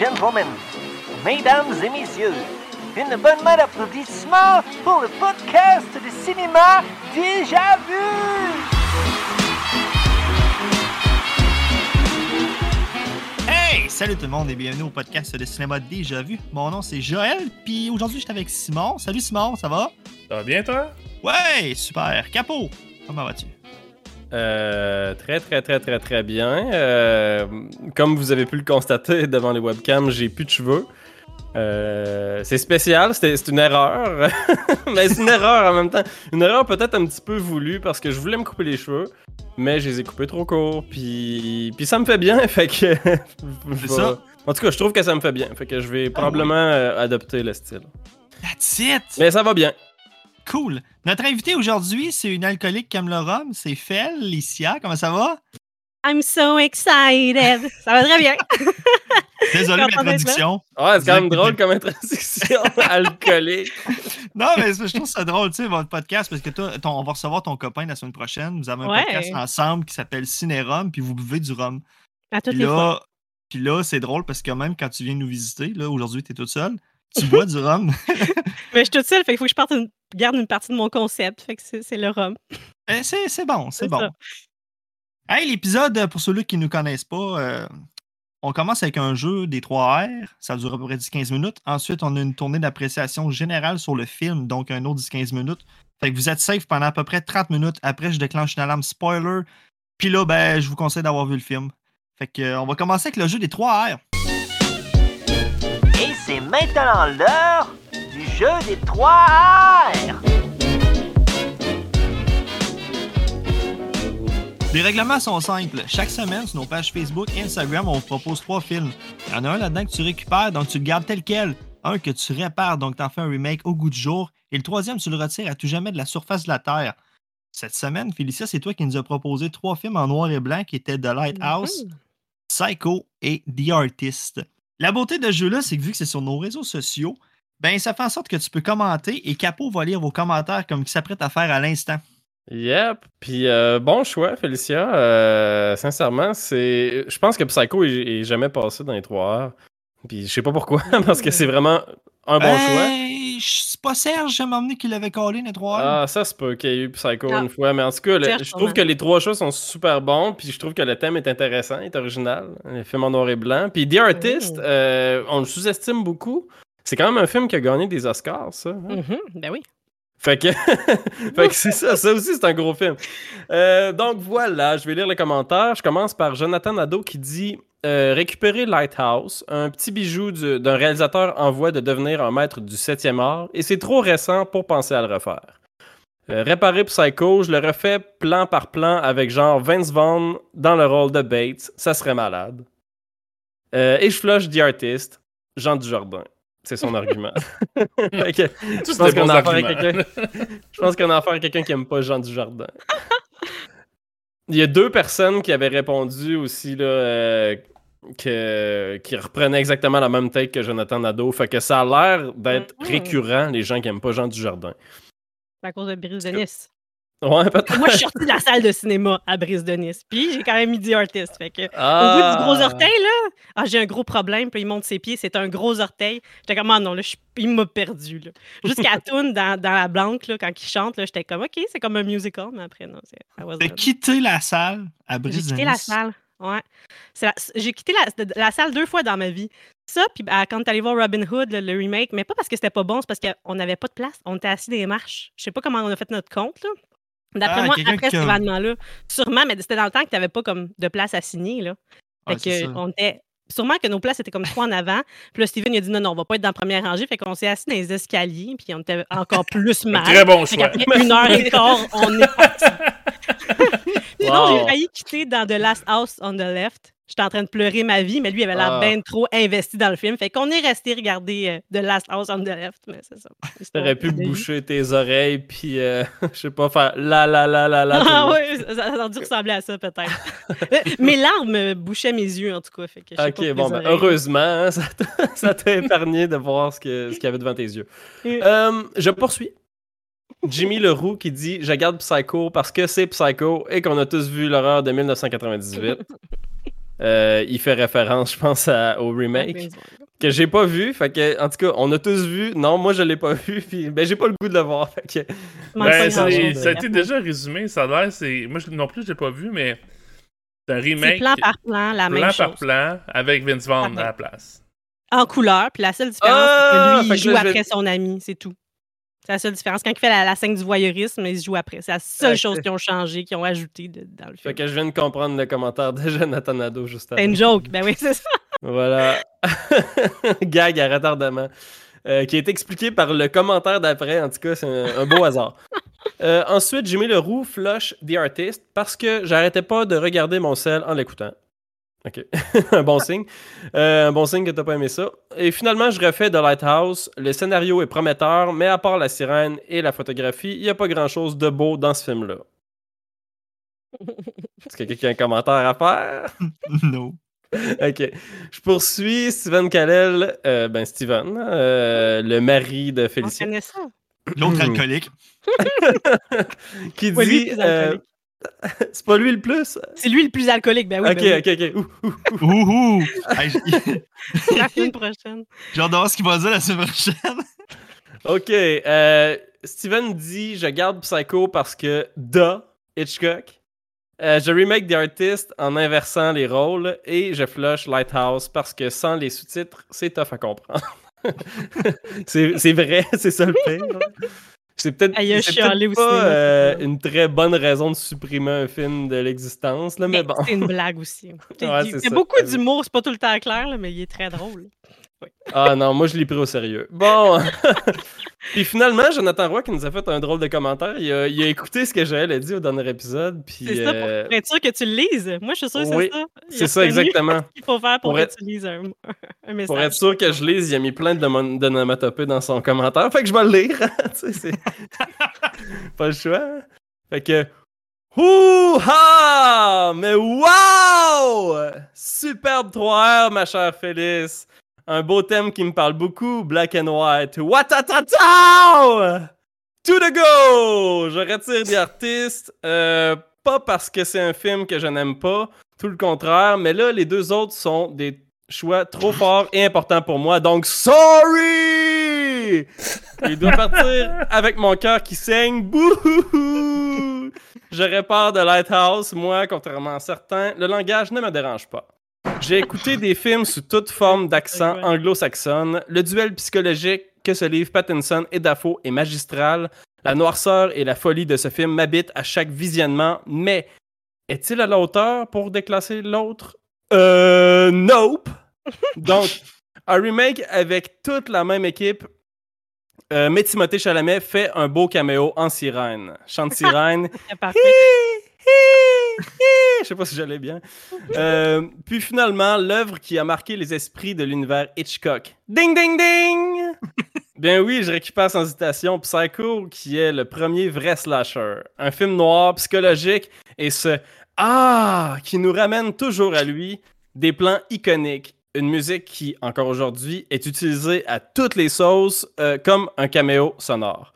gentlemen, mesdames et messieurs, une bonne main d'applaudissements pour le podcast de cinéma déjà vu. Hey! Salut tout le monde et bienvenue au podcast de cinéma déjà vu. Mon nom c'est Joël, puis aujourd'hui je suis avec Simon. Salut Simon, ça va? Ça va bien toi? Ouais, super. Capot, comment vas-tu? Euh, très, très, très, très, très bien. Euh, comme vous avez pu le constater devant les webcams, j'ai plus de cheveux. Euh, c'est spécial, c'est une erreur. mais c'est une erreur en même temps. Une erreur peut-être un petit peu voulue parce que je voulais me couper les cheveux, mais je les ai coupés trop courts. Puis, puis ça me fait bien, fait que. C'est ça? En tout cas, je trouve que ça me fait bien. Fait que je vais probablement euh, adopter le style. That's it! Mais ça va bien. Cool. Notre invité aujourd'hui, c'est une alcoolique qui aime le rhum, c'est Fel, Licia. Comment ça va? I'm so excited. Ça va très bien. Désolé de l'introduction. Ouais, c'est quand même drôle comme introduction alcoolique. Non, mais je trouve ça drôle, tu sais, votre podcast, parce que toi, ton- on va recevoir ton copain la semaine prochaine. Vous avez un Ouais. podcast ensemble qui s'appelle Ciné-Rhum, puis vous buvez du rhum. À toutes Puis les fois. puis là c'est drôle parce que même quand tu viens nous visiter, là, aujourd'hui, tu es toute seule, tu bois du rhum. Mais je suis toute seule, fait qu'il faut que je parte une- garde une partie de mon concept. Fait que c'est le rhum. Eh, c'est c'est bon, c'est bon. ça. Hey, l'épisode, euh, pour ceux qui ne nous connaissent pas, euh, on commence avec un jeu des 3 R. Ça dure à peu près 10-15 minutes. Ensuite, on a une tournée d'appréciation générale sur le film, donc un autre 10-15 minutes. Fait que vous êtes safe pendant à peu près 30 minutes. Après, je déclenche une alarme spoiler. Puis là, ben, je vous conseille d'avoir vu le film. Fait que, euh, on va commencer avec le jeu des 3 R. Et c'est maintenant l'heure jeu des 3 R. Les règlements sont simples. Chaque semaine, sur nos pages Facebook et Instagram, on vous propose trois films. Il y en a un là-dedans que tu récupères, donc tu le gardes tel quel. Un que tu répares, donc tu en fais un remake au goût du jour. Et le troisième, tu le retires à tout jamais de la surface de la Terre. Cette semaine, Félicia, c'est toi qui nous as proposé trois films en noir et blanc qui étaient The Lighthouse, Mhm. Psycho et The Artist. La beauté de ce jeu-là, c'est que vu que c'est sur nos réseaux sociaux, ben ça fait en sorte que tu peux commenter et Capo va lire vos commentaires comme il s'apprête à faire à l'instant. Yep. Puis euh, bon choix, Félicia. Euh, sincèrement, c'est. Je pense que Psycho est, est jamais passé dans les 3 heures. Puis je sais pas pourquoi, parce que c'est vraiment un bon choix. Hey, C'est pas Serge, j'ai emmené qu'il avait collé les trois heures. Ah, ça se peut qu'il y ait eu Psycho Ah. une fois, mais en tout cas, le- je trouve que les trois choix sont super bons, puis je trouve que le thème est intéressant, est original, le film en noir et blanc. Puis The Artist, Mm. euh, on le sous-estime beaucoup. C'est quand même un film qui a gagné des Oscars, ça. hein? Mhm, Ben oui. Fait que, fait que c'est ça, ça aussi c'est un gros film. Euh, donc voilà, je vais lire les commentaires. Je commence par Jonathan Nadeau qui dit euh, Récupérer Lighthouse, un petit bijou du- d'un réalisateur en voie de devenir un maître du 7e art, et c'est trop récent pour penser à le refaire. Euh, réparer Psycho, je le refais plan par plan avec genre Vince Vaughn dans le rôle de Bates, ça serait malade. Et je flush The Artist, Jean Dujardin. C'est son argument. Je pense qu'on a affaire à quelqu'un. Je pense qu'on a affaire à quelqu'un qui aime pas Jean Dujardin. Il y a deux personnes qui avaient répondu aussi là, euh, que, qui reprenaient exactement la même tête que Jonathan Nadeau. Fait que ça a l'air d'être Mhm. récurrent, les gens qui aiment pas Jean Dujardin. C'est à cause de Brise de Nice. Ouais, peut-être. Moi, je suis sortie de la salle de cinéma à Brise de Nice. Puis j'ai quand même mis The Artist. Fait que, Ah. Au bout du gros orteil, là, ah, j'ai un gros problème. Puis il monte ses pieds, c'est un gros orteil. J'étais comme, ah non, là, je il m'a perdu. là. Jusqu'à Toon dans, dans la banque, là, quand il chante, là, j'étais comme, OK, c'est comme un musical, mais après, non. De not. quitter la salle à J'ai brise quitté la salle. Ouais. J'ai quitté la, la salle deux fois dans ma vie. Ça, puis ben, quand t'allais voir Robin Hood, le, le remake, mais pas parce que c'était pas bon, c'est parce qu'on n'avait pas de place. On était assis des marches. Je sais pas comment on a fait notre compte, là. D'après Ah, moi, après cet événement-là, sûrement, mais c'était dans le temps que t'avais pas comme de place à signer, là. Fait Ouais, c'est que ça. on était. Sûrement que nos places étaient comme trois en avant. Puis là, Steven il a dit non, non, on va pas être dans la première rangée. Fait qu'on s'est assis dans les escaliers, puis on était encore plus mal. Très bon Fait choix. qu'après une heure et quart, on est parti. Sinon, Wow. j'ai failli quitter dans The Last House on the Left. J'étais en train de pleurer ma vie, mais lui, il avait l'air Ah. bien trop investi dans le film. Fait qu'on est resté regarder euh, The Last House on the Left, mais c'est ça. T'aurais pu boucher tes oreilles, puis, euh, je sais pas, faire la la la la la. Ah oui, ça, ça a dû ressembler à ça, peut-être. Euh, Mes larmes bouchaient mes yeux, en tout cas. Fait que pas Ok, bon, ben, heureusement, hein, ça t'a- épargné de voir ce que- ce qu'il y avait devant tes yeux. Euh, je poursuis. Jimmy Leroux qui dit Je garde Psycho parce que c'est Psycho et qu'on a tous vu l'horreur de 1998. Euh, il fait référence, je pense, à- au remake que j'ai pas vu. Fait que, en tout cas, on a tous vu. Non, moi, je l'ai pas vu. Puis, ben, j'ai pas le goût de le voir. Fait que, Ben, ça, a été déjà résumé. Ça a l'air, c'est. Moi je- non plus, je l'ai pas vu, mais c'est un remake. plan par plan, la même plan chose. par plan, avec Vince Vaughn à la place. En couleur, puis la seule différence, Ah, c'est que lui, fait il que joue là, après son ami, c'est tout. C'est la seule différence. Quand il fait la, la scène du voyeurisme, il se joue après. C'est la seule chose qu'ils ont changé, qu'ils ont ajouté de- dans le fait film. que je viens de comprendre le commentaire de Jonathan Nadeau juste C'est avant. une joke. Ben oui, c'est ça. Voilà. Gag à retardement. Euh, qui est expliqué par le commentaire d'après. En tout cas, c'est un, un beau hasard. Euh, ensuite, j'ai mis le roux Flush The Artist parce que j'arrêtais pas de regarder mon sel en l'écoutant. Ok. un bon signe. Euh, un bon signe que t'as pas aimé ça. Et finalement, je refais The Lighthouse. Le scénario est prometteur, mais à part la sirène et la photographie, il n'y a pas grand chose de beau dans ce film-là. Est-ce que quelqu'un qui a un commentaire à faire? non. Ok. Je poursuis Steven Callel, euh, ben Steven, euh, le mari de Félicien. L'autre alcoolique. qui Ouais, lui, c'est pas lui le plus? C'est lui le plus alcoolique. Ben oui, ok, ben oui. ok, ok. Ouh, ouh. Hey, j- La semaine prochaine. J'ai hâte de voir ce qu'il va dire la semaine prochaine. Ok. euh, Steven dit Je garde Psycho parce que Da Hitchcock. Euh, je remake The Artist en inversant les rôles et je flush Lighthouse parce que sans les sous-titres, c'est tough à comprendre. c'est c'est vrai, c'est ça le pire. C'est peut-être au pas euh, une très bonne raison de supprimer un film de l'existence, là, mais Mais bon. C'est une blague aussi. Il y a beaucoup d'humour, c'est pas tout le temps clair, là, mais il est très drôle. Ah non, moi je l'ai pris au sérieux. Bon. puis finalement, Jonathan Roy qui nous a fait un drôle de commentaire, il a, il a écouté ce que Joël a dit au dernier épisode. Puis, C'est ça, euh, pour être sûr que tu le lises. Moi, je suis sûre que oui, c'est ça. Il c'est ça, exactement. qu'il faut faire pour, Pour que être- tu lises un, un message. Pour être sûr que je lise, il a mis plein de mon- d'onomatopées dans son commentaire. Fait que je vais le lire. Tu sais, c'est- Pas le choix. Fait que. Ouh-ha! Mais wow! Superbe 3R, ma chère Félix. Un beau thème qui me parle beaucoup, Black and White. Watatatao! To the go! Je retire des euh, pas parce que c'est un film que je n'aime pas, tout le contraire, mais là, les deux autres sont des choix trop forts et importants pour moi, donc sorry! Il doit partir avec mon cœur qui saigne. Bouhouhou! Je répare de Lighthouse. Moi, contrairement à certains, le langage ne me dérange pas. J'ai écouté des films sous toute forme d'accent anglo-saxonne. Le duel psychologique que se livrent Pattinson et Dafoe est magistral. La noirceur et la folie de ce film m'habitent à chaque visionnement, mais est-il à la hauteur pour déclasser l'autre? Euh, nope! Donc, un remake avec toute la même équipe, euh, mais Timothée Chalamet fait un beau caméo en sirène. Chante sirène. Je sais pas si j'allais bien. Euh, puis finalement, l'œuvre qui a marqué les esprits de l'univers Hitchcock. Ding, ding, ding! Bien oui, je récupère sans hésitation Psycho, qui est le premier vrai slasher. Un film noir, psychologique, et ce « Ah » qui nous ramène toujours à lui, des plans iconiques, une musique qui, encore aujourd'hui, est utilisée à toutes les sauces euh, comme un caméo sonore.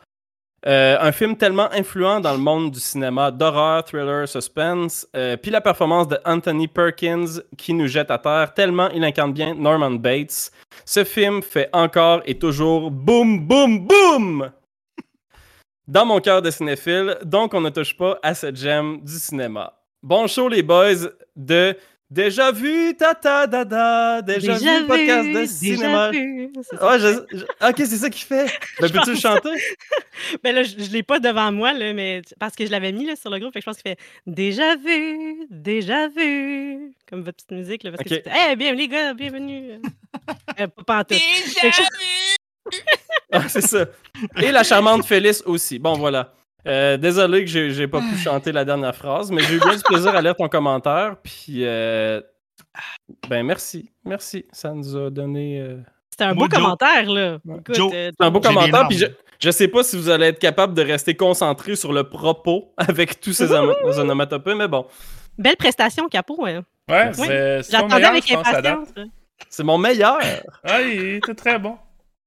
Euh, un film tellement influent dans le monde du cinéma d'horreur, thriller, suspense, euh, puis la performance de Anthony Perkins qui nous jette à terre tellement il incarne bien Norman Bates. Ce film fait encore et toujours boum, boum, boum dans mon cœur de cinéphile, donc on ne touche pas à cette gemme du cinéma. Bon show les boys de Déjà vu, tata, dada, déjà, vu, podcast de déjà cinéma. vu. C'est ça. Ouais, je- je- ok, c'est ça qu'il fait. Ben, peux-tu le chanter? Ben là, je, je l'ai pas devant moi, là, mais parce que je l'avais mis là, sur le groupe, fait que je pense qu'il fait déjà vu, déjà vu, comme votre petite musique. Là, parce que fais, hey, bienvenue les gars, bienvenue. Euh, pas. Quelque chose- Ah, c'est ça. Et la charmante Félix aussi. Bon, voilà. Euh, désolé que j'ai pas pu chanter la dernière phrase, mais j'ai eu bien du plaisir à lire ton commentaire. Puis, euh, ben merci. Merci. Ça nous a donné. euh, C'était un Moi, beau Joe- commentaire, là. Euh, C'est un beau commentaire. Puis, je, je sais pas si vous allez être capable de rester concentré sur le propos avec tous ces ono- onomatopées, mais bon. belle prestation, Capot. hein. Ouais, Oui. c'est J'attendais meilleur, avec impatience. là. C'est mon meilleur. Ah, il était très bon.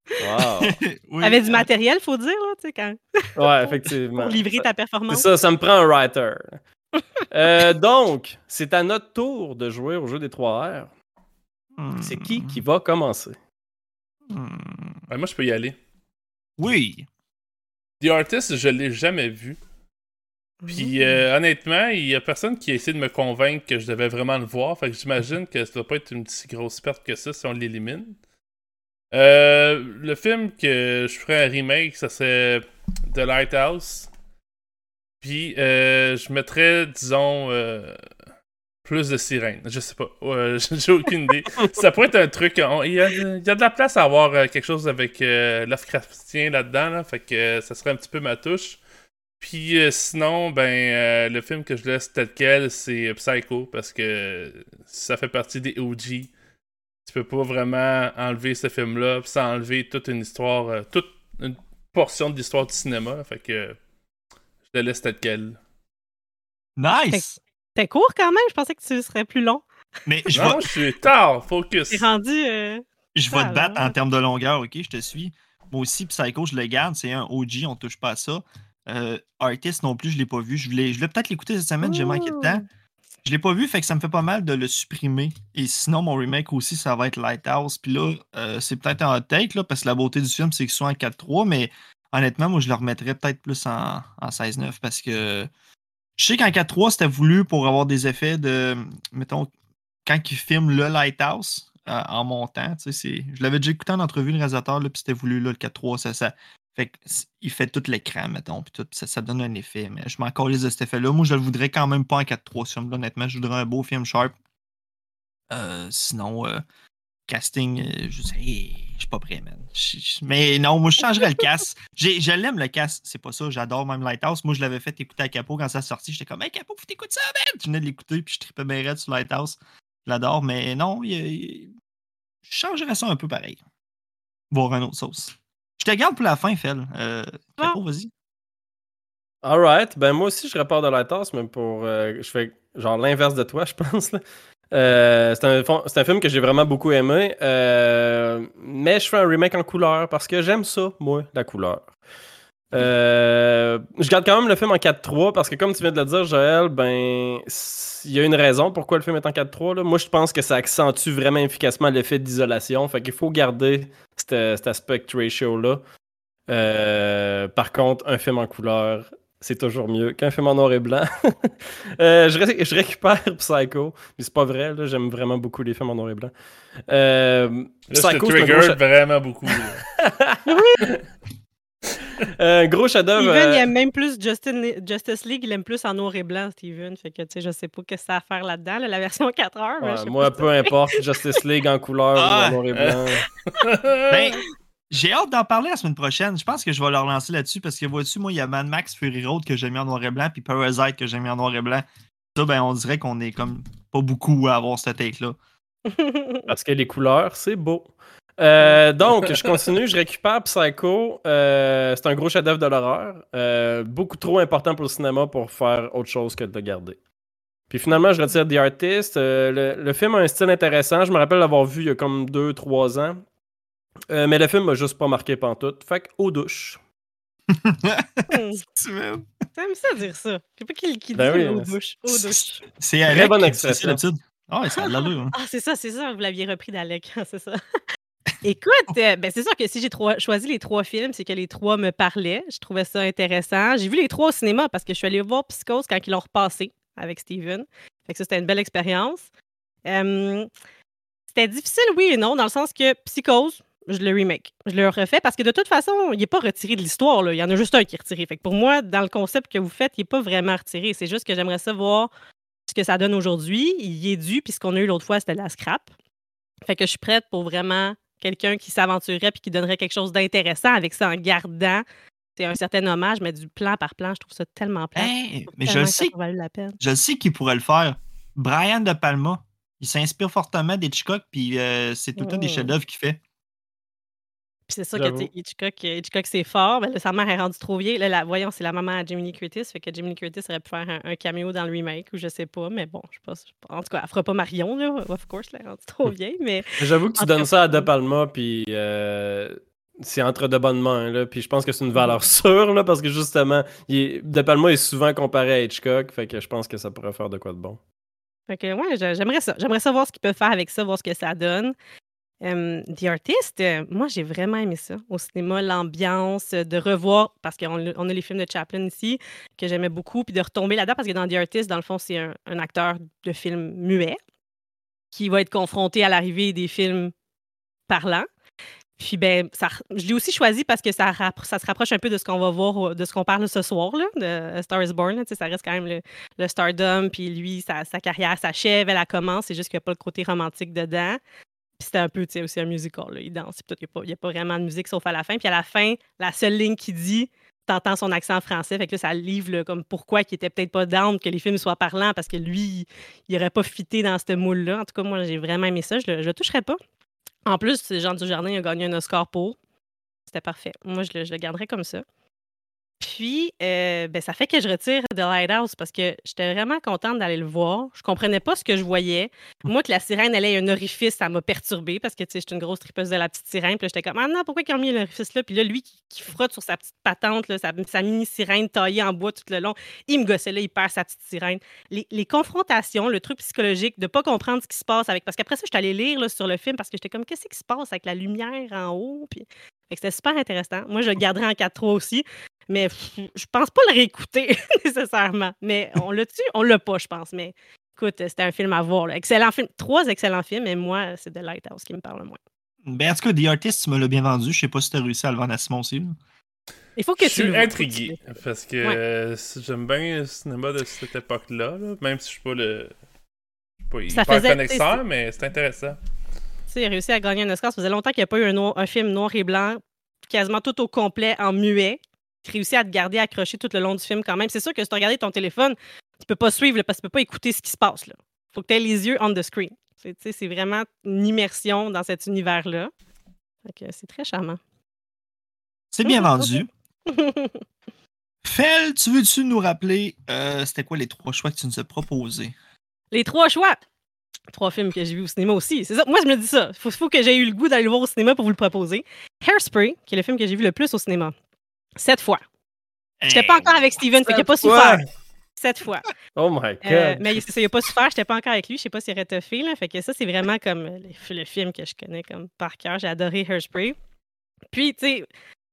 Wow. Oui. Avait du matériel, faut dire, là, tu sais, quand, Ouais, effectivement. pour livrer ta C'est performance. ça, ça me prend un writer. Euh, donc, c'est à notre tour de jouer au jeu des 3 R. C'est qui qui va commencer? Hmm. Ouais, moi, je peux y aller. Oui. The Artist, je l'ai jamais vu. Puis euh, honnêtement, il y a personne qui a essayé de me convaincre que je devais vraiment le voir. Fait que j'imagine que ça doit pas être une si grosse perte que ça si on l'élimine. Euh, le film que je ferais un remake, ça serait The Lighthouse. Puis euh, je mettrais, disons, euh, plus de sirènes. Je sais pas. J'ai aucune idée. ça pourrait être un truc. on- Il y, y a de la place à avoir euh, quelque chose avec Lovecraftien là-dedans. Là, fait que ça serait un petit peu ma touche. Puis sinon, ben euh, le film que je laisse tel quel, c'est Psycho parce que ça fait partie des OG. Tu peux pas vraiment enlever ce film-là sans enlever toute une histoire, euh, toute une portion de l'histoire du cinéma. là. Fait que euh, je le laisse tel quel. Nice! T'es court quand même, je pensais que tu serais plus long. Mais je Non, vais, je suis tard, focus. T'es rendu. euh, je vais te battre en termes de longueur, ok? Je te suis. Moi aussi, Psycho, je le garde. C'est un OG, on touche pas à ça. Euh, Artist non plus, je l'ai pas vu. Je voulais, je voulais peut-être l'écouter cette semaine, j'ai manqué de temps. Je l'ai pas vu, fait que ça me fait pas mal de le supprimer. Et sinon, mon remake aussi, ça va être Lighthouse. Puis là, euh, c'est peut-être en take, là, parce que la beauté du film, c'est qu'il soit en 4-3, mais honnêtement, moi, je le remettrais peut-être plus en, en 16-9 parce que je sais qu'en 4-3, c'était voulu pour avoir des effets de, mettons, quand il filme le Lighthouse euh, en montant, je l'avais déjà écouté en entrevue, le réalisateur, puis c'était voulu, là, le 4-3, ça, ça, fait il fait tout l'écran, mettons, puis tout, ça, ça donne un effet. Mais je m'en calisse de cet effet-là. Moi, je le voudrais quand même pas en 4-3, ce film-là, honnêtement. Je voudrais un beau film sharp. Euh, sinon, euh, casting, euh, je sais, je suis pas prêt, man. Je- je- mais non, moi, je changerais le cast. Je l'aime, le cast. C'est pas ça. J'adore même Lighthouse. Moi, je l'avais fait écouter à Capo quand ça sortit. J'étais comme, hey, Capo, faut t'écouter ça, man! Tu venais de l'écouter, puis je tripais bien raide sur Lighthouse. Je l'adore, mais non, je changerais ça un peu pareil. Voir un autre sauce. Je te garde pour la fin, Fel. Euh, Capo, vas-y. Alright, ben moi aussi je repars de la tasse, mais pour. euh, je fais genre l'inverse de toi, je pense. là. Euh, c'est un, fon- c'est un film que j'ai vraiment beaucoup aimé. euh, mais je fais un remake en couleur parce que j'aime ça, moi, la couleur. Euh, je garde quand même le film en 4-3 parce que, comme tu viens de le dire, Joël, ben, il y a une raison pourquoi le film est en 4-3. là. Moi, je pense que ça accentue vraiment efficacement l'effet d'isolation. Fait qu'il faut garder cet, aspect ratio-là. Euh, par contre, un film en couleur, c'est toujours mieux qu'un film en noir et blanc. Euh, je, ré- je récupère Psycho, mais c'est pas vrai, là, j'aime vraiment beaucoup les films en noir et blanc. Euh, Là, je te Psycho, trigger vraiment beaucoup. un gros chef-d'œuvre. Steven, euh, il aime même plus Justin, Justice League, il aime plus en noir et blanc, Steven. Fait que, tu sais, je sais pas ce que ça a à faire là-dedans, là, la version 4 heures. ouais, moi, pas peu importe, Justice League en couleur ou Ah, en noir et blanc. Ben, j'ai hâte d'en parler la semaine prochaine. Je pense que je vais leur lancer là-dessus parce que vois-tu, moi, il y a Mad Max Fury Road que j'ai mis en noir et blanc, puis Parasite que j'ai mis en noir et blanc. Ça, ben, on dirait qu'on est comme pas beaucoup à avoir cette take-là. Parce que les couleurs, c'est beau. Euh, donc, je continue, je récupère Psycho. Euh, c'est un gros chef-d'œuvre de l'horreur. Euh, beaucoup trop important pour le cinéma pour faire autre chose que de le garder. Puis finalement, je retire The Artist. Euh, le, le film a un style intéressant. Je me rappelle l'avoir vu il y a comme 2-3 ans. Euh, mais le film m'a juste pas marqué pantoute. Fait que, aux douches. T'aimes ça dire ça? Je sais pas qui, qui dit Ben oui, aux douches. Aux douches. C'est Alec bonne dit expression. Ah ouais, ça a de l'allure. hein. Ah, c'est ça, c'est ça. Vous l'aviez repris d'Alec, c'est ça. Écoute, euh, ben c'est sûr que si j'ai choisi les trois films, c'est que les trois me parlaient. Je trouvais ça intéressant. J'ai vu les trois au cinéma parce que je suis allée voir Psychose quand ils l'ont repassé avec Steven. Fait que ça, c'était une belle expérience. C'était difficile, oui et non, dans le sens que Psychose, je le remake. Je le refais parce que de toute façon, il n'est pas retiré de l'histoire. Il y en a juste un qui est retiré. Fait que pour moi, dans le concept que vous faites, il n'est pas vraiment retiré. C'est juste que j'aimerais savoir ce que ça donne aujourd'hui. Il y est dû, puis ce qu'on a eu l'autre fois, c'était la scrap. Fait que je suis prête pour vraiment quelqu'un qui s'aventurerait puis qui donnerait quelque chose d'intéressant avec ça en gardant c'est un certain hommage, mais du plan par plan, je trouve ça tellement plat. Hey, mais je le sais, la peine. je le sais qui pourrait le faire. Brian De Palma. Il s'inspire fortement d'Hitchcock, puis euh, c'est tout le temps des chefs-d'œuvre qu'il fait. Puis c'est sûr que Hitchcock, euh, Hitchcock c'est fort, mais là, sa mère est rendue trop vieille. Là, la, voyons, c'est la maman à Jiminy Curtis, fait que Jiminy Curtis aurait pu faire un, un caméo dans le remake ou je sais pas, mais bon, je pense. En tout cas, elle fera pas Marion, là, of course, elle est rendue trop vieille, mais J'avoue que tu donnes ça à De Palma, puis euh, c'est entre de bonnes mains, là. Puis je pense que c'est une valeur sûre, là, parce que justement, il est... De Palma est souvent comparé à Hitchcock, fait que je pense que ça pourrait faire de quoi de bon. Fait que, ouais, j'a- j'aimerais ça. J'aimerais savoir ce qu'ils peuvent faire avec ça, voir ce que ça donne. The Artist, euh, moi, j'ai vraiment aimé ça. Au cinéma, l'ambiance, euh, de revoir, parce qu'on a- les films de Chaplin ici, que j'aimais beaucoup, puis de retomber là-dedans, parce que dans The Artist, dans le fond, c'est un, acteur de film muet qui va être confronté à l'arrivée des films parlants. Puis, ben, je l'ai aussi choisi parce que ça, se rapproche un peu de ce qu'on va voir, de ce qu'on parle ce soir, là, de Star is Born. là. Ça reste quand même le, stardom, puis lui, sa, sa carrière s'achève, elle, elle commence, c'est juste qu'il n'y a pas le côté romantique dedans. Puis c'était un peu, tu sais, aussi un musical, là. il danse, puis tout, il n'y a, pas- vraiment de musique sauf à la fin. Puis à la fin, la seule ligne qu'il dit, t'entends son accent français, fait que là, ça livre là, comme pourquoi il était peut-être pas down que les films soient parlants, parce que lui, il n'aurait pas fité dans ce moule-là. En tout cas, moi, j'ai vraiment aimé ça, je le, le toucherais pas. En plus, Jean Dujardin a gagné un Oscar pour. C'était parfait. Moi, je le, je le garderais comme ça. Puis, euh, ben, ça fait que je retire The Lighthouse parce que j'étais vraiment contente d'aller le voir. Je comprenais pas ce que je voyais. Moi, que la sirène, elle ait un orifice, ça m'a perturbée parce que, tu sais, j'étais une grosse tripeuse de la petite sirène. Puis là, j'étais comme, ah non, pourquoi ils ont mis l'orifice là? Puis là, lui qui, qui frotte sur sa petite patente, là, sa, sa mini-sirène taillée en bois tout le long, il me gossait là, il perd sa petite sirène. Les, les confrontations, le truc psychologique de pas comprendre ce qui se passe avec. Parce qu'après ça, je suis allée lire là, sur le film parce que j'étais comme, qu'est-ce qui se passe avec la lumière en haut? Puis c'était super intéressant. Moi, je le garderai en 4-3 aussi. Mais pff, je pense pas le réécouter nécessairement. Mais on l'a tu On l'a pas, je pense. Mais écoute, c'était un film à voir. là. Excellent film. Trois excellents films, et moi, c'est The Lighthouse qui me parle le moins. Ben, en tout cas, The Artist, tu me l'as bien vendu. Je sais pas si tu as réussi à le vendre à Simon aussi. là. Il faut que Je tu suis le vois. intrigué parce que Ouais. euh, j'aime bien le cinéma de cette époque-là, là, même si je suis pas le. Je suis pas Ça hyper faisait- connaisseur, mais c'est intéressant. Tu sais, il a réussi à gagner un Oscar. Ça faisait longtemps qu'il n'y a pas eu un, noir- un film noir et blanc, quasiment tout au complet en muet, qui réussit à te garder accroché tout le long du film quand même. C'est sûr que si tu regardes ton téléphone, tu peux pas suivre là, parce que tu peux pas écouter ce qui se passe. Il faut que tu aies les yeux on the screen. C'est vraiment une immersion dans cet univers-là. C'est très charmant. C'est bien vendu. Fel, tu veux-tu nous rappeler, euh, c'était quoi les trois choix que tu nous as proposés? les trois choix. Trois films que j'ai vus au cinéma aussi. C'est ça. Moi, je me dis ça. Il faut, faut que j'aie eu le goût d'aller le voir au cinéma pour vous le proposer. Hairspray, qui est le film que j'ai vu le plus au cinéma. Sept fois. J'étais pas encore avec Steven, fait qu'il a pas souffert. Sept fois. Oh my god. Euh, mais c'est ça, il a pas souffert, j'étais pas encore avec lui, je sais pas s'il aurait toffé, là. Fait que ça, c'est vraiment comme le, le film que je connais comme par cœur. J'ai adoré Hairspray. Puis, tu sais,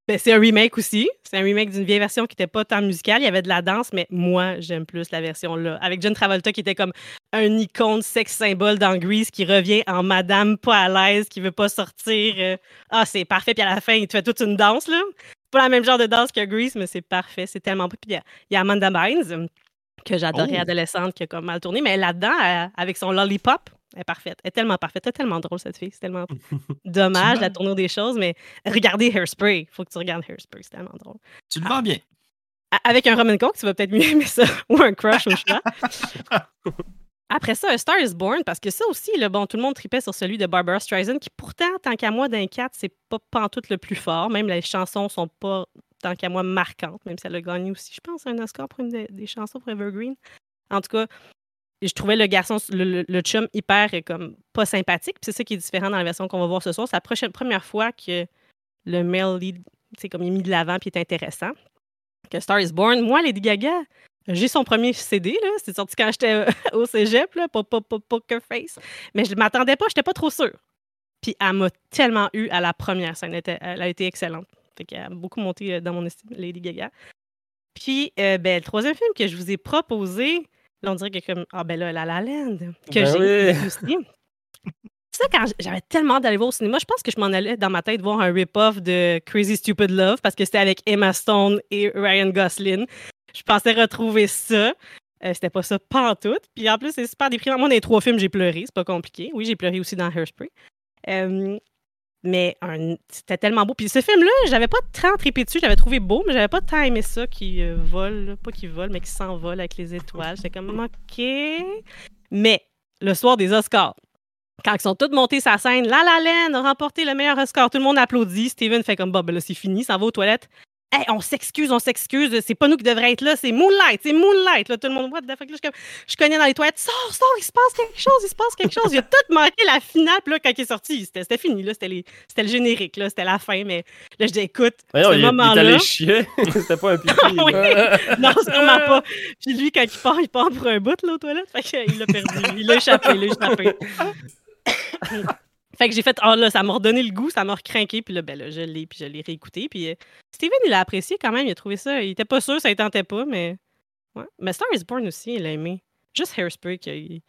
ben, c'est un remake aussi. C'est un remake d'une vieille version qui était pas tant musicale. Il y avait de la danse, mais moi, j'aime plus la version là. Avec John Travolta qui était comme un icône sex symbole dans Grease qui revient en madame pas à l'aise, qui veut pas sortir. euh, Ah, c'est parfait. Puis à la fin, il te fait toute une danse, là. Pas la même genre de danse que Grease, mais c'est parfait. C'est tellement beau. Puis il y a- il y, a Amanda Bynes, que j'adorais Oh. adolescente, qui a comme mal tourné, mais là-dedans, elle- avec son lollipop, elle est parfaite. Elle est tellement parfaite. Elle est tellement drôle, cette fille. C'est tellement dommage, la tournure des choses, mais regardez Hairspray. Il faut que tu regardes Hairspray. C'est tellement drôle. Tu le vends bien. A- Avec un Roman Coke, tu vas peut-être mieux aimer ça. Ou un crush au choix. Après ça, A Star is Born, parce que ça aussi, là, bon, tout le monde tripait sur celui de Barbara Streisand, qui pourtant, tant qu'à moi, d'un 4, c'est pas pantoute le plus fort. Même les chansons sont pas, tant qu'à moi, marquantes, même si elle a gagné aussi, je pense, un Oscar pour une des, chansons pour Evergreen. En tout cas, je trouvais le garçon, le, le- le chum, hyper euh, comme pas sympathique. C'est ça qui est différent dans la version qu'on va voir ce soir. C'est la prochaine, première fois que le male lead, c'est comme il est mis de l'avant puis est intéressant. Que Star is Born. Moi, Lady Gaga, j'ai son premier CD, là. C'est sorti quand j'étais euh, au cégep, là, pas, pas, pas Poker Face. Mais je ne m'attendais pas, j'étais pas trop sûre. Puis elle m'a tellement eu à la première scène. Elle, était- elle a été excellente. Fait qu'elle a beaucoup monté euh, dans mon estime, Lady Gaga. Puis, euh, ben, le troisième film que je vous ai proposé, là, on dirait que comme, ah ben là, La La Land, que Ben j'ai oui. aussi. Ça, quand j'avais tellement d'aller voir au cinéma, je pense que je m'en allais dans ma tête voir un rip-off de Crazy Stupid Love parce que c'était avec Emma Stone et Ryan Gosling. Je pensais retrouver ça. Euh, c'était pas ça pantoute. Puis en plus, c'est super déprimant. Moi, dans les trois films, j'ai pleuré. C'est pas compliqué. Oui, j'ai pleuré aussi dans Hairspray. Euh, mais c'était tellement beau. Puis ce film-là, j'avais pas tant trippé dessus. J'avais trouvé beau, mais j'avais pas tant aimé ça qui euh, vole. Pas qui vole, mais qui s'envole avec les étoiles. J'étais comme, OK. Mais le soir des Oscars, quand ils sont tous montés sa scène, La La Land a remporté le meilleur Oscar. Tout le monde applaudit. Steven fait comme, bah, ben là, c'est fini, ça va aux toilettes. Hey, on s'excuse, on s'excuse, c'est pas nous qui devrions être là, c'est Moonlight, c'est Moonlight. Là, tout le monde, what the fuck, là, je, je connais dans les toilettes, sors, sors, il se passe quelque chose, il se passe quelque chose. Il a tout manqué la finale, puis là, quand il est sorti, c'était fini, là, c'était le générique, là, c'était la fin, mais là, je dis, écoute, Voyons, ce moment-là. allé chier. C'était pas un pipi. Oui. là. non, sûrement pas. Puis lui, quand il part, il part pour un bout, là, aux toilettes. Fait qu'il l'a perdu. Il l'a échappé, il l'a échappé. Fait que j'ai fait, oh là, ça m'a redonné le goût, ça m'a recrinqué. Puis là, ben là, je l'ai, puis je l'ai réécouté. Puis euh, Steven, il l'a apprécié quand même, il a trouvé ça. Il était pas sûr, ça ne tentait pas, mais. Ouais. Mais Star is Born aussi, il a aimé. Juste Hairspray, qu'il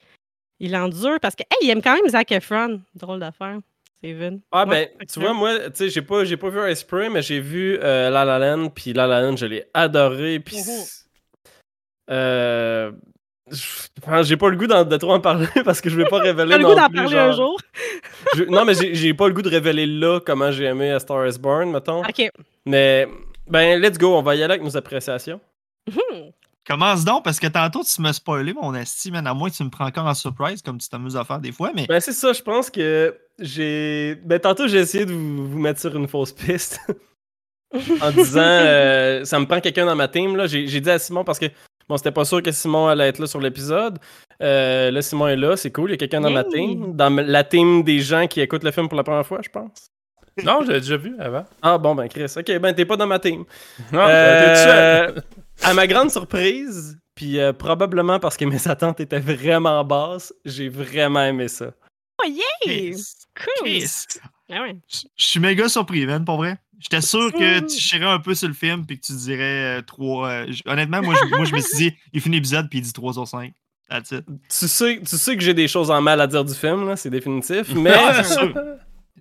il endure parce que, hey, il aime quand même Zac Efron. Drôle d'affaire, Steven. Ah Ouais, ben, tu vois, moi, tu sais, j'ai pas, j'ai pas vu Ice Spray, mais j'ai vu euh, La La Land, puis La La Land, je l'ai adoré, puis... Euh... enfin, J'ai pas le goût d'en- de trop en parler parce que je vais pas révéler T'as le non goût d'en parler un jour? je- non, mais j'ai pas le goût de révéler là comment j'ai aimé A Star is Born, mettons. Ok. Mais, ben, let's go, on va y aller avec nos appréciations. Mhm. Commence donc, parce que tantôt, tu m'as spoilé mon esti, man. À moins que tu me prends encore en surprise, comme tu t'amuses à faire des fois. Mais Ben, c'est ça, je pense que j'ai. Ben, tantôt, j'ai essayé de vous, vous mettre sur une fausse piste en disant euh, ça me prend quelqu'un dans ma team. là. J'ai j'ai dit à Simon parce que bon, c'était pas sûr que Simon allait être là sur l'épisode. Euh, là, Simon est là, c'est cool, il y a quelqu'un dans ma team. Dans la team des gens qui écoutent le film pour la première fois, je pense. Non, j'avais déjà vu avant. Ah bon, ben Chris, ok, ben t'es pas dans ma team. Non, t'es seul. Euh, à ma grande surprise, puis euh, probablement parce que mes attentes étaient vraiment basses, j'ai vraiment aimé ça. Oh, yay! Chris, Cool! Chris, Ah ouais. je je suis méga surpris, man, pour vrai. J'étais sûr que Mm. tu chierais un peu sur le film puis que tu dirais 3. honnêtement, moi je, moi, je me suis dit, il finit l'épisode puis il dit 3 sur 5. That's it. Tu sais, tu sais que j'ai des choses en mal à dire du film, là, c'est définitif, mais Ah, c'est sûr.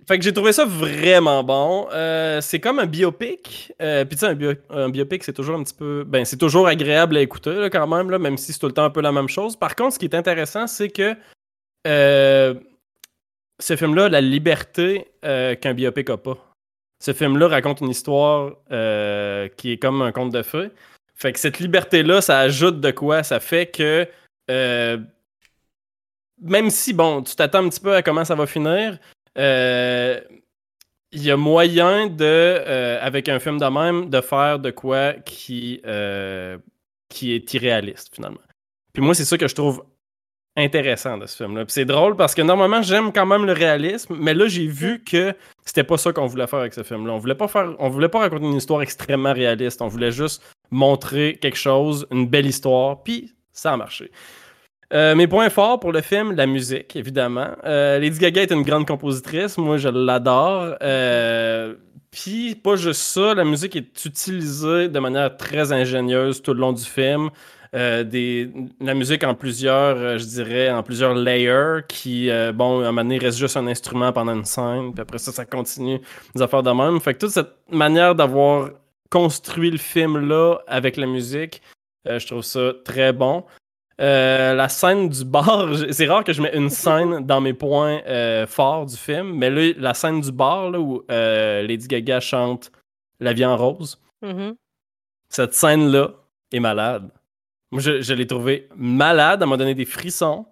fait que j'ai trouvé ça vraiment bon. Euh, c'est comme un biopic. Euh, Puis tu sais, un, bio- un biopic, c'est toujours un petit peu, ben c'est toujours agréable à écouter là, quand même, là, même si c'est tout le temps un peu la même chose. Par contre, ce qui est intéressant, c'est que euh, ce film-là, a la liberté euh, qu'un biopic a pas. Ce film-là raconte une histoire euh, qui est comme un conte de fées. Fait que cette liberté-là, ça ajoute de quoi? Ça fait que euh, même si, bon, tu t'attends un petit peu à comment ça va finir, euh, il y a moyen de, avec un film de même, de faire de quoi qui, qui est irréaliste, finalement. Puis moi, c'est ça que je trouve intéressant de ce film-là. Puis c'est drôle parce que normalement, j'aime quand même le réalisme, mais là, j'ai vu que c'était pas ça qu'on voulait faire avec ce film-là. On voulait pas faire, on voulait pas raconter une histoire extrêmement réaliste. On voulait juste montrer quelque chose, une belle histoire, puis ça a marché. Euh, mes points forts pour le film, la musique, évidemment. Euh, Lady Gaga est une grande compositrice, moi je l'adore. Euh, Puis pas juste ça, la musique est utilisée de manière très ingénieuse tout le long du film. Euh, des, la musique en plusieurs, euh, je dirais, en plusieurs layers qui, euh, bon, à un moment donné, reste juste un instrument pendant une scène, puis après ça, ça continue des affaires de même. Fait que toute cette manière d'avoir construit le film-là avec la musique, je trouve ça très bon. La scène du bar, c'est rare que je mets une scène dans mes points forts du film, mais là, la scène du bar là, où Lady Gaga chante La vie en rose, Mhm. cette scène-là est malade. Moi, je, je l'ai trouvé malade, elle m'a donné des frissons.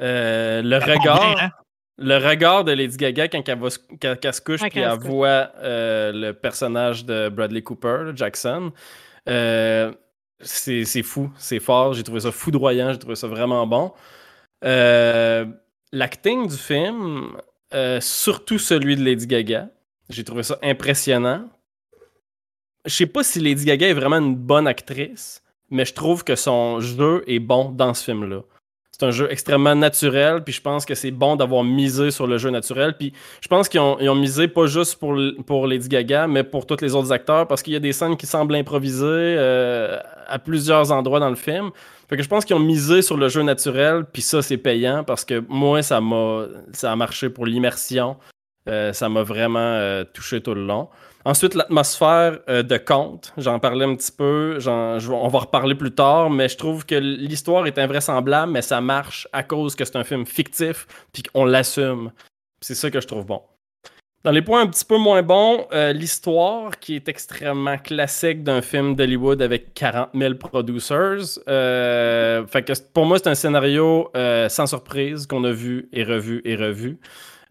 Euh, le Ça tombe regard, bien, hein? le regard de Lady Gaga quand elle, va se- quand- quand elle se couche Ouais, puis quand elle voit euh, le personnage de Bradley Cooper, Jackson. Euh, c'est c'est fou, c'est fort. J'ai trouvé ça foudroyant, j'ai trouvé ça vraiment bon. Euh, L'acting du film, euh, surtout celui de Lady Gaga, j'ai trouvé ça impressionnant. Je sais pas si Lady Gaga est vraiment une bonne actrice, mais je trouve que son jeu est bon dans ce film-là. C'est un jeu extrêmement naturel, puis je pense que c'est bon d'avoir misé sur le jeu naturel. Puis je pense qu'ils ont, misé pas juste pour, pour Lady Gaga, mais pour tous les autres acteurs, parce qu'il y a des scènes qui semblent improvisées euh, à plusieurs endroits dans le film. Fait que je pense qu'ils ont misé sur le jeu naturel, puis ça, c'est payant, parce que moi, ça m'a ça a marché pour l'immersion. Euh, ça m'a vraiment euh, touché tout le long. Ensuite, l'atmosphère euh, de conte, j'en parlais un petit peu, on va reparler plus tard, mais je trouve que l'histoire est invraisemblable, mais ça marche à cause que c'est un film fictif, puis qu'on l'assume. C'est ça que je trouve bon. Dans les points un petit peu moins bons, euh, l'histoire qui est extrêmement classique d'un film d'Hollywood avec 40 000 producers. Euh, pour moi, c'est un scénario euh, sans surprise qu'on a vu et revu et revu.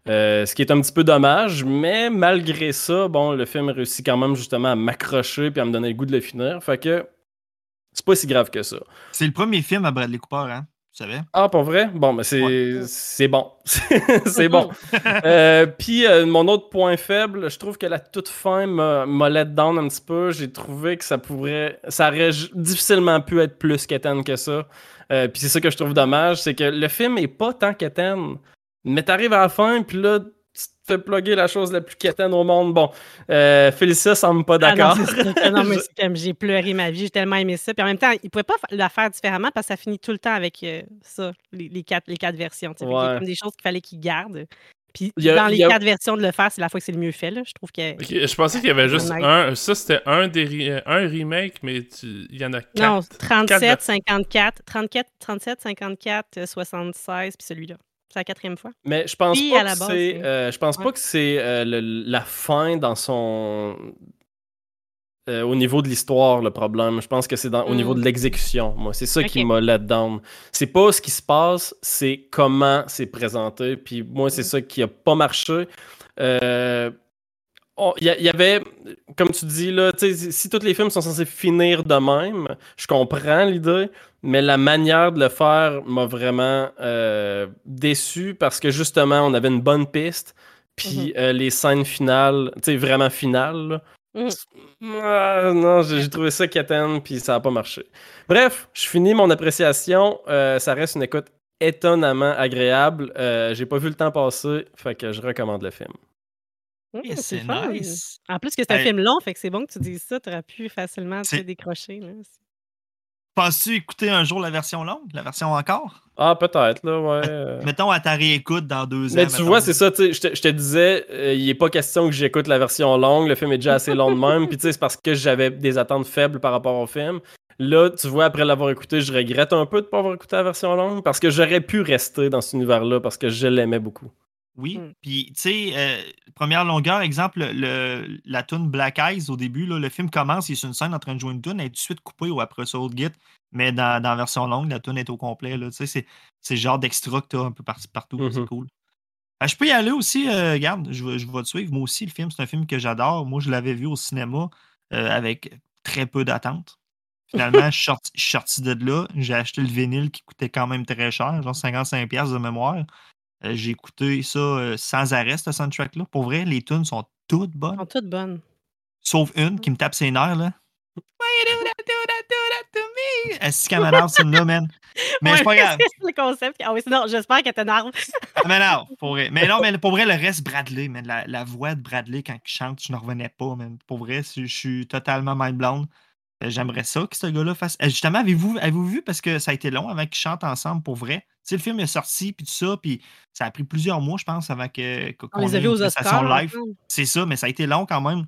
Euh, ce qui est un petit peu dommage, mais malgré ça, bon, le film réussit quand même justement à m'accrocher puis à me donner le goût de le finir. Fait que c'est pas si grave que ça. C'est le premier film à Bradley Cooper, hein? Tu savais? Ah, pour vrai? Bon, mais c'est c'est bon. c'est bon. Euh, puis euh, mon autre point faible, je trouve que la toute fin m'a let down un petit peu. J'ai trouvé que ça pourrait. Ça aurait difficilement pu être plus qu'Étienne que ça. Euh, puis c'est ça que je trouve dommage, c'est que le film est pas tant qu'Étienne. Mais t'arrives à la fin, puis là, tu te fais plugger la chose la plus quétaine au monde. Bon, euh, Félicia semble pas Ah d'accord. non. Ah non, mais c'est comme j'ai pleuré ma vie, j'ai tellement aimé ça. Puis en même temps, il pouvait pas la faire différemment parce que ça finit tout le temps avec euh, ça, les, les quatre, les quatre versions. tu sais. Fait qu'il y a comme des choses qu'il fallait qu'il garde. Puis Il a- dans il les a- quatre versions de le faire, c'est la fois que c'est le mieux fait. Là. Je trouve que. Ok, je pensais qu'il y avait juste un. Ça, c'était un, des re- un remake, mais tu- il y en a quatre. Non, 37, Quatre- 54, 34, 37, 54, euh, 76, puis celui-là. C'est la quatrième fois. Mais je pense Puis, pas que c'est. euh, je pense Ouais. pas que c'est euh, la fin dans son. euh, au niveau de l'histoire, le problème. Je pense que c'est au niveau de l'exécution. Moi, c'est ça qui m'a let down. C'est pas ce qui se passe, c'est comment c'est présenté. Puis moi, c'est Mm. ça qui a pas marché. Il y, y avait, comme tu dis, là, si tous les films sont censés finir de même, je comprends l'idée, mais la manière de le faire m'a vraiment euh, déçu parce que justement, on avait une bonne piste, puis euh, les scènes finales, tu sais, vraiment finales, Mhm. ah, non, j'ai trouvé ça quétaine, puis ça n'a pas marché. Bref, je finis mon appréciation. Euh, ça reste une écoute étonnamment agréable. Euh, j'ai pas vu le temps passer, fait que je recommande le film. Et c'est nice. En plus que c'est un Hey. film long, fait que c'est bon que tu dises ça. Tu aurais pu facilement C'est- décrocher. Là. Penses-tu écouter un jour la version longue, la version encore? Ah, peut-être, là, ouais. Mettons à ta réécoute dans deux ans. Mais tu vois, c'est ça, tu sais, je te- je te disais, euh, il n'est pas question que j'écoute la version longue, le film est déjà assez long de même, puis tu sais, c'est parce que j'avais des attentes faibles par rapport au film. Là, tu vois, après l'avoir écouté, je regrette un peu de ne pas avoir écouté la version longue, parce que j'aurais pu rester dans cet univers-là, parce que je l'aimais beaucoup. Oui. Mm. Puis, tu sais, euh, première longueur, exemple, le, la tune Black Eyes au début, là, le film commence, il est sur une scène en train de jouer une tune, elle est tout de suite coupée ou après ça, autre git. Mais dans, dans la version longue, la tune est au complet. là. Tu sais, c'est, le genre d'extra que tu as un peu par- partout. C'est Mhm. cool. Ah, je peux y aller aussi, euh, regarde, je, vais- je vais te suivre. Moi aussi, le film, c'est un film que j'adore. Moi, je l'avais vu au cinéma euh, avec très peu d'attente. Finalement, je suis sorti, je suis sorti de là. J'ai acheté le vinyle qui coûtait quand même très cher, genre 55$ piastres de mémoire. Euh, j'ai écouté ça euh, sans arrêt, ce soundtrack-là. Pour vrai, les tunes sont toutes bonnes. sont toutes bonnes. Sauf une qui me tape ses nerfs, là. Est-ce qu'elle m'énerve, celle-là, man? Mais c'est pas grave. c'est le concept. Ah oui, sinon, j'espère qu'elle t'énerve. Elle m'énerve, pour vrai. Mais non, mais pour vrai, le reste, Bradley, man. La, la voix de Bradley quand il chante, je ne revenais pas, man. Pour vrai, je je suis totalement mind blown. Euh, J'aimerais ça que ce gars-là fasse. Euh, Justement, avez-vous avez vu, parce que ça a été long avant qu'ils chantent ensemble pour vrai. Tu sais, le film est sorti, puis tout ça, puis ça a pris plusieurs mois, je pense, avant que qu'on On les a vus aux Oscars. live. ensemble. C'est ça, mais ça a été long quand même.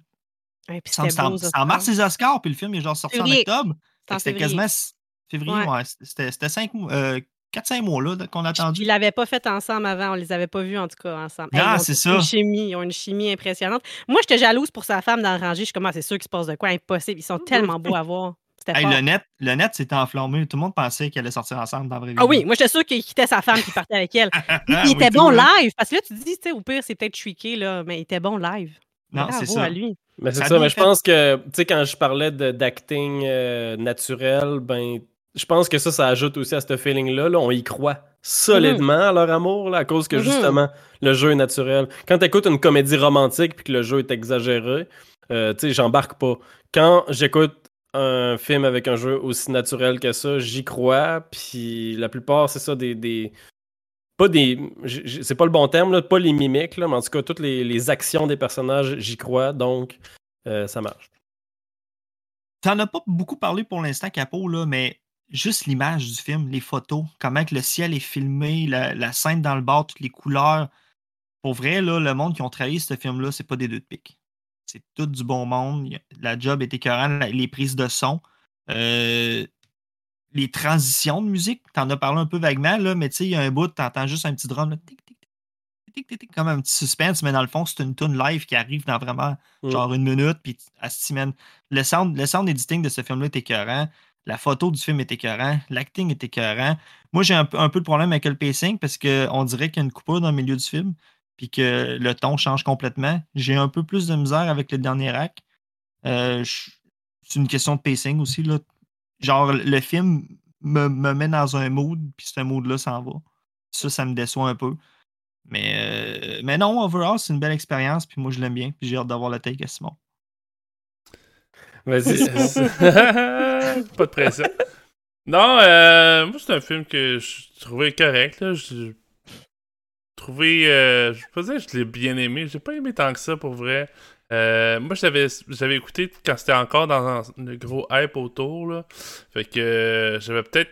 Ouais, puis c'était en- mars les Oscars, puis le film est genre sorti en octobre. C'était quasiment février, Ouais. c'était cinq mois, euh, 4-5 mois là, qu'on a attendu. Ils l'avaient pas fait ensemble avant, on les avait pas vus en tout cas ensemble. Ont c'est ça. Une chimie, ils ont une chimie impressionnante. Moi, j'étais jalouse pour sa femme dans le rangée. Je suis comme, Ah, c'est sûr qu'il se passe de quoi? Impossible. Ils sont tellement beaux à voir. C'était Hey, le net, le net s'était enflammé. Tout le monde pensait qu'ils allaient sortir ensemble dans la vraie vie. Ah oui, moi, j'étais sûre qu'il quittait sa femme et qu'il partait avec elle. Ah, Il était bon live. Parce que là, tu te dis, tu sais, au pire, c'est peut-être tweaké, là, mais il était bon live. Non, c'est ça. à lui. Mais c'est Ça mais je pense que, tu sais, quand je parlais de- d'acting euh, naturel, ben, je pense que ça, ça ajoute aussi à ce feeling-là. là. On y croit solidement à leur amour, là, à cause que Mhm. justement, le jeu est naturel. Quand tu écoutes une comédie romantique puis que le jeu est exagéré, euh, tu sais, j'embarque pas. Quand j'écoute un film avec un jeu aussi naturel que ça, j'y crois, puis la plupart, c'est ça, des. des- pas des. C'est pas le bon terme, là, pas les mimiques, là, mais en tout cas, toutes les, les actions des personnages, j'y crois, donc euh, ça marche. T'en as pas beaucoup parlé pour l'instant, Capo, là, mais juste l'image du film, les photos, comment que le ciel est filmé, la, la scène dans le bar, toutes les couleurs. Pour vrai, là, le monde qui ont travaillé ce film-là, c'est pas des deux de pique. C'est tout du bon monde. La job est écœurante, les prises de son. euh, les transitions de musique, t'en as parlé un peu vaguement, là, mais tu sais, il y a un bout, t'entends juste un petit drum, là, tic, tic, tic, tic, tic, tic, comme un petit suspense, mais dans le fond, c'est une tune live qui arrive dans vraiment Mm. genre une minute, puis elle se mène. Le sound, le sound editing de ce film-là est écœurant. La photo du film est écœurant. L'acting est écœurant. Moi, j'ai un, peu- de problème avec le pacing parce qu'on dirait qu'il y a une coupure dans le milieu du film. puis que le ton change complètement. J'ai un peu plus de misère avec le dernier acte. Euh, c'est une question de pacing aussi. Là. Genre, le film me, me met dans un mood, puis ce mood-là s'en va. Ça, ça me déçoit un peu. Mais, euh, mais non, overall, c'est une belle expérience, puis moi, je l'aime bien, puis j'ai hâte d'avoir la take à Simon. Vas-y. pas de pression. Non, euh, moi, c'est un film que je trouvais correct. Là. Je trouvé. Euh, je peux pas dire que je l'ai bien aimé. J'ai pas aimé tant que ça pour vrai. Euh, moi, j'avais, j'avais écouté quand c'était encore dans un- le gros hype autour. Là. Fait que euh, j'avais peut-être,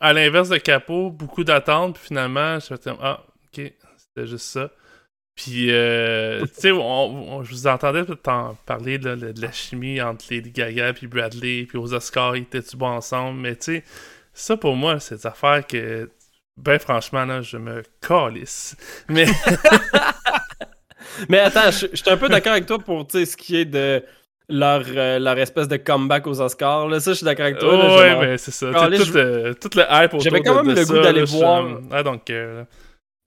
à l'inverse de Capot, beaucoup d'attentes. Puis finalement, je me suis dit, ah, ok, c'était juste ça. Puis, euh, tu sais, je vous entendais en parler là, de, de la chimie entre Lady Gaga puis Bradley, puis aux Oscars, ils étaient-tu bons ensemble? Mais tu sais, ça pour moi, c'est des affaires que, ben franchement, là, je me calisse. Mais, Mais attends, je suis un peu d'accord avec toi pour tu sais, ce qui est de leur, euh, leur espèce de comeback aux Oscars. Là, ça, je suis d'accord avec toi. là, Oh, ouais, genre- mais c'est ça. Tout, je- euh, tout le hype autour J'avais quand même de le goût d'aller voir- I don't care. là.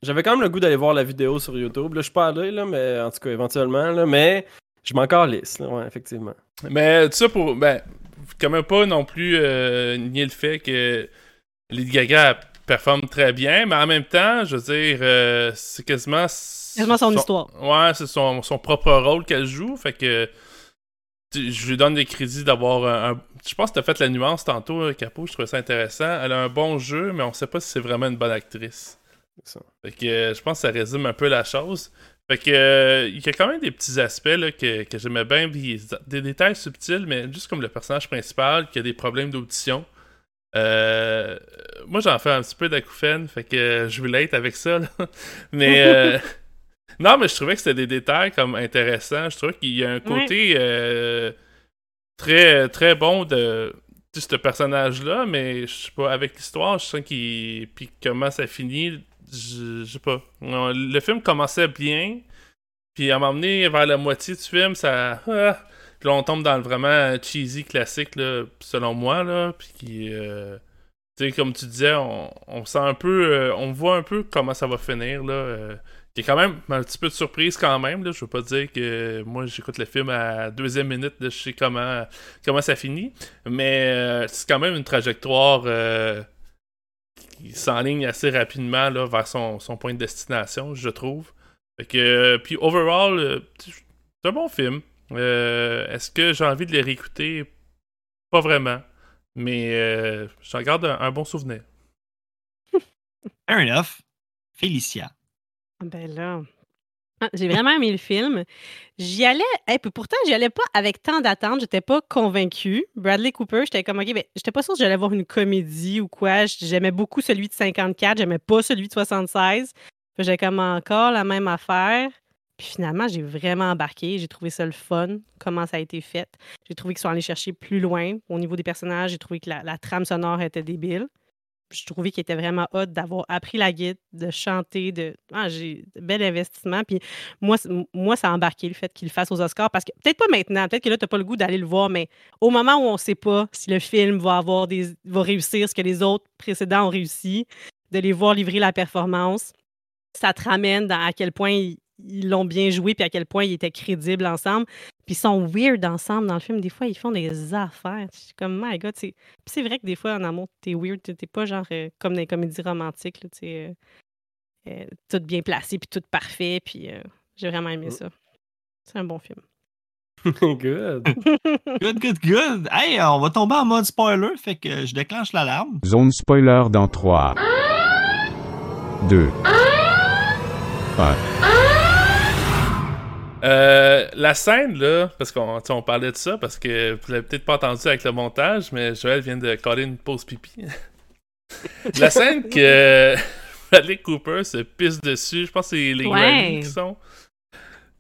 J'avais quand même le goût d'aller voir la vidéo sur YouTube. Là, je suis pas allé, là, mais en tout cas, éventuellement. Là, mais je m'en calisse, là, ouais, effectivement. Mais tout ça pour. Ben, quand même pas non plus euh, nier le fait que Lady Gaga performe très bien, mais en même temps, je veux dire, euh, c'est quasiment. Quasiment son histoire. Ouais, c'est son, son propre rôle qu'elle joue, fait que. Je lui donne des crédits d'avoir un, un- Je pense que t'as fait la nuance tantôt, euh, Capo, je trouvais ça intéressant. Elle a un bon jeu, mais on sait pas si c'est vraiment une bonne actrice. Ça. Fait que euh, je pense que ça résume un peu la chose. Fait que euh, il y a quand même des petits aspects là, que, que j'aimais bien, puis des détails subtils, mais juste comme le personnage principal qui a des problèmes d'audition. Euh, moi j'en fais un petit peu d'acouphène, fait que je relate avec ça. là. Mais euh, non, mais je trouvais que c'était des détails comme intéressants. Je trouvais qu'il y a un côté très très bon de ce personnage-là, mais je sais pas, avec l'histoire, je sens qu'il. Puis comment ça finit, je sais pas. Le film commençait bien, puis à m'emmener vers la moitié du film, ça. ah, puis là, on tombe dans le vraiment cheesy classique, là, selon moi, là, puis qui. euh, tu sais, comme tu disais, on, on sent un peu. euh, on voit un peu comment ça va finir, là. euh, y a quand même un petit peu de surprise quand même. Là. Je veux pas dire que moi j'écoute le film à deuxième minute, là, je sais comment, comment ça finit. Mais c'est quand même une trajectoire qui s'enligne assez rapidement là, vers son, son point de destination, je trouve. Fait que, puis overall, euh, c'est un bon film. Euh, Est-ce que j'ai envie de les réécouter? Pas vraiment. Mais euh, j'en garde un, un bon souvenir. Fair enough. Félicia. Ben là. Ah, J'ai vraiment aimé le film. J'y allais, puis pourtant, j'y allais pas avec tant d'attentes. J'étais pas convaincue. Bradley Cooper, j'étais comme, OK, ben, j'étais pas sûre que j'allais voir une comédie ou quoi. J'aimais beaucoup celui de 54, j'aimais pas celui de 76. Puis J'ai comme encore la même affaire. Puis finalement, j'ai vraiment embarqué. J'ai trouvé ça le fun, comment ça a été fait. J'ai trouvé qu'ils sont allés chercher plus loin au niveau des personnages. J'ai trouvé que la trame sonore était débile. Je trouvais qu'il était vraiment hot d'avoir appris la guide, de chanter, de. Ah, j'ai bel investissement. Puis moi, moi, ça a embarqué le fait qu'il le fasse aux Oscars parce que peut-être pas maintenant, peut-être que là, tu n'as pas le goût d'aller le voir, mais au moment où on ne sait pas si le film va avoir des. va réussir ce que les autres précédents ont réussi, de les voir livrer la performance, ça te ramène dans à quel point ils ils l'ont bien joué puis à quel point ils étaient crédibles ensemble. Puis ils sont weird ensemble dans le film. Des fois, ils font des affaires. Je suis comme, my God, c'est. Puis c'est vrai que des fois, en amour, t'es weird. T'es pas genre euh, comme dans les comédies romantiques, là, tu sais, euh, euh, tout bien placé puis tout parfait. Puis euh, j'ai vraiment aimé ça. C'est un bon film. Good. Good, good, good. Hey, on va tomber en mode spoiler, fait que je déclenche l'alarme. Zone spoiler dans 3, 2, 1. Euh, la scène, là, parce qu'on on parlait de ça, parce que vous l'avez peut-être pas entendu avec le montage, mais Joël vient de coller une pause pipi. la scène que Bradley Cooper se pisse dessus, je pense que c'est les Ouais. Grammys qui sont.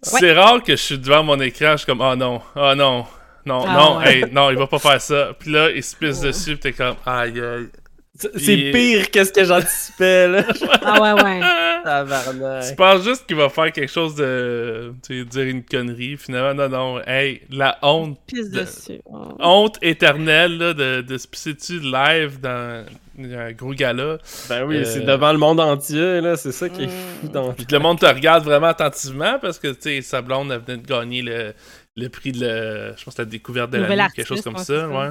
C'est rare que je suis devant mon écran, je suis comme, oh non, oh non, non, Ah non, ouais. hey, non, il va pas faire ça. Puis là, il se pisse dessus, pis t'es comme, aïe, aïe. C'est pire que ce que j'anticipais, là. Ah ouais, ouais. Tu Tabarnak. penses juste qu'il va faire quelque chose de. Tu sais, dire une connerie. Finalement, non, non. Hey, la honte. Pisse De- dessus. Oh. Honte éternelle là, de, de se pisser dessus live dans. un gros gala. Ben oui, Euh, c'est devant le monde entier, là. C'est ça qui est fou dans Puis que le monde te regarde vraiment attentivement parce que, tu sais, sa blonde, elle venait de gagner le, le prix de le, je pense, la découverte de l'année, quelque chose comme ça. ouais.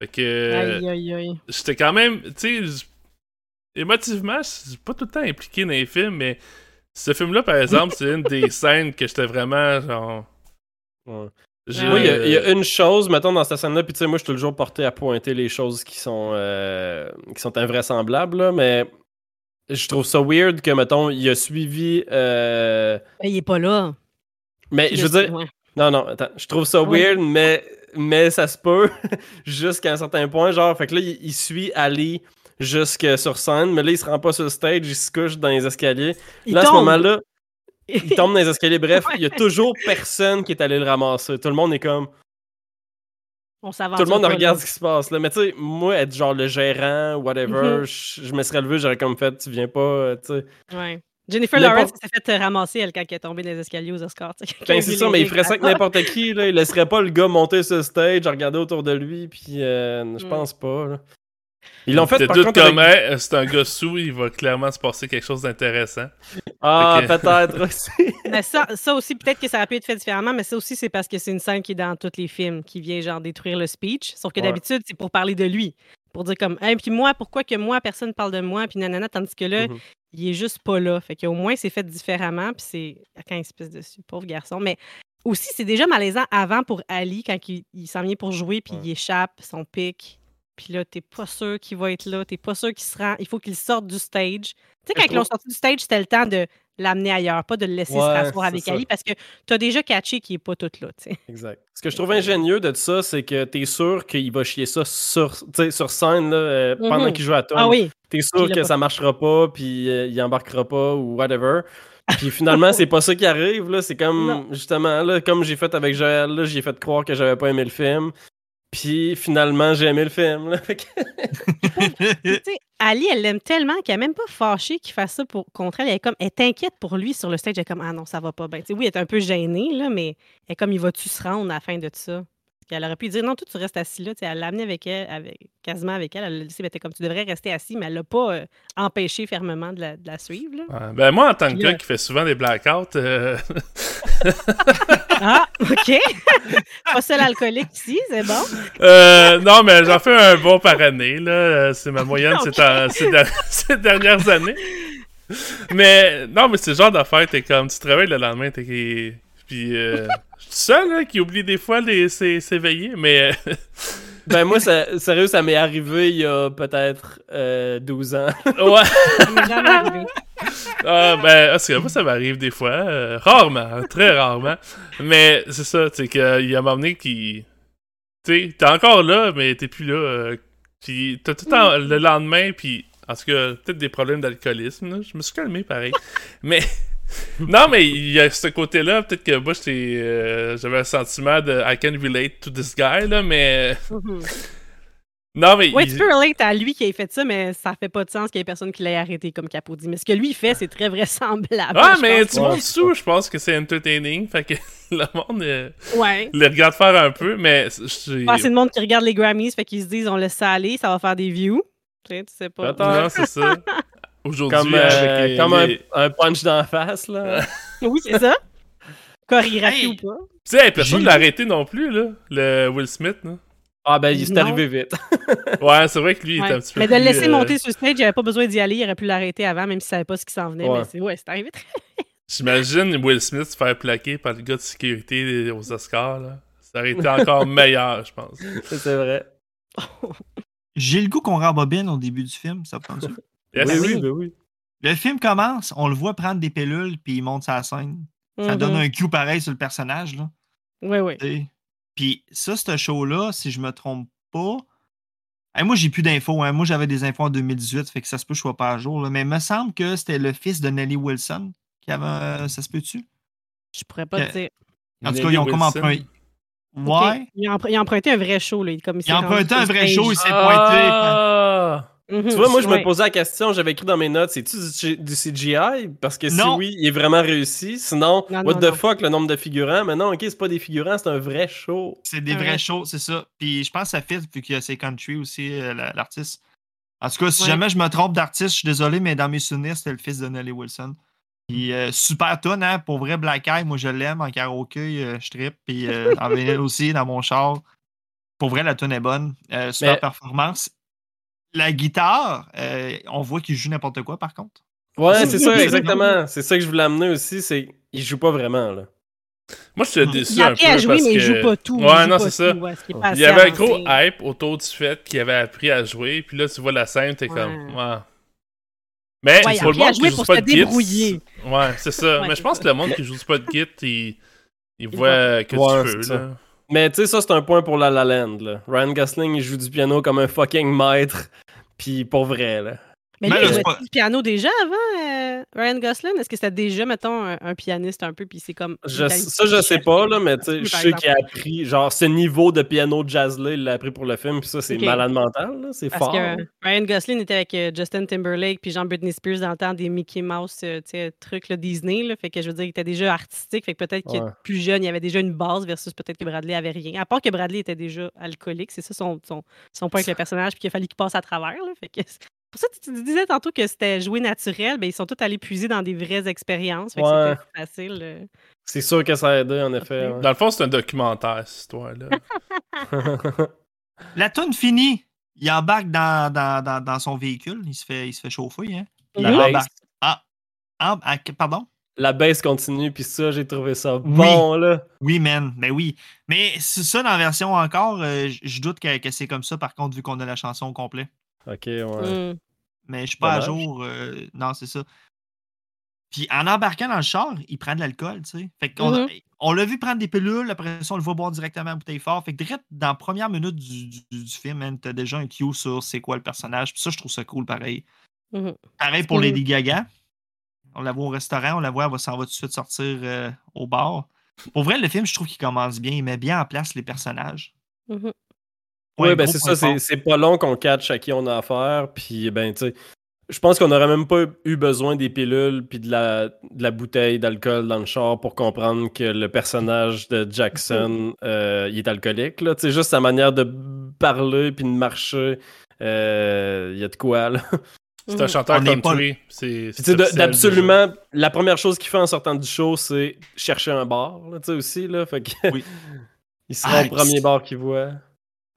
Fait que, euh, Aïe, aïe, aïe. j'étais quand même, tu sais, émotivement, je suis pas tout le temps impliqué dans les films, mais ce film-là, par exemple, c'est une des scènes que j'étais vraiment, genre... Ouais. Moi, il y, a- il y a une chose, mettons, dans cette scène-là, puis tu sais, moi, je suis toujours porté à pointer les choses qui sont, euh, qui sont invraisemblables, là, mais je trouve ça weird que, mettons, il a suivi. euh, il est pas là. Mais je veux dire, Ouais. non, non, attends, je trouve ça Ouais. weird, mais, mais ça se peut jusqu'à un certain point, genre, fait que là, il, il suit Ali jusque sur scène, mais là, il se rend pas sur le stage, il se couche dans les escaliers. Il là, à ce moment-là, il tombe dans les escaliers, bref, il y a toujours personne qui est allé le ramasser. Tout le monde est comme. On s'avance. Tout le monde regarde ce qui se passe là. Mais tu sais, moi, être genre le gérant, whatever, Mhm. je, je me serais levé, j'aurais comme fait, tu viens pas, euh, tu sais. Ouais. Jennifer Lawrence s'est fait euh, ramasser, elle, quand elle est tombée dans les escaliers aux Oscars. Ben, c'est a ça, mais il ferait ça avec n'importe qui, là. Il laisserait pas le gars monter sur le stage, regarder autour de lui, puis euh, je Mm. pense pas, là. Ils l'ont fait par doutes contre. comme, avec- hey, c'est un gars sous, il va clairement se passer quelque chose d'intéressant. Ah, peut-être aussi. Mais ça, ça aussi, peut-être que ça aurait pu être fait différemment, mais ça aussi, c'est parce que c'est une scène qui est dans tous les films, qui vient genre détruire le speech. Sauf que Ouais. d'habitude, c'est pour parler de lui. Pour dire comme, hey, puis moi, pourquoi que moi, personne parle de moi, puis nanana, tandis que là, Mhm. Il est juste pas là. Fait qu'au moins, c'est fait différemment, puis c'est. Quand il se pisse dessus, pauvre garçon. Mais aussi, c'est déjà malaisant avant pour Ali, quand il, il s'en vient pour jouer, puis Ouais. il échappe son pic. Puis là, t'es pas sûr qu'il va être là, t'es pas sûr qu'il se rend. Il faut qu'il sorte du stage. Tu sais, quand ils l'ont sorti du stage, c'était le temps de l'amener ailleurs, pas de le laisser Ouais, se rasseoir avec. Ali, parce que t'as déjà catché qu'il est pas tout là, tu. Exact. Ce que je trouve ingénieux de ça, c'est que t'es sûr qu'il va chier ça sur, tu sur scène là, euh, pendant Mhm. qu'il joue à Tom. Ah oui, T'es Il sûr que ça marchera pas, puis euh, il embarquera pas ou whatever. Puis finalement, c'est pas ça qui arrive. là. C'est comme, Non. justement, là, comme j'ai fait avec Joël, j'ai fait croire que j'avais pas aimé le film. Puis finalement, j'ai aimé le film. là. Ali, elle l'aime tellement qu'elle n'est même pas fâchée qu'il fasse ça pour, contre elle. Elle est comme, elle est inquiète pour lui sur le stage. Elle est comme, ah non, ça va pas bien. Oui, elle est un peu gênée, là, mais elle est comme, il va-tu se rendre à la fin de ça? Elle aurait pu dire, non, toi, tu restes assis là. Elle l'a amené avec elle, avec, quasiment avec elle. Elle l'a laissé, elle était comme, tu devrais rester assis, mais elle l'a pas euh, empêché fermement de la, de la suivre. Là. Ouais, ben moi, en tant que gars qui fait souvent des blackouts, euh, Ah, OK. pas seul alcoolique ici, c'est bon. euh, non, mais j'en fais un bon par année, là. C'est ma moyenne ces, temps- ces der- ces dernières années. Mais, non, mais c'est le genre d'affaire, t'es comme, tu travailles le lendemain, t'es qui... Puis, euh, je suis seul, là, qui oublie des fois de s'éveiller, mais... euh, ben moi, ça- sérieux, ça m'est arrivé il y a peut-être euh, 12 ans. ouais. Ça m'est jamais arrivé. Ah, ben, parce que moi, ça m'arrive des fois. euh, rarement, très rarement. Mais c'est ça, tu sais, qu'il y a un moment donné qui. Tu sais, t'es encore là, mais t'es plus là. euh, puis t'as tout temps le lendemain, puis. En tout cas, peut-être des problèmes d'alcoolisme. Je me suis calmé pareil. mais. Non, mais il y a ce côté-là. Peut-être que moi, euh, j'avais un sentiment de I can relate to this guy, là, mais. Non, mais. Oui, il- tu peux relate à lui qui ait fait ça, mais ça fait pas de sens qu'il y ait personne qui l'ait arrêté comme Capodi. Mais ce que lui fait, c'est très vraisemblable. Ah, mais tu montes sous, je pense que c'est entertaining. Fait que le monde. euh, Ouais. les regarde faire un peu, mais Pas assez de monde qui regarde les Grammys, fait qu'ils se disent on laisse ça aller, ça va faire des views. Tu sais, tu sais pas. Peut-être. non, c'est ça. Aujourd'hui, Comme, euh, les- comme un, les- un punch d'en face, là. Oui, c'est ça. Chorégraphie Hey. ou pas? Tu sais, personne l'a arrêté non plus, là, le Will Smith. Là. Ah ben, il arrivé vite. Ouais, c'est vrai que lui, il Ouais. était un petit peu Mais de le laisser euh, monter sur le stage, il avait pas besoin d'y aller, il aurait pu l'arrêter avant, même s'il savait pas ce qui s'en venait. Ouais. Mais c'est ouais, c'est arrivé très J'imagine Will Smith se faire plaquer par le gars de sécurité aux Oscars, là. Ça aurait été encore meilleur, je pense. c'est vrai. J'ai le goût qu'on rembobine au début du film, ça prend ça. Yes. oui, oui. oui, ben oui. Le film commence, on le voit prendre des pilules, puis il monte sa scène. Ça Mhm. donne un cue pareil sur le personnage, là. Oui, oui. tu sais. Puis ça, ce show-là, si je me trompe pas. Hey, moi, j'ai plus d'infos. hein. Moi, j'avais des infos en 2018, fait que ça se peut que je sois pas à jour. là. Mais il me semble que c'était le fils de Nelly Wilson qui avait. un- Ça se peut-tu? Je pourrais pas Que- te dire. En tout cas, ils ont comme Wilson. emprunté. Ok. Ouais. Il, a empr- il a emprunté un vrai show, là. Comme il Il a emprunté un vrai show, il s'est pointé. Mhm. Tu vois, moi, je me posais la question, j'avais écrit dans mes notes, c'est-tu du, CGI? Parce que si oui, il est vraiment réussi. Sinon, Non, what non, the non. fuck, le nombre de figurants? Mais non, ok, c'est pas des figurants, c'est un vrai show. C'est des vrais vrai shows, c'est ça. Puis je pense que ça fit, vu que c'est country aussi, euh, la- l'artiste. En tout cas, si Ouais. jamais je me trompe d'artiste, je suis désolé, mais dans mes souvenirs, c'était le fils de Nelly Wilson. Puis euh, super tune, hein? Pour vrai, Black Eye, moi je l'aime en karaoké, euh, je trippe. Puis euh, en vinyle aussi, dans mon char. Pour vrai, la tune est bonne. Euh, super Mais- performance. La guitare, euh, on voit qu'il joue n'importe quoi par contre. Ouais, C'est ça, exactement. C'est ça que je voulais amener aussi, c'est il joue pas vraiment, là. Moi, je suis déçu Il a un appris peu. à jouer, parce mais il que- joue pas tout. il Ouais, non, c'est ça. tout, ouais, Il y avait un gros hype autour du fait qu'il avait appris à jouer, puis là, tu vois la scène, t'es Ouais. comme. Ouais. Mais Ouais, il pour le monde qui jouer joue pour pas se de Git. débrouiller. Ouais, c'est ça. Mais je pense que le monde qui joue pas de Git, il, il voit que tu là. Mais tu sais, ça, c'est un point pour La La Land, là. Ryan Gosling, il joue du piano comme un fucking maître. Puis pour vrai, là. Mais lui, il jouait pas- du piano déjà avant, euh, Ryan Gosling? Est-ce que c'était déjà, mettons, un, un pianiste un peu, puis c'est comme... Je- ça, je sais pas, là, mais tu sais, Oui, je sais qu'il a appris, genre, ce niveau de piano jazz-là, il l'a appris pour le film, puis ça, c'est malade mental, là. C'est Parce fort. que Ryan Gosling était avec euh, Justin Timberlake puis Jean-Britney Spears dans le temps des Mickey Mouse euh, tu sais, trucs là, Disney. Là, fait que je veux dire, il était déjà artistique. Fait que peut-être que Ouais. plus jeune, il y avait déjà une base versus peut-être que Bradley avait rien. À part que Bradley était déjà alcoolique. C'est ça son, son, son point avec le personnage puis qu'il a fallu qu'il passe à travers. Là, fait que pour ça, tu, tu disais tantôt que c'était joué naturel. Ben, ils sont tous allés puiser dans des vraies expériences. Fait que Ouais. c'était facile. euh. C'est sûr que ça a aidé, en effet. ouais. Dans le fond, c'est un documentaire, cette histoire-là. La tune finie, il embarque dans, dans, dans, dans son véhicule, il se fait, il se fait chauffer. Hein? La embarque- Ah, ah, ah, pardon? La baisse continue, puis ça, j'ai trouvé ça bon, là. Oui, man, ben oui. Mais c'est ça dans la version encore, euh, je doute que, que c'est comme ça, par contre, vu qu'on a la chanson au complet. Ok, ouais. Mm. Mais je suis pas à jour. euh, non, c'est ça. Puis en embarquant dans le char, il prend de l'alcool, tu sais. Fait qu'on Mhm. on l'a vu prendre des pilules, après ça, on le voit boire directement à bouteille fort. Fait que direct dans la première minute du, du, du film, t'as déjà un cue sur c'est quoi le personnage. Puis ça, je trouve ça cool, pareil. Mhm. Pareil pour Mhm. Lady Gaga. On la voit au restaurant, on la voit, elle va s'en va tout de suite sortir euh, au bar. Pour vrai, le film, je trouve qu'il commence bien. Il met bien en place les personnages. Mhm. Ouais, Oui, ben c'est ça, c'est- pas long qu'on catch à qui on a affaire, puis ben tu sais, je pense qu'on n'aurait même pas eu besoin des pilules puis de la, de la bouteille d'alcool dans le char pour comprendre que le personnage de Jackson, euh, il est alcoolique, là, tu sais, juste sa manière de parler puis de marcher, euh, il y a de quoi, là. C'est un Mhm. chanteur n'est pas- country. C'est d'absolument, la première chose qu'il fait en sortant du show, c'est chercher un bar, là, tu sais, aussi, là, fait que Oui. il sera Ah, au premier c'est- bar qu'il voit.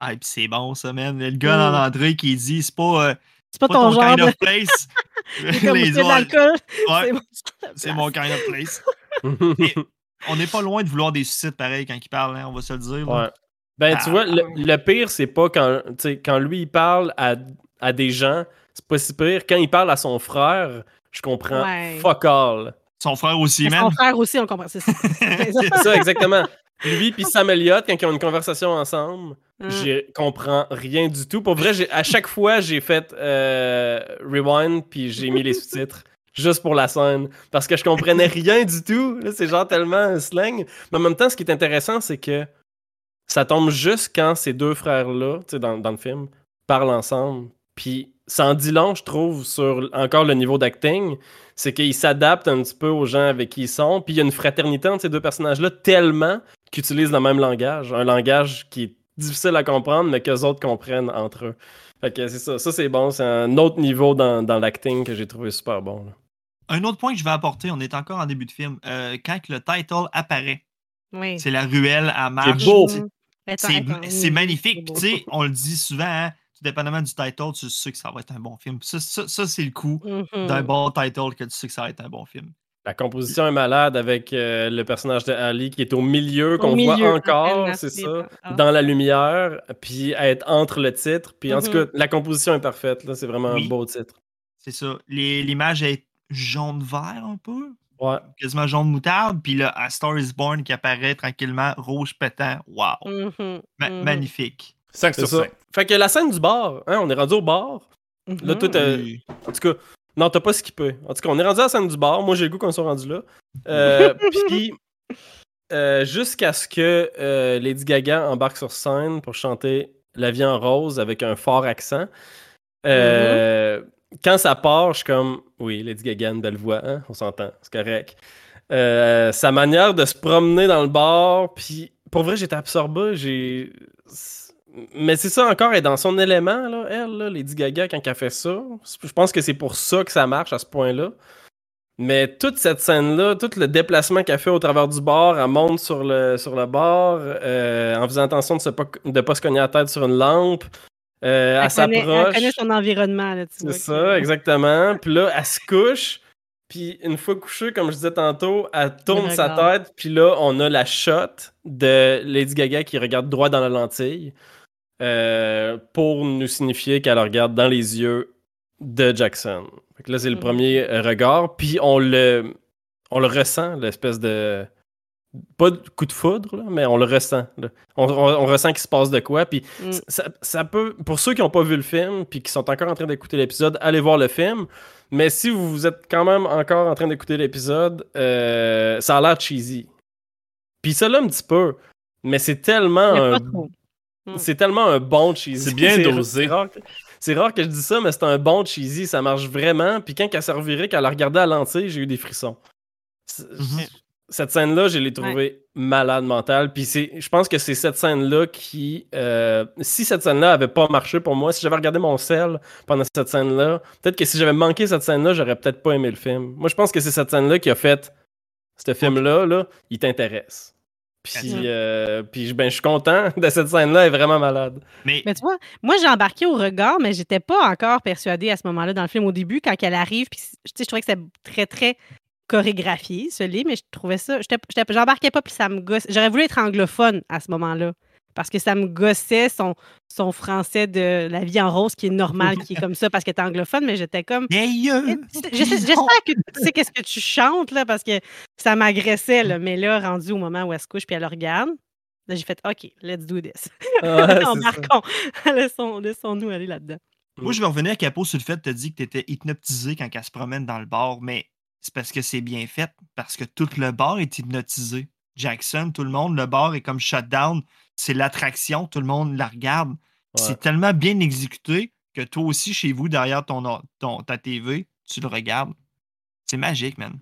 Ah, puis c'est bon, ça, man. Le gars Mm. dans l'entrée qui dit c'est pas, euh, C'est pas pas ton genre. kind de- of place. C'est Les l'alcool. ouais, mon- kind of place. On n'est pas loin de vouloir des suicides pareil quand il parle, hein, on va se le dire. Ouais. Ben, tu Ah, vois, le, pire, c'est pas quand, tu sais, quand lui, il parle à, à des gens, c'est pas si pire. Quand il parle à son frère, je comprends Ouais. fuck all. Son frère aussi, man. Son frère aussi, on comprend. C'est ça. Ça, exactement. Lui puis Sam Elliott, quand ils ont une conversation ensemble, Hum. je comprends rien du tout. Pour vrai, à chaque fois, j'ai fait euh, rewind puis j'ai mis les sous-titres. Juste pour la scène. Parce que je comprenais rien du tout. C'est genre tellement slang. Mais en même temps, ce qui est intéressant, c'est que ça tombe juste quand ces deux frères-là, tu sais, dans, dans le film, parlent ensemble. Puis ça en dit long, je trouve, sur encore le niveau d'acting. C'est qu'ils s'adaptent un petit peu aux gens avec qui ils sont. Puis il y a une fraternité entre ces deux personnages-là tellement qu'ils utilisent le même langage. Un langage qui est difficile à comprendre, mais qu'eux autres comprennent entre eux. Fait que c'est ça. Ça, c'est bon. C'est un autre niveau dans, dans l'acting que j'ai trouvé super bon. là. Un autre point que je vais apporter, on est encore en début de film. euh, quand que le title apparaît, Oui. c'est la ruelle à marche. beau. C'est oui, magnifique. c'est Puis, beau. tu sais, on le dit souvent, hein, tout dépendamment du title, tu sais que ça va être un bon film. Ça, ça, ça, c'est le coup Mhm. d'un bon title que tu sais que ça va être un bon film. La composition est malade avec euh, le personnage de Ali qui est au milieu, qu'on voit encore, c'est ça, ah. dans la lumière, puis être entre le titre. Puis en tout Mhm. cas, la composition est parfaite. là, C'est vraiment Oui. un beau titre. C'est ça. Les- L'image est jaune-vert un peu, Ouais. quasiment jaune moutarde. Puis là, A Star is Born qui apparaît tranquillement, rouge pétant. Wow! Mhm, Ma- mhm, Magnifique. 5 C'est sur ça. 5. Fait que la scène du bar, hein, on est rendu au bar. Là, tout, euh. En tout cas, non, t'as pas skippé. En tout cas, on est rendu à la scène du bar. Moi, j'ai le goût qu'on soit rendu là. Euh, Puis, euh, jusqu'à ce que euh, Lady Gaga embarque sur scène pour chanter La vie en rose avec un fort accent. Euh, Quand ça part, je suis comme, oui, Lady Gaga, une belle voix, hein? on s'entend, c'est correct. Sa manière de se promener dans le bar, puis pour vrai, j'étais absorbé. J'ai. Mais c'est ça encore, elle est dans son élément, là, elle, là, Lady Gaga, quand elle fait ça. Je pense que c'est pour ça que ça marche à ce point-là. Mais toute cette scène-là, tout le déplacement qu'elle fait au travers du bar, elle monte sur le, sur le bar euh, en faisant attention de ne pas, de pas se cogner la tête sur une lampe. Euh, elle Elle connaît, elle s'approche. connaît son environnement. C'est ça, exactement. Puis là, elle se couche. Puis une fois couchée, comme je disais tantôt, elle tourne sa tête. Puis là, on a la shot de Lady Gaga qui regarde droit dans la lentille euh, pour nous signifier qu'elle regarde dans les yeux de Jackson. Fait que là, c'est le Mhm. premier euh, regard. Puis on le, on le ressent, l'espèce de. Pas de coup de foudre, là, mais on le ressent. là. On, on- on ressent qu'il se passe de quoi. Puis Mm. ça, ça peut, pour ceux qui n'ont pas vu le film puis qui sont encore en train d'écouter l'épisode, allez voir le film. Mais si vous êtes quand même encore en train d'écouter l'épisode, euh, ça a l'air cheesy. Puis ça là un petit peu, mais c'est tellement Mais un. Mm. c'est tellement un bon cheesy. C'est bien dosé. C'est rare, que- c'est rare que je dis ça, mais c'est un bon cheesy, ça marche vraiment. Puis quand elle revirée, qu'elle a regardé à l'entier, j'ai eu des frissons. Mhm. Cette scène-là, je l'ai trouvée malade mentale. Puis c'est, je pense que c'est cette scène-là qui, euh, si cette scène-là avait pas marché pour moi, si j'avais regardé mon sel pendant cette scène-là, peut-être que si j'avais manqué cette scène-là, j'aurais peut-être pas aimé le film. Moi, je pense que c'est cette scène-là qui a fait ce film-là, là, il t'intéresse. Puis, euh, puis ben, je suis content de cette scène-là, elle est vraiment malade. Mais Mais tu vois, moi, j'ai embarqué au regard, mais j'étais pas encore persuadée à ce moment-là dans le film. Au début, quand elle arrive, puis, je trouvais que c'était très, très chorégraphié, ce livre, mais je trouvais ça. J'embarquais pas, puis ça me gosse. J'aurais voulu être anglophone à ce moment-là. Parce que ça me gossait son, son français de la vie en rose qui est normal, qui est comme ça parce que t'es anglophone, mais j'étais comme. J'essaie- J'espère que tu sais qu'est-ce que tu chantes, là, parce que ça m'agressait, là. Mais là, rendu au moment où elle se couche puis elle le regarde, là, j'ai fait OK, let's do this. Ouais, ça. Embarquons. Laissons- Laissons-nous aller là-dedans. Moi, je vais revenir à Capot sur le fait que tu as dit que tu étais hypnotisé quand elle se promène dans le bar, mais c'est parce que c'est bien fait, parce que tout le bar est hypnotisé. Jackson, tout le monde, le bar est comme shut down. C'est l'attraction, tout le monde la regarde. Ouais. C'est tellement bien exécuté que toi aussi, chez vous, derrière ton, ta TV, tu le regardes. C'est magique, man.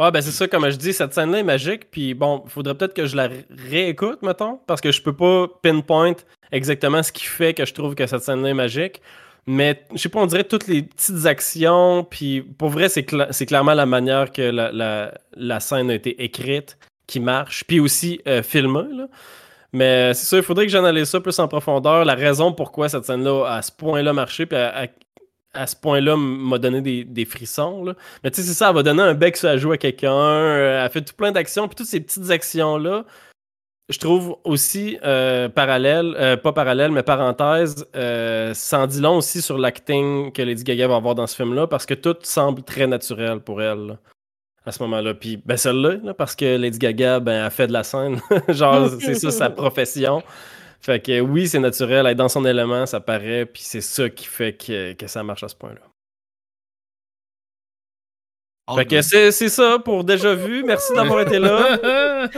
Ouais, ben c'est ça, comme je dis, cette scène-là est magique. Puis bon, il faudrait peut-être que je la ré- réécoute, mettons, parce que je peux pas pinpoint exactement ce qui fait que je trouve que cette scène-là est magique. Mais je sais pas, on dirait toutes les petites actions. Puis pour vrai, c'est cla- c'est clairement la manière que la, la- la scène a été écrite qui marche. Puis aussi euh, filmée, là. Mais c'est ça, il faudrait que j'analyse ça plus en profondeur. La raison pourquoi cette scène-là à ce point-là marché, puis à, à- ce point-là m'a donné des, des frissons. Là. Mais tu sais, c'est ça, elle va donner un bec sur la joue à quelqu'un, euh, elle fait tout plein d'actions, puis toutes ces petites actions-là, je trouve aussi euh, parallèle, euh, pas parallèle, mais parenthèse, euh, en dit long aussi sur l'acting que Lady Gaga va avoir dans ce film-là, parce que tout semble très naturel pour elle. À ce moment-là. Puis, ben, celle-là, là, parce que Lady Gaga, ben, elle fait de la scène. Genre, c'est ça sa profession. Fait que oui, c'est naturel, elle est dans son élément, ça paraît, puis c'est ça qui fait que, que ça marche à ce point-là. Fait que c'est c'est ça pour déjà vu. Merci d'avoir été là.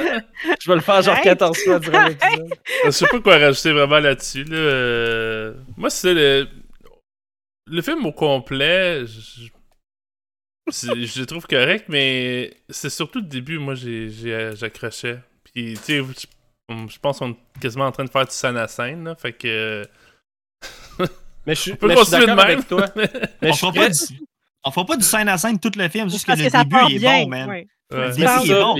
Je vais le faire genre Arrête. 14 fois durant l'épisode. Je sais pas quoi rajouter vraiment là-dessus. Là. Euh, Moi, c'est le. Le film au complet, je... je le trouve correct, mais c'est surtout le début, moi, j'ai- j'ai- j'accrochais. Puis, tu sais, je je pense qu'on est quasiment en train de faire du scène à scène, là, fait que. Mais je suis d'accord avec toi. Mais on, je suis fera pas du, on fera pas du scène à scène tout le film, juste que Parce le début il est bien. bon, man. ouais. Ouais. Mais ça, bon.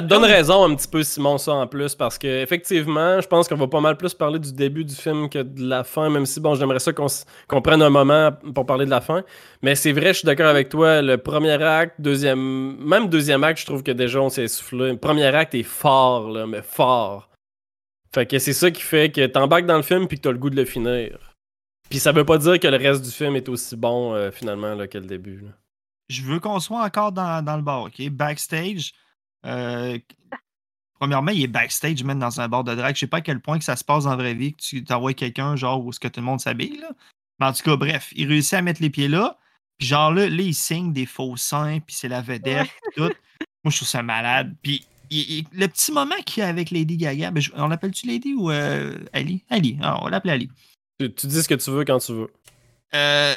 te donne raison un petit peu, Simon, ça en plus, parce que effectivement, je pense qu'on va pas mal plus parler du début du film que de la fin, même si, bon, j'aimerais ça qu'on s- qu'on prenne un moment pour parler de la fin. Mais c'est vrai, je suis d'accord avec toi. Le premier acte, deuxième, même deuxième acte, je trouve que déjà on s'est essoufflé. Le premier acte est fort, là, mais fort. Fait que c'est ça qui fait que t'embarques dans le film puis que t'as le goût de le finir. Puis ça veut pas dire que le reste du film est aussi bon euh, finalement là, que le début. là. Je veux qu'on soit encore dans, dans le bar, OK? Backstage. euh, premièrement, il est backstage, même dans un bar de drague. Je sais pas à quel point que ça se passe en vraie vie, que tu t'envoies quelqu'un, genre, où est-ce que tout le monde s'habille, là. Mais en tout cas, bref, il réussit à mettre les pieds là. Puis genre là, là, il signe des faux seins, puis c'est la vedette, puis tout. Moi, je trouve ça malade. Puis il- il- le petit moment qu'il y a avec Lady Gaga, ben, je- on l'appelle-tu Lady ou euh, Ali? Ali, Ah, on l'appelle Ali. Tu, tu dis ce que tu veux quand tu veux. Euh,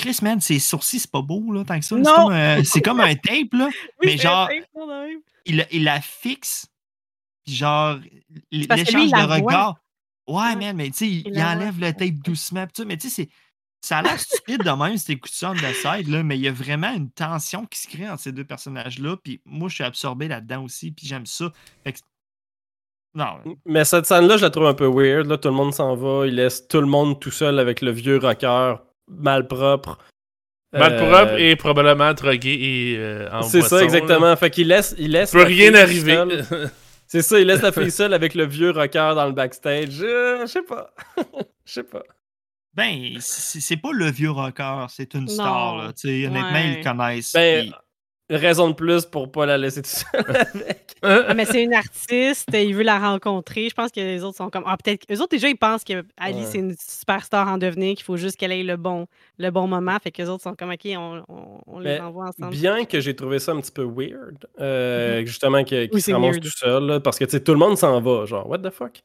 Chris, man, ses sourcils, c'est pas beau, là, tant que ça. Non. C'est comme, un- c'est comme un tape, là. Oui, Mais genre- de. Il, il la fixe, puis genre, l'échange il de regards. Ouais, Ouais. man, mais tu sais, il, voit. enlève le tape doucement, pis tout, mais tu sais, c'est- ça a l'air stupide de même si t'écoutes ça the side, là, mais il y a vraiment une tension qui se crée entre ces deux personnages-là, puis moi, je suis absorbé là-dedans aussi, puis j'aime ça. Fait que- Non, Mais cette scène-là, je la trouve un peu weird. Là, tout le monde s'en va. Il laisse tout le monde tout seul avec le vieux rocker malpropre. Malpropre Euh, et probablement drogué et euh, en C'est ça, là. exactement. Fait qu'il laisse. Il laisse Peut la rien arriver. seule. C'est ça, il laisse la fille seule avec le vieux rocker dans le backstage. Euh, je sais pas. Je sais pas. Ben, c'est pas le vieux rocker, c'est une star, là. honnêtement, Ouais. ils le connaissent. Ben, raison de plus pour pas la laisser toute seule avec. Ah, mais c'est une artiste, il veut la rencontrer. Je pense que les autres sont comme. Ah, peut-être. Eux autres, déjà, ils pensent que Ali, Ouais. c'est une superstar en devenir, qu'il faut juste qu'elle ait le bon, le bon moment. Fait que les autres sont comme, OK, on, on- on les envoie ensemble. Bien que j'ai trouvé ça un petit peu weird, euh, justement, qu'il qu'il Oui, se tout seul, là, parce que tu sais, tout le monde s'en va, genre, what the fuck?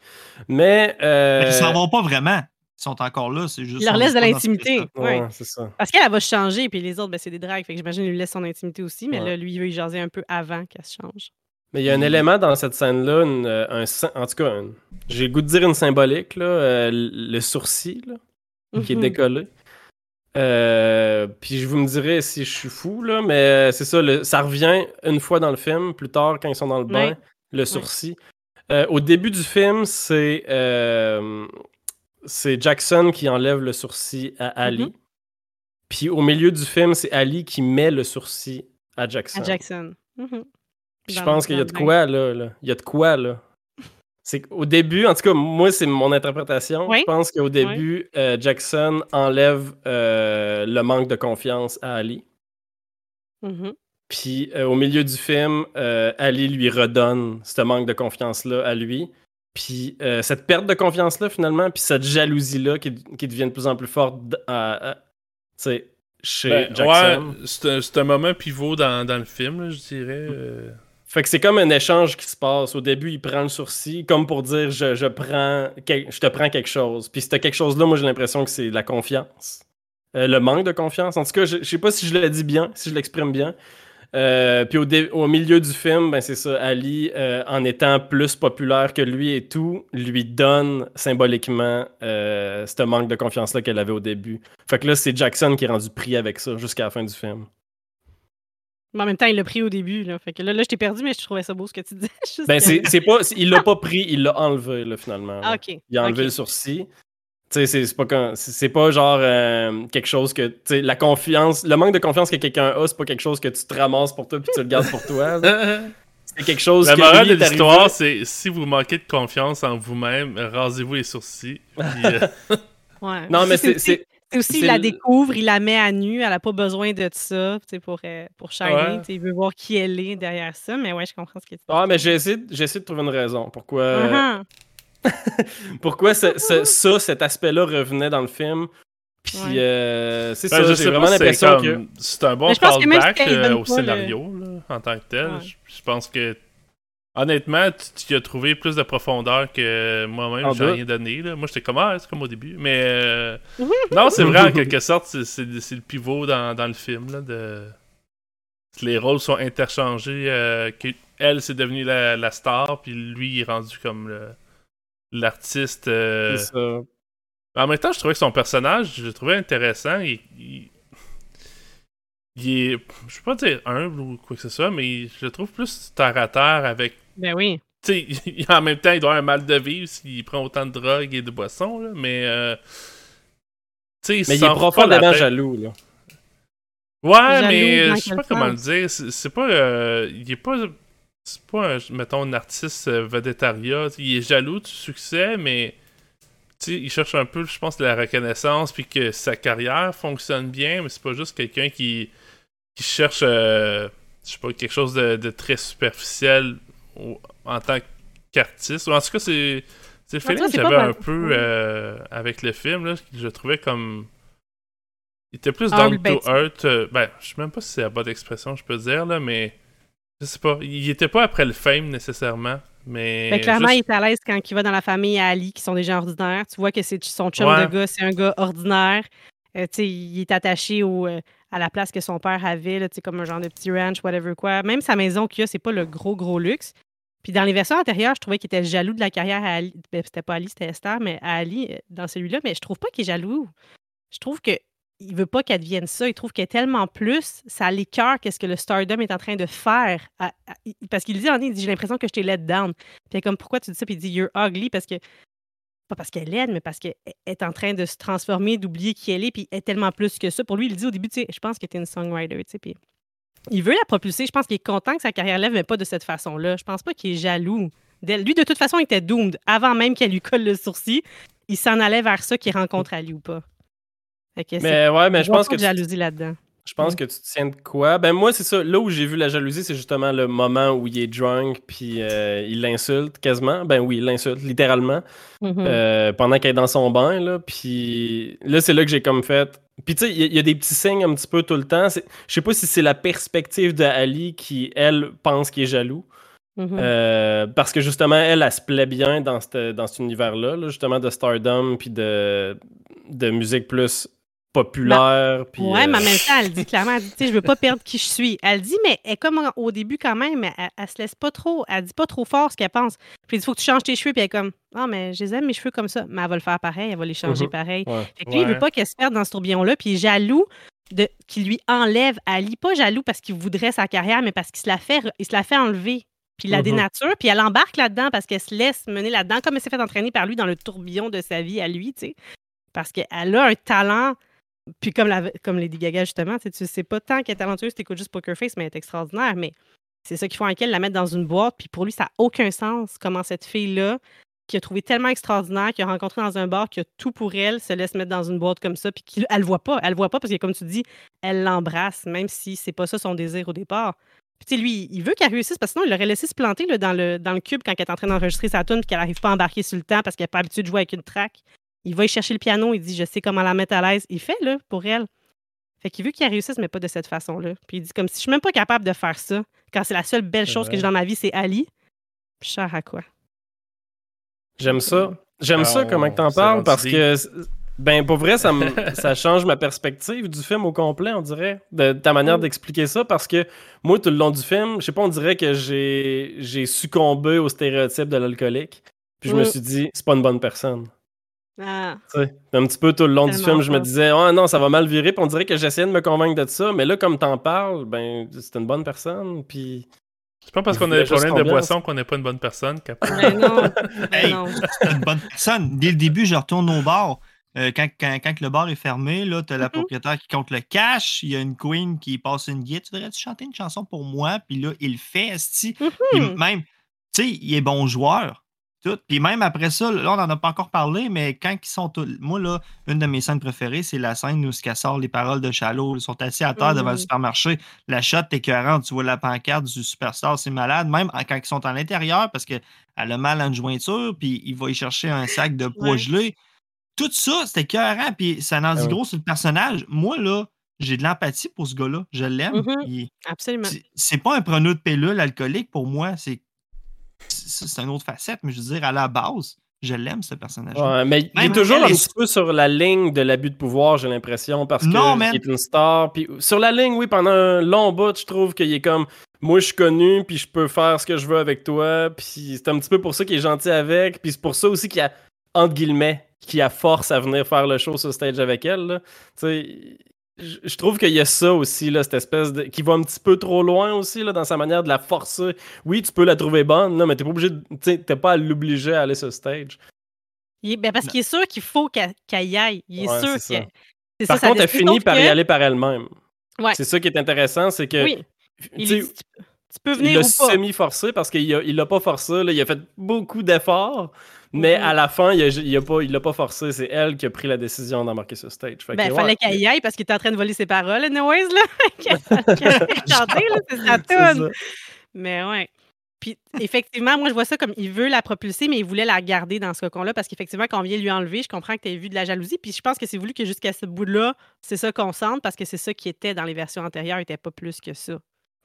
Mais. euh, Mais ils s'en vont pas vraiment. Ils sont encore là, c'est juste. Il leur laisse de l'intimité. ouais, Ouais. c'est ça. Parce qu'elle, elle va se changer, puis les autres, ben, c'est des dragues. Fait que j'imagine qu'il lui laisse son intimité aussi, mais Ouais. là, lui, il veut y jaser un peu avant qu'elle se change. Mais il y a un Puis- élément dans cette scène-là, euh, un, en tout cas, un- j'ai le goût de dire une symbolique, là, euh, le sourcil là, qui est Mhm. décollé. Euh, puis vous me direz si je suis fou, là, mais c'est ça, le- ça revient une fois dans le film, plus tard quand ils sont dans le bain, le sourcil. Euh, au début du film, c'est euh, c'est Jackson qui enlève le sourcil à Ali. Mhm. Puis au milieu du film, c'est Ali qui met le sourcil à Jackson. À Jackson. Mhm. Puis je pense qu'il y a de quoi là, là. Il y a de quoi là. C'est qu'au début, en tout cas, moi, c'est mon interprétation. Oui. Je pense qu'au début, euh, Jackson enlève euh, le manque de confiance à Ali. Mhm. Puis euh, au milieu du film, Ali lui redonne ce manque de confiance-là à lui. Puis euh, cette perte de confiance-là, finalement, puis cette jalousie-là qui, qui devient de plus en plus forte chez Ben, Jackson. ouais, c'est un, moment pivot dans, dans le film, là, je dirais. euh. Fait que c'est comme un échange qui se passe. Au début, il prend le sourcil comme pour dire je, je prends quel- je te prends quelque chose. Puis c'était quelque chose-là, moi j'ai l'impression que c'est la confiance. Euh, le manque de confiance. En tout cas, je, je sais pas si je le dis bien, si je l'exprime bien. Euh, puis au, milieu du film, ben c'est ça, Ali, euh, en étant plus populaire que lui et tout, lui donne symboliquement euh, ce manque de confiance-là qu'elle avait au début. Fait que là, c'est Jackson qui est rendu pris avec ça jusqu'à la fin du film. Mais en même temps, il l'a pris au début. Là. Fait que là, là je t'ai perdu, mais je trouvais ça beau ce que tu disais. Ben, c'est pas, il l'a pas pris, il l'a enlevé, là, finalement. Ah. Il a enlevé le sourcil. C'est- c'est pas, c'est pas genre euh, quelque chose que. La confiance, le manque de confiance que quelqu'un a, c'est pas quelque chose que tu te ramasses pour toi puis tu le gardes pour toi. C'est quelque chose La que. morale de l'histoire, c'est si vous manquez de confiance en vous-même, rasez-vous les sourcils. puis, euh, Ouais. Non, mais c'est. aussi- il la découvre, il la met à nu, elle n'a pas besoin de ça pour, euh, pour. Ouais. Il veut voir qui elle est derrière ça, mais ouais, je comprends ce que tu dis. Ah, mais j'ai essayé, de- j'ai essayé de trouver une raison. Pourquoi, Uh-huh. pourquoi ce- ce- ça, cet aspect-là revenait dans le film? Puis Ouais. euh, c'est ben, ça, j'ai vraiment l'impression que. c'est un bon callback euh, au le- scénario là, en tant que tel. Ouais. Je, je pense que honnêtement, tu, as trouvé plus de profondeur que moi-même j'ai rien donné. Là. Moi, j'étais comme ah, c'est comme au début, mais euh, non, c'est vrai en quelque sorte, c'est, le pivot dans, dans le film là, de les rôles sont interchangés. euh, que elle c'est devenu la, la star, puis lui il est rendu comme le- l'artiste. euh, c'est ça. en même temps, je trouvais que son personnage, je le trouvais intéressant. Il, il, il est, je peux pas dire humble ou quoi que ce soit, mais je le trouve plus terre à terre avec. Ben oui. Tu sais, il- en même temps, il doit avoir un mal de vivre s'il prend autant de drogue et de boissons, là, mais. euh, tu sais, Mais il est profondément jaloux, là. Ouais, Jaloux mais je sais pas comment le dire. C'est c'est pas. euh, il est pas. C'est pas, un, mettons, un artiste euh, vedettariat. Il est jaloux du succès, mais. Tu sais, il cherche un peu, je pense, de la reconnaissance, puis que sa carrière fonctionne bien, mais c'est pas juste quelqu'un qui, qui cherche, euh, je sais pas, quelque chose de, de très superficiel au- en tant qu'artiste. En tout cas, c'est. C'est le feeling que j'avais un peu euh, avec le film, là, que je trouvais comme. Il était plus Humble, down to earth. euh, ben, je sais même pas si c'est la bonne expression, je peux dire, là, mais. Je sais pas. Il était pas après le fame nécessairement, mais. Ben, clairement, juste- il est à l'aise quand il va dans la famille à Ali, qui sont des gens ordinaires. Tu vois que c'est son chum Ouais. de gars, c'est un gars ordinaire. Euh, tu sais, il est attaché au, euh, à la place que son père avait, là, comme un genre de petit ranch, whatever quoi. Même sa maison qu'il a, c'est pas le gros, gros luxe. Puis dans les versions antérieures, je trouvais qu'il était jaloux de la carrière à Ali. Ben, c'était pas Ali, c'était Esther, mais à Ali euh, dans celui-là. Mais je trouve pas qu'il est jaloux. Je trouve que il veut pas qu'elle devienne ça. Il trouve qu'elle est tellement plus, ça l'écœure qu'est-ce que le Stardom est en train de faire. Parce qu'il dit en il dit j'ai l'impression que je t'ai let down. Puis comme pourquoi tu dis ça? Puis il dit you're ugly parce que pas parce qu'elle est laide, mais parce qu'elle est en train de se transformer, d'oublier qui elle est, puis elle est tellement plus que ça. Pour lui, il dit au début, tu sais, je pense que tu es une songwriter, puis il veut la propulser. Je pense qu'il est content que sa carrière lève, mais pas de cette façon-là. Je pense pas qu'il est jaloux d'elle. Lui, de toute façon, il était doomed. Avant même qu'elle lui colle le sourcil, il s'en allait vers ça qu'il rencontre Ali ou pas. Que Mais ouais, mais je pense que de tu, jalousie là-dedans. je pense que tu te tiens de quoi? Ben moi, c'est ça. Là où j'ai vu la jalousie, c'est justement le moment où il est drunk, puis euh, il l'insulte quasiment. Ben oui, il l'insulte littéralement. Mhm. euh, pendant qu'elle est dans son bain, là. Puis là, c'est là que j'ai comme fait. Puis tu sais, il y, a- il y a des petits signes un petit peu tout le temps. Je sais pas si c'est la perspective de Ali qui, elle, pense qu'il est jaloux. Mhm. Euh, parce que justement, elle, elle se plaît bien dans, cette- dans cet univers-là, là, justement de stardom, puis de, de musique plus populaire. puis, Ouais, mais en même temps, elle dit clairement, elle dit, tu sais, je veux pas perdre qui je suis. Elle dit, mais elle comme au début quand même, elle, elle se laisse pas trop, elle dit pas trop fort ce qu'elle pense. Puis il dit, faut que tu changes tes cheveux, puis elle est comme, ah, mais je les aime mes cheveux comme ça. Mais elle va le faire pareil, elle va les changer Mhm. pareil. ouais. Fait que lui, il veut pas qu'elle se perde dans ce tourbillon-là, puis il est jaloux de, qu'il lui enlève Ali. Pas jaloux parce qu'il voudrait sa carrière, mais parce qu'il se la fait, il se la fait enlever. Puis il la Mhm. dénature, puis elle embarque là-dedans parce qu'elle se laisse mener là-dedans, comme elle s'est fait entraîner par lui dans le tourbillon de sa vie à lui, tu sais. Parce qu'elle a un talent, puis comme, la, comme Lady Gaga, justement, tu sais, pas tant qu'elle est talentueuse, t'écoutes juste Poker Face, mais elle est extraordinaire, mais c'est ça qu'ils font avec elle, la mettre dans une boîte, puis pour lui, ça n'a aucun sens comment cette fille-là, qui a trouvé tellement extraordinaire, qui a rencontré dans un bar, qui a tout pour elle, se laisse mettre dans une boîte comme ça, puis qu'elle le voit pas. Elle le voit pas parce que, comme tu dis, elle l'embrasse, même si c'est pas ça son désir au départ. Puis, lui, il veut qu'elle réussisse parce que sinon, il l'aurait laissé se planter dans, le, dans le cube quand elle est en train d'enregistrer sa tune puis qu'elle n'arrive pas à embarquer sur le temps parce qu'elle n'est pas habituée de jouer avec une track. Il va y chercher le piano, il dit Je sais comment la mettre à l'aise. Il fait, là, pour elle. Fait qu'il veut qu'elle réussisse, mais pas de cette façon-là. Puis il dit comme si je suis même pas capable de faire ça, quand c'est la seule belle chose que j'ai dans ma vie, c'est Ali. Sers à quoi? J'aime ça. J'aime Ah, ça comment que t'en s'est parles parce que ben pour vrai ça me ça change ma perspective du film au complet on dirait de, ta manière Mm. d'expliquer ça parce que moi tout le long du film je sais pas on dirait que j'ai j'ai succombé au stéréotype de l'alcoolique puis je me Mm. suis dit c'est pas une bonne personne Ah, un petit peu tout le long du film je me disais oh non ça va mal virer puis on dirait que j'essayais de me convaincre de ça mais là comme t'en parles ben c'est une bonne personne puis C'est pas parce qu'on a des problèmes de boisson qu'on n'est pas une bonne personne. qu'après- ben non. ben Hey. non. C'est une bonne personne. Dès le début, je retourne au bar. Euh, quand, quand, quand le bar est fermé, là, tu as la Mhm. propriétaire qui compte le cash. Il y a une queen qui passe une guide. Tu voudrais-tu chanter une chanson pour moi? Puis là, il le fait, esti. Mhm. même, tu sais, il est bon joueur. Tout. Puis même après ça, là, on n'en a pas encore parlé, mais quand ils sont tous. Moi, là, une de mes scènes préférées, c'est la scène où ce qu'elle sort les paroles de Shallow. Ils sont assis à terre devant le Mhm. supermarché. La shot est écœurante. Tu vois la pancarte du superstar, c'est malade. Même quand ils sont à l'intérieur, parce qu'elle a mal à une jointure, puis il va y chercher un sac de poids Ouais. gelé. Tout ça, c'était écœurant, puis ça en dit Ah oui. gros sur le personnage. Moi, là, j'ai de l'empathie pour ce gars-là. Je l'aime. Mhm. Absolument. c'est- c'est pas un preneur de pilule alcoolique pour moi. C'est c'est une autre facette, mais je veux dire, à la base, je l'aime, ce personnage. Ouais, mais il est toujours un est- petit peu sur la ligne de l'abus de pouvoir, j'ai l'impression, parce que Non, man. il est une star. Puis sur la ligne, oui, pendant un long bout, je trouve qu'il est comme moi, je suis connu, puis je peux faire ce que je veux avec toi. Puis c'est un petit peu pour ça qu'il est gentil avec. Puis c'est pour ça aussi qu'il a entre guillemets qui a force à venir faire le show sur stage avec elle. là. Je trouve qu'il y a ça aussi, là, cette espèce de. qui va un petit peu trop loin aussi là, dans sa manière de la forcer. Oui, tu peux la trouver bonne, là, mais t'es pas obligé de. T'es pas à l'obliger à aller sur stage. Il est- ben, parce qu'il est sûr qu'il faut qu'elle y aille. Il est Ouais, sûr c'est que. ça. c'est Par ça, contre, elle finit par y aller par elle-même. Ouais. C'est ça qui est intéressant, c'est que. Oui. Il tu est dit, peux il venir l'a ou pas. semi-forcé parce qu'il a- il l'a pas forcé. là. il a fait beaucoup d'efforts, mais à la fin, il a, il a pas, il l'a pas forcé. C'est elle qui a pris la décision d'embarquer sur stage. Fait Ben, que, fallait qu'elle y aille parce qu'il était en train de voler ses paroles, anyways, là. Qu'elle là, c'est sa ça. Mais ouais. Puis effectivement, moi, je vois ça comme il veut la propulser, mais il voulait la garder dans ce cocon-là parce qu'effectivement, quand on vient lui enlever, je comprends que tu as vu de la jalousie. Puis je pense que c'est voulu que jusqu'à ce bout-là, c'est ça qu'on sente parce que c'est ça qui était dans les versions antérieures, il n'était pas plus que ça.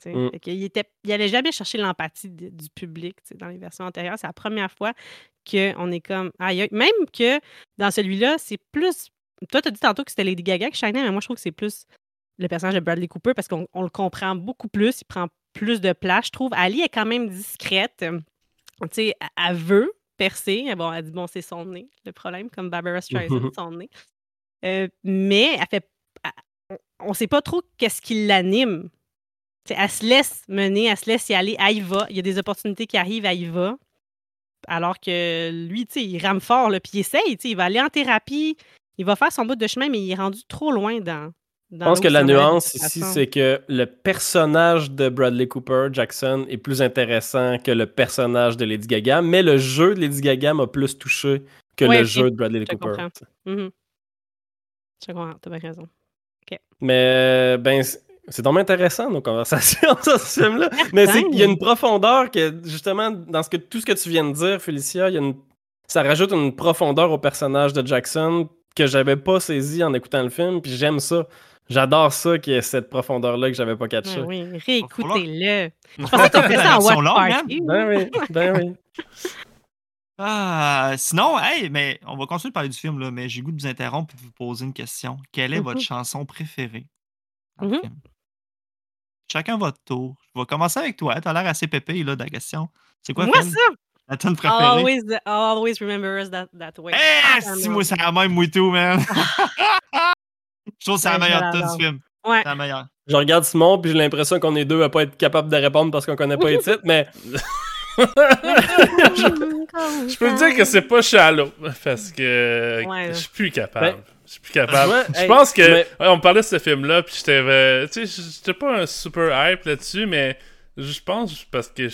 Mm. Qu'il était, il allait jamais chercher l'empathie de- du public dans les versions antérieures. C'est la première fois qu'on est comme. Même que dans celui-là, c'est plus. Toi, tu as dit tantôt que c'était Lady Gaga qui shinait, mais moi, je trouve que c'est plus le personnage de Bradley Cooper parce qu'on on le comprend beaucoup plus, il prend plus de place, je trouve. Ali est quand même discrète. tu sais, elle- elle veut percer. Bon, elle dit, bon, c'est son nez, le problème, comme Barbara Streisand, son nez. Euh, mais elle fait. elle- on ne sait pas trop qu'est-ce qui l'anime. Elle se laisse mener, elle se laisse y aller, elle y va. Il y a des opportunités qui arrivent, elle y va. Alors que lui, il rame fort, puis il essaye, il va aller en thérapie, il va faire son bout de chemin, mais il est rendu trop loin dans. Je pense que la nuance ici, c'est que le personnage de Bradley Cooper, Jackson, est plus intéressant que le personnage de Lady Gaga, mais le jeu de Lady Gaga m'a plus touché que Ouais, le jeu de Bradley je Cooper. comprends. Mhm. Je comprends, t'as bien raison. Mais ben, c'est- vraiment intéressant nos conversations sur ce film-là. Mais c'est qu'il y a une profondeur que, justement, dans ce que, tout ce que tu viens de dire, Félicia, il y a une, ça rajoute une profondeur au personnage de Jackson que j'avais pas saisi en écoutant le film, puis j'aime ça. J'adore ça qu'il y ait cette profondeur-là que j'avais pas catché. Ouais, oui, réécoutez-le. Je pensais que tu fait ça en hein? Party. Ben oui, ben oui. Ah, sinon, hey, mais on va continuer de parler du film, là, mais j'ai goût de vous interrompre et de vous poser une question. Quelle est votre Mhm. chanson préférée? Chacun votre tour. Je vais commencer avec toi. Tu as l'air assez pépé là, de la question. C'est quoi, Moi, ça! la tune préférée? Always, always remember us that, that way. Eh, Ah, si moi, c'est la même, moi tout, man. Je trouve que c'est la Ouais, je meilleure tune du film. Ouais. C'est la meilleure. Je regarde Simon, puis j'ai l'impression qu'on est deux à pas être capable de répondre parce qu'on connaît pas les titres, mais Je peux te dire que c'est pas shallow, parce que Ouais, je suis plus capable. Ben, je suis plus capable. ouais, je hey, pense que. mais- ouais, on me parlait de ce film-là, puis j'étais. euh, tu sais, j'étais pas un super hype là-dessus, mais je pense parce que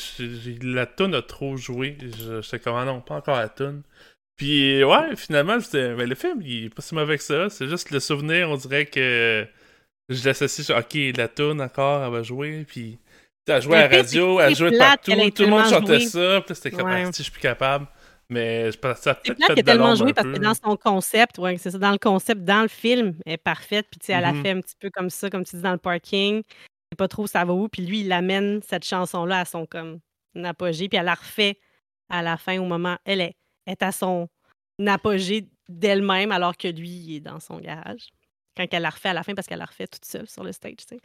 la tune a trop joué. Je- J'étais comme, ah non, pas encore la tune. Puis, ouais, finalement, j'étais. Mais le film, il est pas si mauvais que ça. C'est juste le souvenir, on dirait que. Je l'associe sur, ok, la tune encore, elle va jouer, puis. Elle jouait à la radio, elle jouait partout, tout le monde chantait joué. ça, puis c'était comme, Ouais. ah, si, je suis plus capable. Mais je pense que ça C'est plate tellement joué un parce peu, que dans son concept, ouais, c'est ça, dans le concept, dans le film, elle est parfaite. Puis tu sais, elle Mhm. a fait un petit peu comme ça, comme tu dis, dans le parking. C'est pas trop ça va où. Puis lui, il amène cette chanson-là à son comme apogée. Puis elle la refait à la fin au moment. Elle est, est à son apogée d'elle-même alors que lui, il est dans son garage. Quand elle la refait à la fin parce qu'elle la refait toute seule sur le stage, tu sais.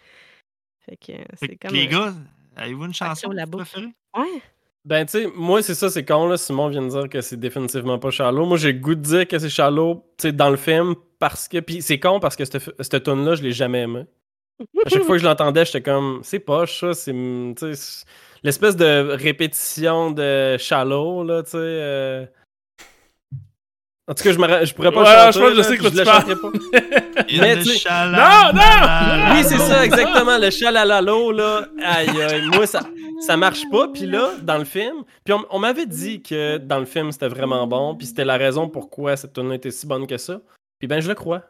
Fait que euh, c'est comme. les euh, gars, avez-vous une chanson la préférée? Ouais. Ben, tu sais, moi, c'est ça, c'est con, là. Simon vient de dire que c'est définitivement pas shallow. Moi, j'ai le goût de dire que c'est shallow, tu sais, dans le film, parce que. Puis c'est con parce que cette, cette tune-là, je l'ai jamais aimé. À chaque fois que je l'entendais, j'étais comme, c'est poche, ça, c'est. Tu sais, l'espèce de répétition de shallow, là, tu sais. euh. En tout cas, je, me je pourrais pas Ouais, je pense que je sais le pas. Il Mais sais- Non, non! Oui, c'est ça, exactement. Le chalalalo, là. Aïe, aïe. Moi, ça, ça marche pas. Puis là, dans le film, puis on, on m'avait dit que dans le film, c'était vraiment bon. Puis c'était la raison pourquoi cette tune était si bonne que ça. Puis ben, je le crois.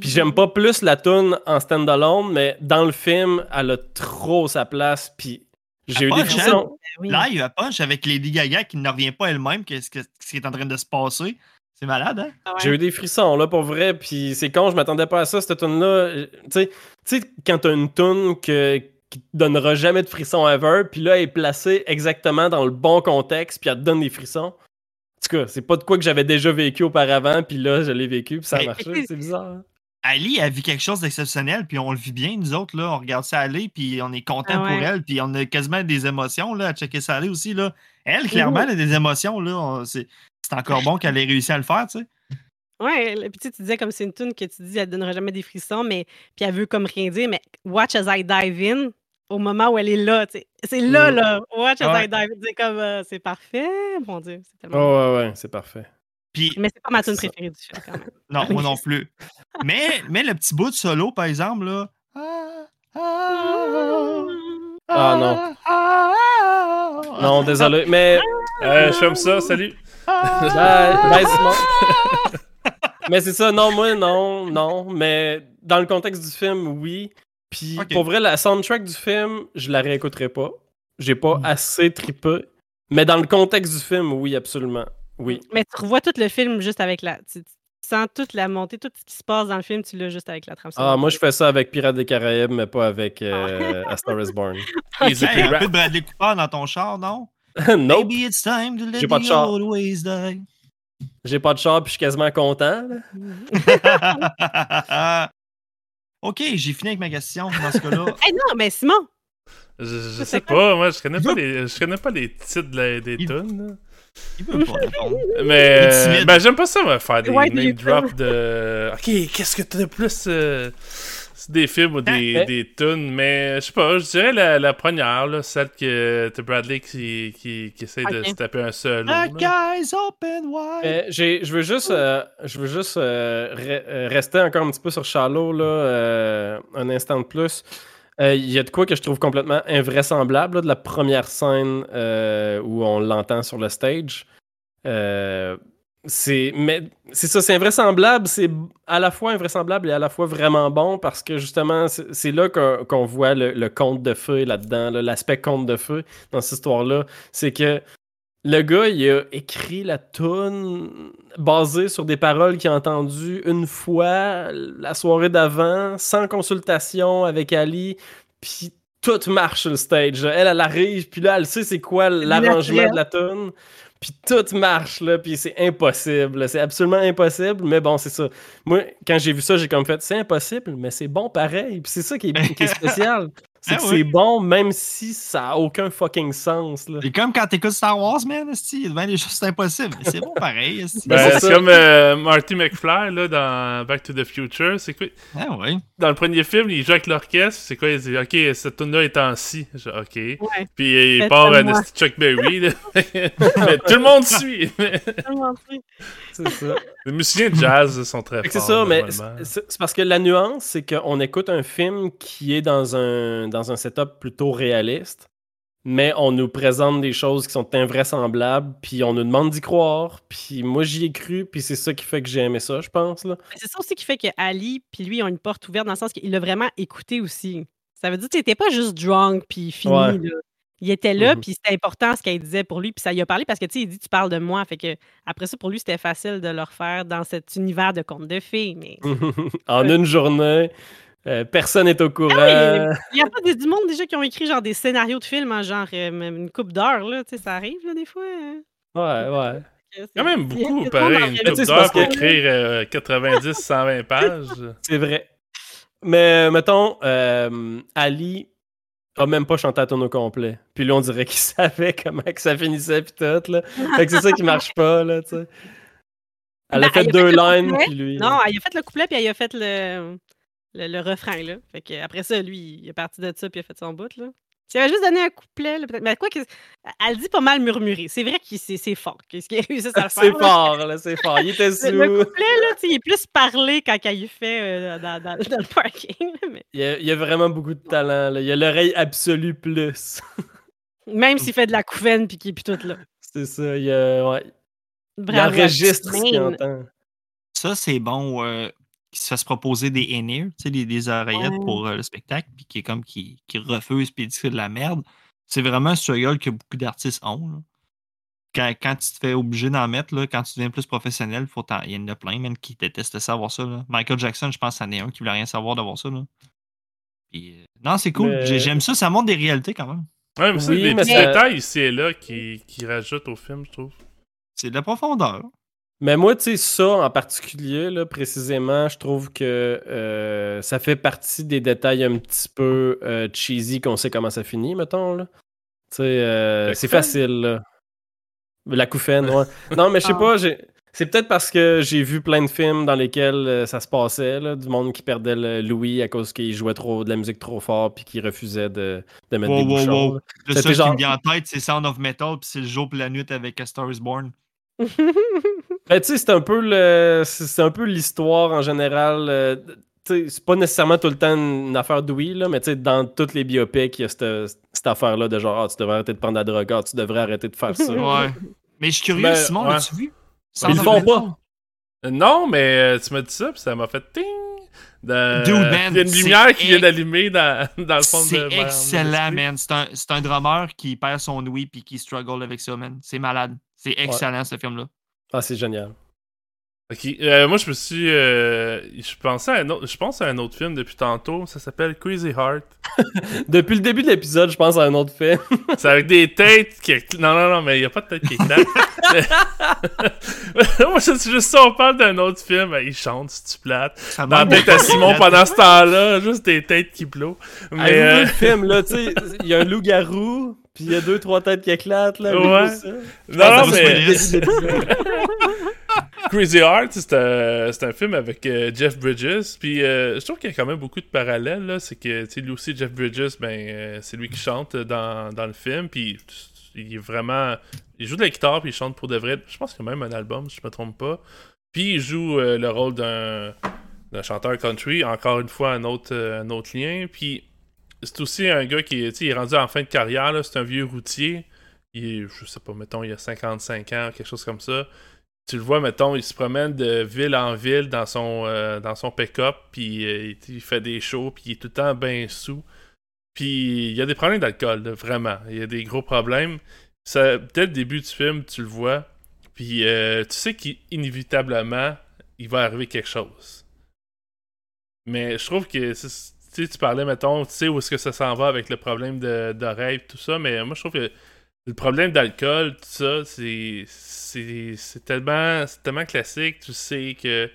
Puis j'aime pas plus la tune en stand-alone, mais dans le film, elle a trop sa place. Puis j'ai eu des pas, frissons. Ben oui. Live à punch avec Lady Gaga qui ne revient pas elle-même, qu'est-ce que- ce qui est en train de se passer. C'est malade, hein? Ah ouais. J'ai eu des frissons, là, pour vrai. Puis c'est con, je m'attendais pas à ça, cette tune-là. Euh, Tu sais- tu sais, quand t'as une tune que, qui te donnera jamais de frissons ever, puis là, elle est placée exactement dans le bon contexte, puis elle te donne des frissons. En tout cas, c'est pas de quoi que j'avais déjà vécu auparavant, puis là, je l'ai vécu, puis ça a marché. C'est bizarre. hein. Ali a vu quelque chose d'exceptionnel, puis on le vit bien, nous autres, là. On regarde ça aller, puis on est content Ah ouais. pour elle, puis on a quasiment des émotions, là, à checker ça aller aussi, là. Elle, clairement, elle a des émotions, là. On- C'est c'est encore bon qu'elle ait réussi à le faire, tu sais. Ouais, le- puis tu sais, tu disais comme c'est une tune que tu dis, elle donnera jamais des frissons, mais puis elle veut comme rien dire, mais watch as I dive in au moment où elle est là, tu sais. C'est là, Mm. là. Watch as Ouais. I dive. C'est comme, euh, c'est parfait, mon Dieu. C'est tellement. Oh, ouais, ouais, c'est parfait. Puis, Mais c'est pas ma tune préférée du film, quand même. non, moi non plus. Mais, mais le petit bout de solo, par exemple, là. Ah, ah, Ah, non. ah, ah, Non, désolé, mais. Euh, je fais ça, salut. Bye, bye, Simon. mais c'est ça, non, moi, non, non. Mais dans le contexte du film, oui. Puis pour vrai, la soundtrack du film, je la réécouterai pas. J'ai pas Mm. assez trippé. Mais dans le contexte du film, oui, absolument. Oui. Mais tu revois tout le film juste avec la. Tu, tu sens toute la montée, tout ce qui se passe dans le film, tu l'as juste avec la trame Ah, moi, je fais ça avec Pirates des Caraïbes, mais pas avec euh, A Star is Born. Easy Hey, un peu de Bradley Cooper dans ton char, non? nope, Maybe it's time to let J'ai pas de char. die. j'ai pas de char, puis je suis quasiment content. ok, j'ai fini avec ma question dans ce cas-là. Hey, non, mais Simon, Je, je sais pas, moi, je connais pas les, je connais pas les titres de la- des Il- tunes. là. Il veut pas répondre. Mais euh, ben, j'aime pas ça, me faire des Ouais, name des drops de. Ok, qu'est-ce que t'as de plus euh, c'est des films ou des, Ah, des tunes, mais je sais pas, je dirais la, la première, là, celle que t'as Bradley qui, qui, qui essaie de se taper un wide. Euh, j'ai- je veux juste, euh, je veux juste euh, re- rester encore un petit peu sur Shallow, là, euh, un instant de plus. Euh, Il y a de quoi que je trouve complètement invraisemblable là, de la première scène euh, où on l'entend sur le stage. C'est mais c'est ça, c'est invraisemblable, c'est à la fois invraisemblable et à la fois vraiment bon parce que justement c'est là qu'on voit le, le conte de feu là-dedans, là, l'aspect conte de feu dans cette histoire-là, c'est que le gars, il a écrit la tune basée sur des paroles qu'il a entendues une fois la soirée d'avant, sans consultation avec Ali, puis tout marche sur le stage. Elle, elle arrive, puis là, elle sait c'est quoi l'arrangement de la tune, puis tout marche, là, puis c'est impossible. C'est absolument impossible, mais bon, c'est ça. Moi, quand j'ai vu ça, j'ai comme fait, c'est impossible, mais c'est bon pareil, puis c'est ça qui qui est spécial. C'est Ah que oui. c'est bon, même si ça a aucun fucking sens, là. C'est comme quand t'écoutes Star Wars, man, esti, devant des choses c'est impossible. Mais c'est bon pareil. Ben, c'est comme euh, Marty McFly là, dans Back to the Future. C'est quoi? Ah ouais. Dans le premier film, il joue avec l'orchestre. C'est quoi? Il dit Ok, cette tune-là est en si. Je- Ok. Ouais. Puis euh, il Faites part esti Chuck Berry. là. Mais tout le monde suit. C'est ça. Les musiciens de jazz sont très forts. C'est ça, mais c'est parce que la nuance, c'est qu'on écoute un film qui est dans un, dans un setup plutôt réaliste, mais on nous présente des choses qui sont invraisemblables, puis on nous demande d'y croire, puis moi j'y ai cru, puis c'est ça qui fait que j'ai aimé ça, je pense. C'est ça aussi qui fait que Ali puis lui ont une porte ouverte dans le sens qu'il l'a vraiment écouté aussi. Ça veut dire que t'étais pas juste drunk puis fini. Ouais. là. Il était là, Mhm. puis c'était important ce qu'elle disait pour lui, puis ça lui a parlé parce que tu sais, il dit tu parles de moi, fait que après ça pour lui c'était facile de le refaire dans cet univers de contes de fées, mais en une journée, euh, personne n'est au courant. Ah oui, il y a pas des- du monde déjà qui ont écrit genre des scénarios de films en genre euh, même une coupe d'heures là, tu sais, ça arrive là des fois. hein. Ouais, ouais. C'est- Quand même il y a beaucoup, pareil. Une coupe parce pour que- écrire euh, 90-120 pages. C'est vrai. Mais euh, mettons, euh, Ali a même pas chanté à ton au complet. Puis là, on dirait qu'il savait comment que ça finissait puis tout. Là. Fait que c'est ça qui marche pas, là, tu sais. Elle Ben, a fait elle a deux fait le lines, puis lui... Non, elle a fait le couplet puis elle a fait le, le, le refrain là. Fait que après ça lui, il est parti de ça puis il a fait son bout là. Si elle avait juste donné un couplet, là, peut-être. Mais quoi que. Elle dit pas mal murmurer. C'est vrai qu'il c'est c'est fort. Qu'est-ce qu'il a réussi à le faire? c'est là. fort, là, c'est fort. Il était sous. Le, le couplet, là, tu sais, il est plus parlé quand il fait euh, dans, dans- dans le parking. là, mais Il, y a, il y a vraiment beaucoup de talent, là. Il y a l'oreille absolue plus. même s'il fait de la couvaine puis qu'il est puis tout là. c'est ça, il y a... Ouais. Il enregistre ce qu'il entend. Ça, c'est bon euh, qu'il se fasse proposer des in-ear, tu sais, des, des oreillettes Ouais. pour euh, le spectacle, puis qui est comme qui, qui refuse puis il dit que c'est de la merde. C'est vraiment un struggle que beaucoup d'artistes ont. là. Quand, quand tu te fais obligé d'en mettre, là, quand tu deviens plus professionnel, faut t'en- il y en a plein même qui détestent ça, avoir ça. là. Michael Jackson, je pense, c'en est un qui voulait rien savoir d'avoir ça. Là. Puis, euh, non, c'est cool. Mais- J'aime ça, ça montre des réalités quand même. Ouais, mais c'est Oui, des mais petits détails ici et là qui, qui rajoutent au film, je trouve. C'est de la profondeur. Mais moi, tu sais, ça en particulier, là, précisément, je trouve que euh, ça fait partie des détails un petit peu euh, cheesy qu'on sait comment ça finit, mettons. Là. Tu sais, euh, c'est facile. Là. La couffaine, ouais. Non, mais je sais Ah. pas, j'ai- c'est peut-être parce que j'ai vu plein de films dans lesquels ça se passait, là, du monde qui perdait le Louis à cause qu'il jouait trop de la musique trop fort puis qu'il refusait de, de mettre Wow, des wow, bouchons. wow. Le seul genre- qui me vient en tête, c'est Sound of Metal, puis c'est le jour et la nuit avec A Star is Born. Ben, tu sais, c'est un peu le, c'est c'est un peu l'histoire en général. euh, tu sais, c'est pas nécessairement tout le temps une affaire d'ouïe, là, mais tu sais, dans toutes les biopics, il y a cette, cette affaire-là de genre, ah, tu devrais arrêter de prendre la drogue, ah, tu devrais arrêter de faire ça. Ouais. Mais je suis curieux, Ben, Simon, ouais. l'as-tu vu? Ils le font pas. Euh, Non, mais euh, tu m'as dit ça, puis ça m'a fait ting! De... Dude, man, Il y a une lumière qui vient d'allumer dans, dans le fond de C'est excellent, man. C'est un, c'est un drummer qui perd son ouïe puis qui struggle avec ça, man. C'est malade. C'est excellent, ce film-là. Ah, c'est génial. Ok, euh, moi je me suis. euh, je pensais à un autre, je pense à un autre film depuis tantôt. Ça s'appelle Crazy Heart. Depuis le début de l'épisode, je pense à un autre film. C'est avec des têtes qui. Non, non, non, mais il n'y a pas de tête qui éclate. Moi, c'est juste ça, on parle d'un autre film. Il chante, si tu plates. Ça Dans la tête à Simon pendant ce temps-là, juste des têtes qui plot. Mais. Euh, le film, là, tu sais, il y a un loup-garou, puis il y a deux, trois têtes qui éclatent, là. Ouais. ça? Non, non, mais. Crazy Heart, c'est un, c'est un film avec euh, Jeff Bridges. Puis euh, je trouve qu'il y a quand même beaucoup de parallèles. là. C'est que tu sais, lui aussi, Jeff Bridges, ben, euh, c'est lui qui chante dans, dans le film. Puis il est vraiment. Il joue de la guitare, puis il chante pour de vrai. Je pense qu'il y a même un album, si je me trompe pas. Puis il joue euh, le rôle d'un d'un chanteur country. Encore une fois, un autre, euh, un autre lien. Puis c'est aussi un gars qui est, rendu en fin de carrière. C'est un vieux routier. Il est, je sais pas, mettons, il a 55 ans, quelque chose comme ça tu le vois, mettons, il se promène de ville en ville dans son, euh, dans son pick-up, puis euh, il- fait des shows, puis il est tout le temps bien sous. Puis il y a des problèmes d'alcool, vraiment. Il y a des gros problèmes. Ça, le début du film, tu le vois, puis euh, tu sais qu'inévitablement, il va arriver quelque chose. Mais je trouve que, c'est- tu parlais, mettons, tu sais où est-ce que ça s'en va avec le problème de- d'oreille, tout ça, mais moi, je trouve que le problème d'alcool, tout ça, c'est tellement, tellement classique. Tu sais que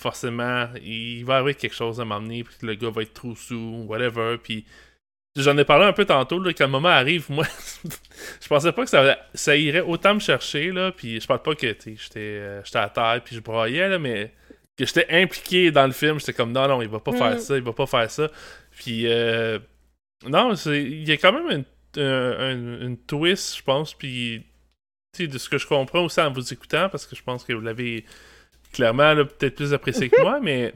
forcément, il va arriver quelque chose à m'emmener, puis le gars va être trop sous, whatever. Puis j'en ai parlé un peu tantôt, là, quand le moment arrive, moi, je pensais pas que ça, irait autant me chercher, là. Puis je parle pas que, j'étais euh, à terre, puis je broyais, là, mais que j'étais impliqué dans le film, j'étais comme, non, non, il va pas Mm. faire ça, il va pas faire ça. Puis, euh, non, c'est- il y a quand même une, un- un- une twist, je pense, puis tu sais, de ce que je comprends aussi en vous écoutant, parce que je pense que vous l'avez clairement peut-être plus apprécié que moi, mais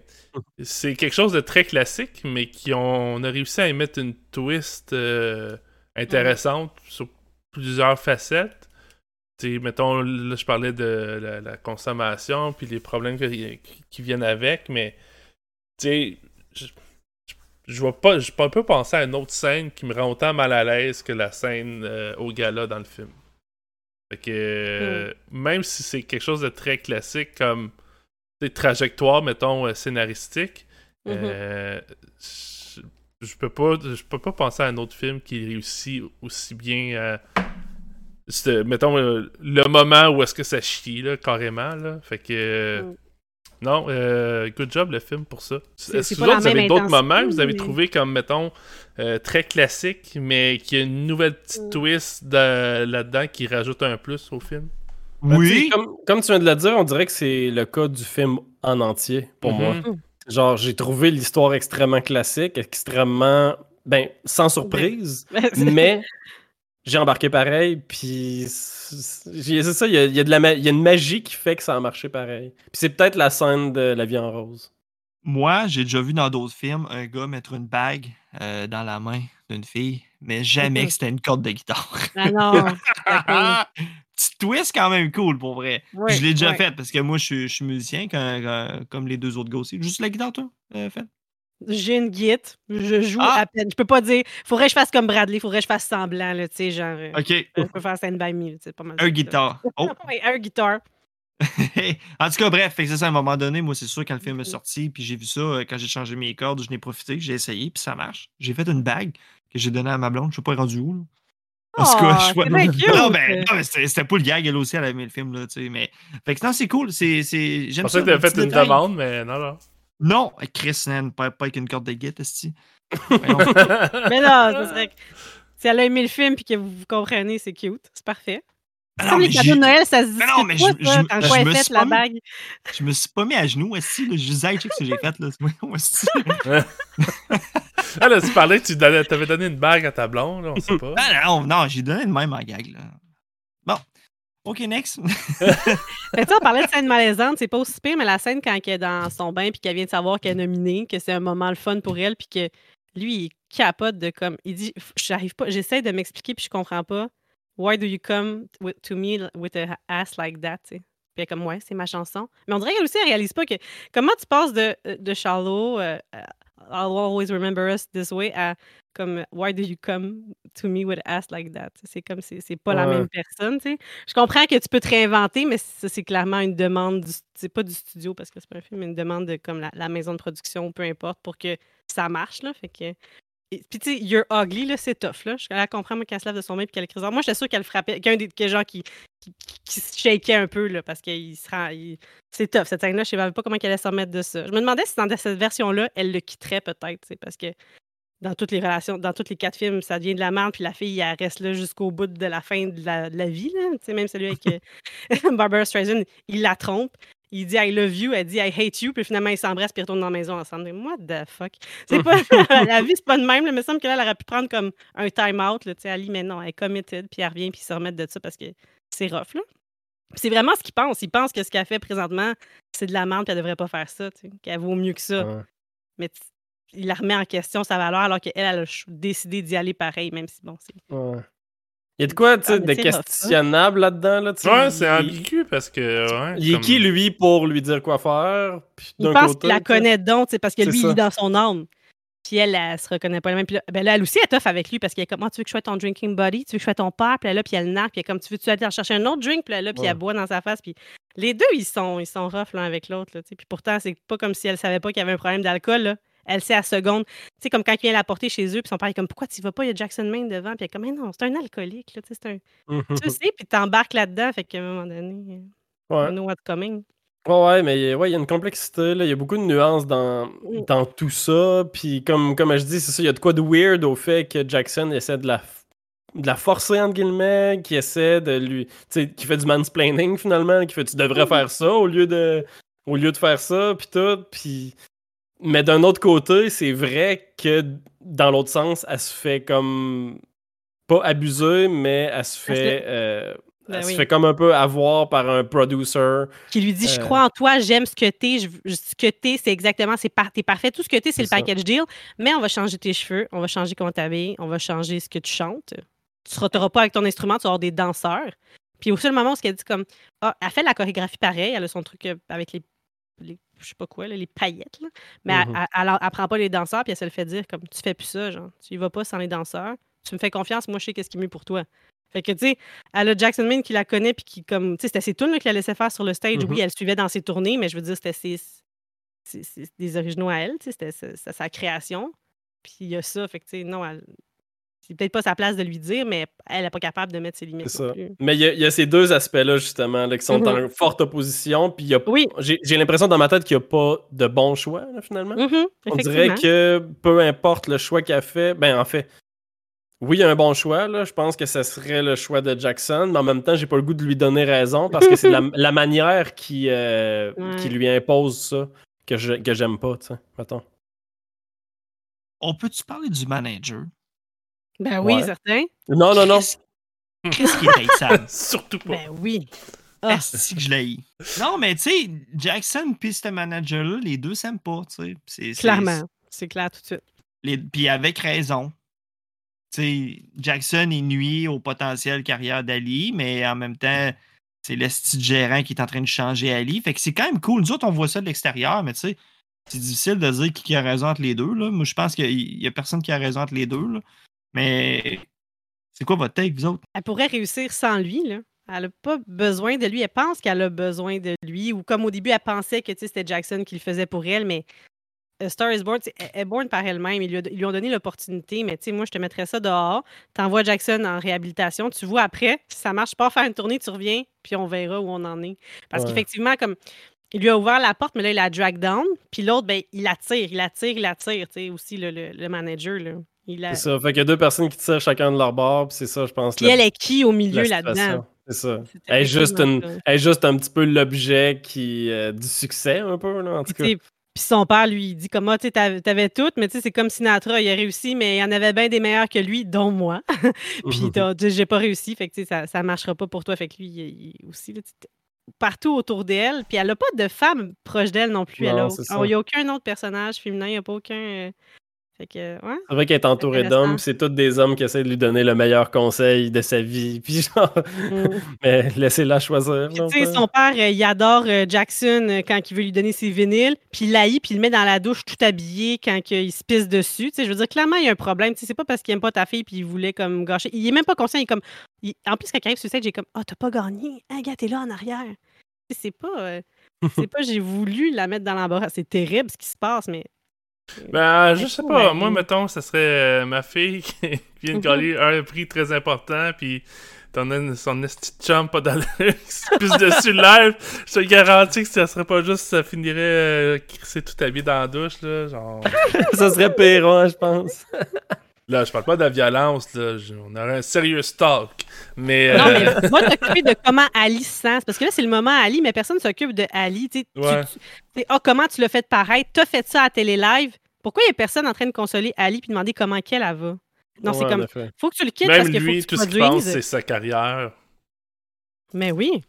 c'est quelque chose de très classique, mais qui ont, on a réussi à y mettre une twist euh, intéressante sur plusieurs facettes. Tu sais, mettons, là, je parlais de la, la consommation, puis les problèmes que- qui, qui viennent avec, mais tu sais, je, je- je vois pas, je peux pas penser à une autre scène qui me rend autant mal à l'aise que la scène euh, au gala dans le film. Fait que euh, même si c'est quelque chose de très classique comme des trajectoires, mettons, euh, scénaristiques, Mhm. euh, je, je peux pas je peux pas penser à un autre film qui réussit aussi bien à c'est, mettons euh, le moment où est-ce que ça chie là, carrément là. Fait que euh, Mm. non, euh, good job le film pour ça. C'est- Est-ce que vous, autres, avez d'autres moments que vous avez trouvé comme mettons euh, très classique, mais qui a une nouvelle petite Mm. twist de- là-dedans qui rajoute un plus au film? Ben, Oui. Comme, comme tu viens de le dire, on dirait que c'est le cas du film en entier, pour Mhm. moi. Genre, j'ai trouvé l'histoire extrêmement classique, extrêmement. Ben, sans surprise, mais j'ai embarqué pareil, puis. c'est ça, il y a, il y a de la ma- il y a une magie qui fait que ça a marché pareil. Puis c'est peut-être la scène de La vie en rose. Moi, j'ai déjà vu dans d'autres films un gars mettre une bague euh, dans la main d'une fille, mais jamais Mhm. que c'était une corde de guitare. Ah non. Petit twist quand même cool pour vrai. Je l'ai déjà fait parce que moi, je suis, je suis musicien quand- quand- comme les deux autres gars aussi. Juste la guitare, toi, euh, fait? J'ai une guite, je joue Ah! à peine. Je peux pas dire, faudrait que je fasse comme Bradley, faudrait que je fasse semblant, là, tu sais, genre, euh, OK. je peux faire stand by me, c'est pas mal. Un guitare. Oh. Un guitare. en tout cas, bref, fait que c'est ça, à un moment donné, moi, c'est sûr, quand le film est Mhm. sorti, puis j'ai vu ça, euh, quand j'ai changé mes cordes, je n'ai profité, j'ai essayé, puis ça marche. J'ai fait une bague que j'ai donnée à ma blonde, je sais pas rendu où, là. En tout cas, Oh, je bien cute! Non, ben, non, c'était pas le gag, elle aussi, elle a aimé le film, là, tu sais, mais... Fait que non, c'est cool, c'est... c'est- Je J'aime pensais ça. que t'avais fait une demande, mais non, non. Non, Chris, man, pas, pas avec une corde de guette. Mais là, ça serait que- si elle a aimé le film puis que vous, vous comprenez, c'est cute, c'est parfait. Ah C'est non, comme mais les cadeaux de Noël, ça se dit Mais non, mais je- ça, je- quand je quoi est me faite suis la pas mis- bague. Je me suis pas mis à genoux, là, je disais, check ce que j'ai fait, là. Esti. Ah là, tu parlais que tu donnais- t'avais donné une bague à ta blonde, là, on sait pas. Non, non, j'ai donné le même en gag, là. OK, next. On parlait de scène malaisante, c'est pas aussi pire, mais la scène quand elle est dans son bain puis qu'elle vient de savoir qu'elle est nominée, que c'est un moment le fun pour elle, puis que lui, il capote de comme. Il dit J'arrive pas, j'essaie de m'expliquer puis je comprends pas. Why do you come with- to me with a ass like that? Puis elle est comme, ouais, c'est ma chanson. Mais on dirait qu'elle aussi, elle réalise pas que. Comment tu passes de, de Shallow, euh, I'll always remember us this way, à comme, why do you come to me with ass like that? C'est comme, c'est c'est pas la même personne, tu sais. Je comprends que tu peux te réinventer, mais ça, c'est clairement une demande, du, c'est pas du studio parce que c'est pas un film, mais une demande de comme la, la maison de production, peu importe, pour que ça marche, là. Fait que Puis, tu sais, you're ugly, là, c'est tough, là. Je allée comprendre moi, qu'elle se lève de son bain puis qu'elle crie. Moi, j'étais sûre qu'elle frappait. Qu'un des genre qui, qui, se shakeait un peu, là, parce qu'il se rend. C'est tough, cette scène-là. Je savais pas comment qu'elle allait s'en remettre de ça. Je me demandais si dans cette version-là, elle le quitterait peut-être, parce que dans toutes les relations, dans tous les quatre films, ça devient de la merde, puis la fille, elle reste là jusqu'au bout de la fin de la, la vie, là. Même celui avec euh, Barbara Streisand, il la trompe. Il dit I love you, elle dit I hate you, puis finalement ils s'embrassent puis ils retournent dans la maison ensemble. Mais What the fuck? C'est pas la vie, c'est pas de même. là. Il me semble qu'elle elle aurait pu prendre comme un time out. Là, sais, Ali, mais non, elle est committed, puis elle revient puis ils se remettent de ça parce que c'est rough. Là. C'est vraiment ce qu'il pense. Il pense que ce qu'elle fait présentement, c'est de la merde, puis elle devrait pas faire ça, tu sais, qu'elle vaut mieux que ça. Ouais. Mais il la remet en question sa valeur alors qu'elle, elle a décidé d'y aller pareil, même si bon, c'est. Ouais. Il y a de quoi, tu sais, Ah, de questionnable là-dedans, là, tu. Ouais, c'est ambigu parce que. Ouais, Il est comme- qui, lui, pour lui dire quoi faire? Puis Il pense qu'il la tu connaît donc, tu parce que lui, il est dans son âme. Puis elle, elle, se reconnaît pas elle-même. Puis là, ben là, elle aussi, elle est tough avec lui parce qu'elle est comme, Ah, tu veux que je sois ton drinking buddy? Tu veux que je sois ton père? Puis elle là, puis elle narque. Puis elle comme, tu veux-tu aller en chercher un autre drink? Puis elle là, puis Ouais. elle boit dans sa face. Puis les deux, ils sont, ils sont rough l'un avec l'autre. tu. Puis pourtant, c'est pas comme si elle savait pas qu'il y avait un problème d'alcool. Elle sait à seconde. Tu sais, comme quand il vient la porter chez eux, puis son père est comme, pourquoi tu vas pas? Il y a Jackson Maine devant. Puis elle est comme, mais non, c'est un alcoolique. Là, tu sais, c'est un... tu le sais, puis t'embarques là-dedans. Fait qu'à un moment donné, euh, Ouais. know what's coming. Ouais, ouais, mais ouais, il y a une complexité, là. Il y a beaucoup de nuances dans, Mm. dans tout ça. Puis comme, comme je dis, c'est ça, il y a de quoi de weird au fait que Jackson essaie de la, de la forcer, entre guillemets, qui essaie de lui... Tu sais, qui fait du mansplaining, finalement, qui fait « tu devrais faire ça au lieu de, au lieu de faire ça », puis tout. Puis... Mais d'un autre côté, c'est vrai que dans l'autre sens, elle se fait comme... Pas abuser, mais elle se fait... euh, Ben elle oui. se fait comme un peu avoir par un producer. qui lui dit Je Euh, crois en toi, j'aime ce que t'es, je- ce que t'es, c'est exactement, c'est par, t'es parfait. Tout ce que t'es, c'est le ça. package deal, mais on va changer tes cheveux, on va changer comment t'habilles, on va changer ce que tu chantes. Tu ne pas avec ton instrument, tu vas avoir des danseurs. Puis au seul moment où elle dit comme Ah, elle fait la chorégraphie pareil, elle a son truc euh, avec les, les je sais pas quoi, là, les paillettes, là. mais elle- Mhm. elle, elle, elle prend pas les danseurs, puis elle se le fait dire comme tu fais plus ça, genre, tu y vas pas sans les danseurs, tu me fais confiance, moi je sais qu'est-ce qui est mieux pour toi. Fait que, tu sais, elle a Jackson Maine qui la connaît, puis qui, comme, tu sais, c'était ses tunes la laissait faire sur le stage. Mhm. Oui, elle suivait dans ses tournées, mais je veux dire, c'était ses, des originaux à elle, tu sais, c'était sa création. Puis il y a ça, fait que, tu sais, non, elle- c'est peut-être pas sa place de lui dire, mais elle n'est pas capable de mettre ses limites. C'est non ça. plus. Mais il y, a- il y a ces deux aspects-là, justement, là, qui sont Mhm. en forte opposition. Puis il y a- Oui, j'ai j'ai l'impression dans ma tête qu'il n'y a pas de bon choix, là, finalement. mhm, On dirait que peu importe le choix qu'elle fait, ben en fait, oui, il y a un bon choix. Là. Je pense que ce serait le choix de Jackson, mais en même temps, j'ai pas le goût de lui donner raison parce que c'est la, la manière qui, euh, Ouais. qui lui impose ça que je- que j'aime pas, tu sais, mettons. On peut-tu parler du manager? Ben oui, Ouais. certain. Non, non, non. Qu'est-ce- qui est haïssable? Surtout pas. Ben oui. Ah, Est-ce que je l'ai Non, mais tu sais, Jackson puis ce manager-là, les deux s'aiment pas, tu sais. C'est- c'est- clairement. C'est clair tout de suite. les- Puis avec raison. Tu sais, Jackson, il nuit au potentiel carrière d'Ali, mais en même temps, c'est le style gérant qui est en train de changer Ali. Fait que c'est quand même cool. Nous autres, on voit ça de l'extérieur, mais tu sais, c'est difficile de dire qui qui a raison entre les deux. Là. Moi, je pense qu'il y a personne qui a raison entre les deux. là. Mais c'est quoi votre take, vous autres? Elle pourrait réussir sans lui, là. Elle n'a pas besoin de lui. Elle pense qu'elle a besoin de lui. Ou comme au début, elle pensait que c'était Jackson qui le faisait pour elle, mais A Star is Born, elle est born par elle-même. Ils, lui a- ils lui ont donné l'opportunité, mais tu sais, moi, je te mettrais ça dehors. T'envoies Jackson en réhabilitation. Tu vois après, si ça marche pas, faire une tournée, tu reviens, puis on verra où on en est. Parce Ouais. qu'effectivement, comme il lui a ouvert la porte, mais là, il la drag down. Puis l'autre, ben, il attire, il attire, il attire. Tu sais, aussi, le, le- le manager, là. Il a... C'est ça. Fait qu'il y a deux personnes qui tirent chacun de leur bord, puis c'est ça, je pense. Puis la- elle est qui au milieu là-dedans? C'est ça. Elle est, juste une, elle est juste un petit peu l'objet qui euh, du succès, un peu, là, en tout Puis, cas. puis son père lui il dit comme ah, tu t'avais tout, mais tu sais, c'est comme Sinatra, il a réussi, mais il y en avait bien des meilleurs que lui, dont moi. puis j'ai pas réussi, fait que tu sais, ça, ça marchera pas pour toi. Fait que lui, il, il aussi, là, partout autour d'elle. Puis elle a pas de femme proche d'elle non plus. elle a, il n'y a aucun autre personnage féminin, il n'y a pas aucun. euh, ouais. C'est vrai qu'elle est entourée d'hommes, c'est tous des hommes qui essaient de lui donner le meilleur conseil de sa vie. Puis genre, Mm. mais laissez-la choisir. Puis, son père, euh, il adore euh, Jackson euh, quand il veut lui donner ses vinyles, puis il l'haït, puis il le met dans la douche tout habillé quand il se pisse dessus. Tu sais, je veux dire, clairement, il y a un problème. Tu sais, c'est pas parce qu'il aime pas ta fille, puis il voulait comme gâcher. Il est même pas conscient. Il est comme. il- En plus, quand il arrive sur le stage, j'ai comme Ah, t'as pas gagné. Ah, gars, t'es là en arrière. C'est pas. euh, c'est pas j'ai voulu la mettre dans l'embarras. C'est terrible ce qui se passe, mais Ben, je sais pas. Moi, mettons, ça serait euh, ma fille qui vient de gagner un prix très important, puis t'en as une- son esti chum pas dans le qui se pisse dessus live. Je te garantis que ça serait pas juste ça finirait euh, crisser tout habillé dans la douche, là. Genre. ça serait pire, je pense. Là, je parle pas de la violence, là. je- On aurait un sérieux stalk. Mais. Non, euh, mais va t'occuper de comment Ali se sent. Parce que là, c'est le moment Ali, mais personne ne s'occupe de Ali. Tu sais, tu- Ouais. tu- tu sais, ah, comment tu l'as fait paraître? T'as fait ça à télé live? Pourquoi il n'y a personne en train de consoler Ali puis demander comment qu'elle elle va? Non, c'est Ouais, comme. Faut que tu le quittes parce qu'il faut que tu tout ce qu'il pense, c'est sa carrière. Mais oui.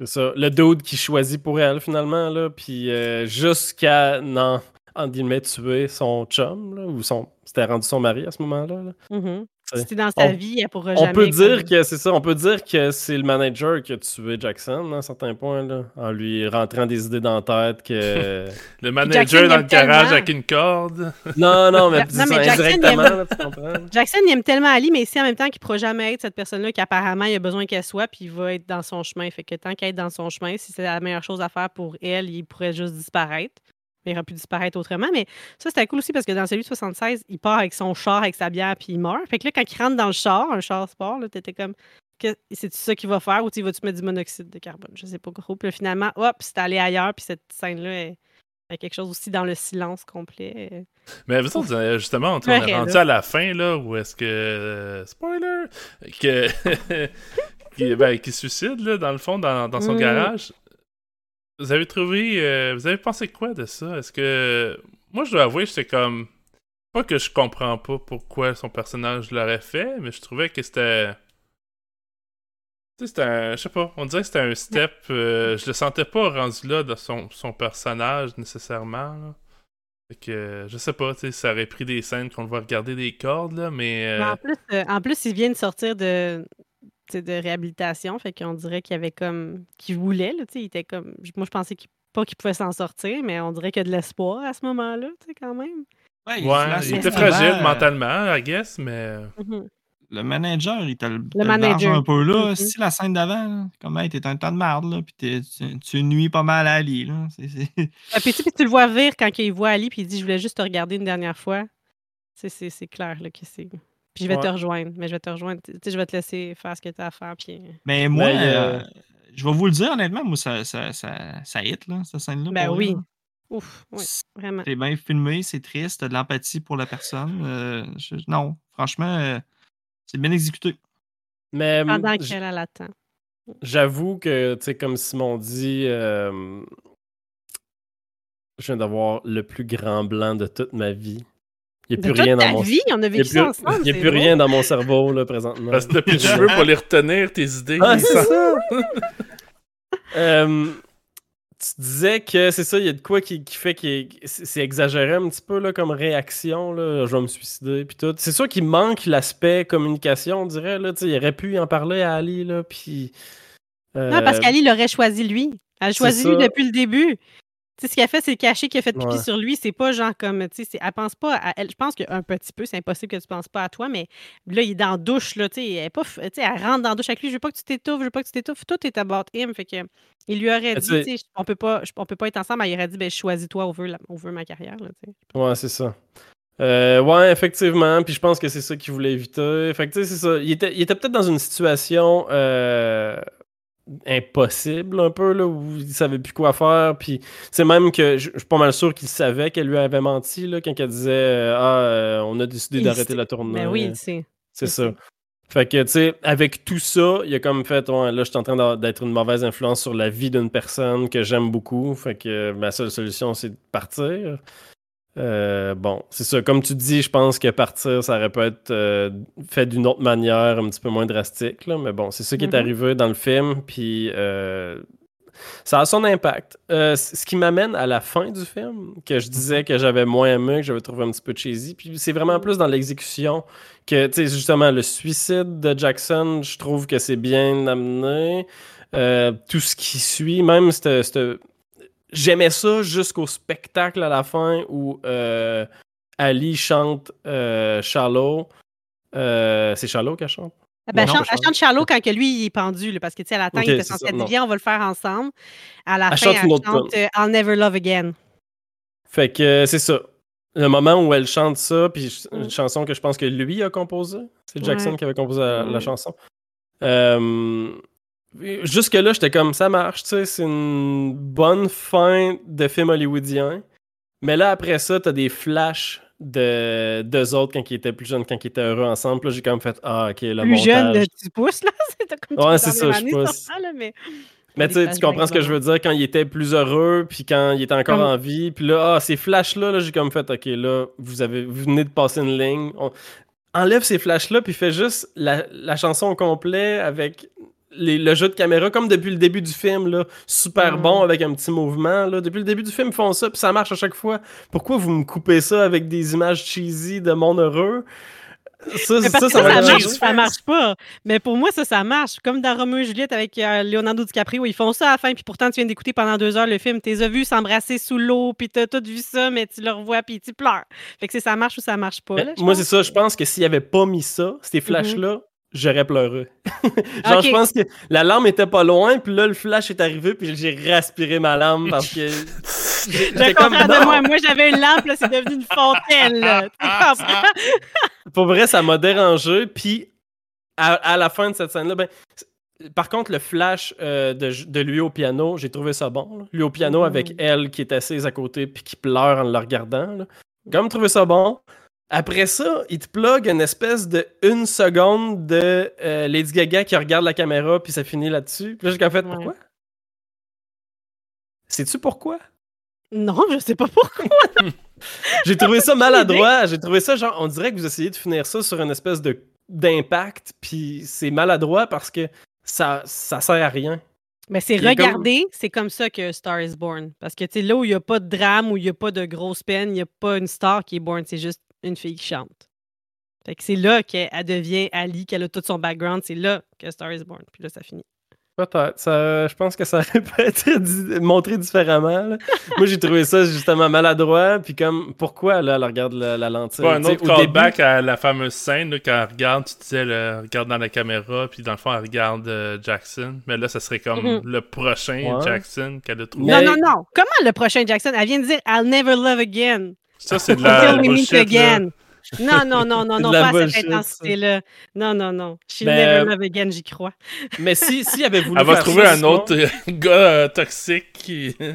C'est ça. Le dude qui choisit pour elle, finalement, là. Puis euh, jusqu'à, non, en guillemets, tuer son chum, là, ou son. C'était rendu son mari à ce moment-là. là. Si t'es dans sa on- vie, elle pourra On jamais. peut dire comme- que c'est ça, on peut dire que c'est le manager qui a tué Jackson à un certain point, là, en lui rentrant des idées dans la tête que. Le manager dans le garage tellement. avec une corde. non, non, mais, Non, mais Jackson, indirectement, aime- là, tu comprends? Jackson, il aime tellement Ali, mais ici, en même temps, qu'il ne pourra jamais être cette personne-là qu'apparemment, il a besoin qu'elle soit, puis il va être dans son chemin. Fait que tant qu'elle est dans son chemin, si c'est la meilleure chose à faire pour elle, il pourrait juste disparaître. Mais il aurait pu disparaître autrement. Mais ça, c'était cool aussi parce que dans celui de 76, il part avec son char, avec sa bière, puis il meurt. Fait que là, quand il rentre dans le char, un char sport, là, t'étais comme. que- C'est-tu ça qu'il va faire ou tu vas-tu mettre du monoxyde de carbone? Je sais pas trop. Puis là, finalement, hop, c'est allé ailleurs, puis cette scène-là est, quelque chose aussi dans le silence complet. Mais justement, on, est rendu à la fin, là, où est-ce que. euh, spoiler! Que. qui, ben, qui suicide, là, dans le fond, dans, dans son Mm. garage. Vous avez trouvé. euh, vous avez pensé quoi de ça? Est-ce que. Moi, je dois avouer, j'étais comme. Pas que je comprends pas pourquoi son personnage l'aurait fait, mais je trouvais que c'était. Tu sais, c'était un. Je sais pas, on dirait que c'était un step. euh, je le sentais pas rendu là de son, son personnage nécessairement. Là. Fait que, je sais pas, tu sais, ça aurait pris des scènes qu'on voit regarder des cordes, là, mais. Mais euh, en, plus, euh, en plus, il vient de sortir de, de réhabilitation, fait qu'on dirait qu'il y avait comme. qu'il voulait, là, tu sais, il était comme. Moi, je pensais qu'il pas qu'il pouvait s'en sortir, mais on dirait qu'il y a de l'espoir à ce moment-là, tu sais, quand même. Ouais, ouais, flash il était fragile euh, mentalement, I guess, mais. Mhm. Le manager, il t'a le, manager. un peu là. Mhm. Si la scène d'avant, comme hey, t'es un temps de marde, là, puis t'es- tu, tu nuis pas mal à Ali, là. C'est- c'est- Ah, puis, tu sais, puis tu le vois vire quand il voit Ali, puis il dit Je voulais juste te regarder une dernière fois. C'est- C'est c'est clair, là, que c'est. Puis je vais te rejoindre, mais je vais te rejoindre. Tu sais, je vais te laisser faire ce que tu as à faire, puis. Mais moi, Mais, euh, euh, je vais vous le dire honnêtement, moi, ça, ça, ça, ça hit, là, cette scène-là. Ben oui. là. Ouf, oui, vraiment. C'est bien filmé, c'est triste, t'as de l'empathie pour la personne. euh, je- non, franchement, euh, c'est bien exécuté. Mais Pendant j- qu'elle l'attend. j'avoue que, tu sais, comme Simon dit, euh, je viens d'avoir le plus grand blanc de toute ma vie. Il n'y a plus rien dans mon vie, on a Il n'y a vécu plus, ça ensemble. il y a c'est plus beau. rien dans mon cerveau, là, présentement. Parce que t'as plus de cheveux pour les retenir, tes idées. Ah, c'est ça! Euh, tu disais que c'est ça, il y a de quoi qui, qui fait que c'est exagéré un petit peu là, comme réaction. Là, je vais me suicider. Puis tout. C'est sûr qu'il manque l'aspect communication, on dirait. Là, tu sais, il aurait pu en parler à Ali. Là, puis, Non, parce euh, qu'Ali l'aurait choisi lui. Elle a choisi lui depuis le début. Tu sais, ce qu'elle a fait, c'est cacher qu'il a fait pipi Ouais. sur lui. C'est pas genre comme, tu sais, elle pense pas à elle. Je pense qu'un petit peu, c'est impossible que tu penses pas à toi, mais là, il est dans la douche, là, tu sais, elle est pas, elle rentre dans la douche avec lui. Je veux pas que tu t'étouffes, je veux pas que tu t'étouffes. Tout est about him. Fait que, il lui aurait dit, tu tu sais, on peut pas, on peut pas être ensemble, il aurait dit, ben, choisis-toi, on veut, la- on veut ma carrière, là, tu sais. Ouais, c'est ça. Euh, ouais, effectivement. Puis je pense que c'est ça qu'il voulait éviter. Fait que, tu sais, c'est ça. Il était, il était peut-être dans une situation euh, impossible, un peu, là, où il savait plus quoi faire. Puis c'est même que je je suis pas mal sûr qu'il savait qu'elle lui avait menti, là, quand elle disait euh, Ah, euh, on a décidé d'arrêter la tournée. Ben oui. C'est il ça. Fait que, tu sais, avec tout ça, il a comme fait, ouais, là, je suis en train d'être une mauvaise influence sur la vie d'une personne que j'aime beaucoup. Fait que ma seule solution, c'est de partir. Euh, bon, c'est ça. Comme tu dis, je pense que partir, ça aurait pu être euh, fait d'une autre manière, un petit peu moins drastique. Là, mais bon, c'est ça qui est arrivé dans le film. Puis euh, ça a son impact. Ce qui m'amène à la fin du film, que je disais que j'avais moins aimé, que j'avais trouvé un petit peu cheesy. Puis c'est vraiment plus dans l'exécution que, tu sais, justement, le suicide de Jackson, je trouve que c'est bien amené. Tout ce qui suit, même cette- J'aimais ça jusqu'au spectacle à la fin où euh, Ali chante euh, Shallow. Euh, c'est Shallow qu'elle chante? Ah Ben, Non, elle chante- elle chante Charlot quand que lui, il est pendu, là, parce que, tu sais, à la fin, Ok, il était censé être viens, on va le faire ensemble. À la Elle fin, chante elle chante I'll Never Love Again. Fait que euh, c'est ça. le moment où elle chante ça, puis une chanson que je pense que lui a composée. C'est Jackson Ouais. qui avait composé la, la Ouais. chanson. Euh, Jusque-là, j'étais comme ça marche, tu sais, c'est une bonne fin de film hollywoodien. Mais là, après ça, t'as des flashs de d'eux autres quand ils étaient plus jeunes, quand ils étaient heureux ensemble. Là, j'ai comme fait Ah, ok, le Plus jeune, montage. tu pousses, là. C'était comme Ouais, c'est ça, je années pousse. 100, là, mais... Tu sais, tu flashbacks comprends ce que je veux dire quand il était plus heureux, puis quand il était encore Comme- en vie. Puis là, ah, ces flashs-là, là, j'ai comme fait, OK, là, vous, avez, vous venez de passer une ligne. On- Enlève ces flashs-là, puis fais juste la, la chanson au complet avec les- le jeu de caméra, comme depuis le début du film, là, super Mm. bon avec un petit mouvement. Là. Depuis le début du film, ils font ça, puis ça marche à chaque fois. Pourquoi vous me coupez ça avec des images cheesy de monde heureux? Ça, Mais ça, parce ça, marche, ça marche pas. Mais pour moi, ça, ça marche. Comme dans Romeo et Juliette avec euh, Leonardo DiCaprio, ils font ça à la fin, puis pourtant, tu viens d'écouter pendant deux heures le film. Tu les as vus s'embrasser sous l'eau, puis t'as tout vu ça, mais tu le revois, puis tu pleures. Fait que c'est ça marche ou ça marche pas. Là, moi, c'est ça. Je pense que s'il avait pas mis ça, ces flashs-là, j'aurais pleuré. Genre, je pense que la larme était pas loin, puis là, le flash est arrivé, puis j'ai respiré ma larme parce que. J'étais comme, de moi. Moi, j'avais une lampe, là, c'est devenu une fontaine. Là. Pour vrai, ça m'a dérangé. Puis, à, à la fin de cette scène-là, ben. Par contre, le flash euh, de, de lui au piano, j'ai trouvé ça bon. là. Lui au piano Mhm. avec elle qui est assise à côté puis qui pleure en le regardant. J'ai quand même trouvé ça bon. Après ça, il te plug une espèce de une seconde de euh, Lady Gaga qui regarde la caméra puis ça finit là-dessus. Puis là, j'ai comme fait Ouais. pourquoi? Sais-tu pourquoi? Non, je sais pas pourquoi. J'ai trouvé ça maladroit. J'ai trouvé ça genre, on dirait que vous essayez de finir ça sur une espèce de d'impact, puis c'est maladroit parce que ça, ça sert à rien. Mais c'est comme- regarder, c'est comme ça que Star is Born. Parce que, tu sais, là où il n'y a pas de drame, où il n'y a pas de grosse peine, il n'y a pas une star qui est born, c'est juste une fille qui chante. Fait que c'est là qu'elle elle devient Ali, qu'elle a tout son background, c'est là que Star is Born. Puis là, ça finit. Peut-être. Ça, je pense que ça aurait pu être montré différemment. là. Moi, j'ai trouvé ça justement maladroit. Puis comme, pourquoi là, elle regarde la, la lentille? Pas un autre au callback début- à la fameuse scène là, quand elle regarde, tu disais, elle regarde dans la caméra, puis dans le fond, elle regarde euh, Jackson. Mais là, ça serait comme Mhm. le prochain Ouais. Jackson qu'elle a trouvé. Non, non, non. Comment le prochain Jackson? Elle vient de dire I'll never love again. Ça, c'est de la Until we meet bullshit, again. Non, non, non, non, non, pas à bullshit, cette intensité-là. Non, non, non. She'll Ben, never love again, j'y crois. Mais si, si avait voulu Elle va trouver ça, un autre euh, gars euh, toxique qui...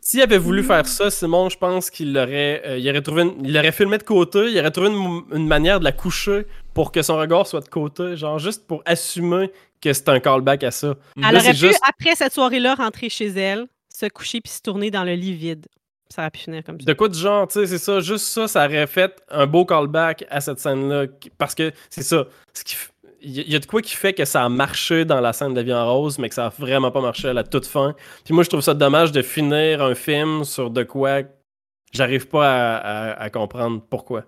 S'il avait voulu faire ça, Simon, je pense qu'il aurait, euh, il aurait trouvé, une- il aurait filmé de côté, il aurait trouvé une, une manière de la coucher pour que son regard soit de côté, genre juste pour assumer que c'est un callback à ça. Elle Là, aurait pu, juste- après cette soirée-là, rentrer chez elle, se coucher puis se tourner dans le lit vide. Ça aurait pu finir comme ça. De quoi du genre, tu sais, c'est ça, juste ça, ça aurait fait un beau callback à cette scène-là. Parce que c'est ça, ce qui f- il y, a- il y a de quoi qui fait que ça a marché dans la scène de la vie en rose, mais que ça a vraiment pas marché à la toute fin. Puis moi, je trouve ça dommage de finir un film sur de quoi j'arrive pas à, à- à comprendre pourquoi.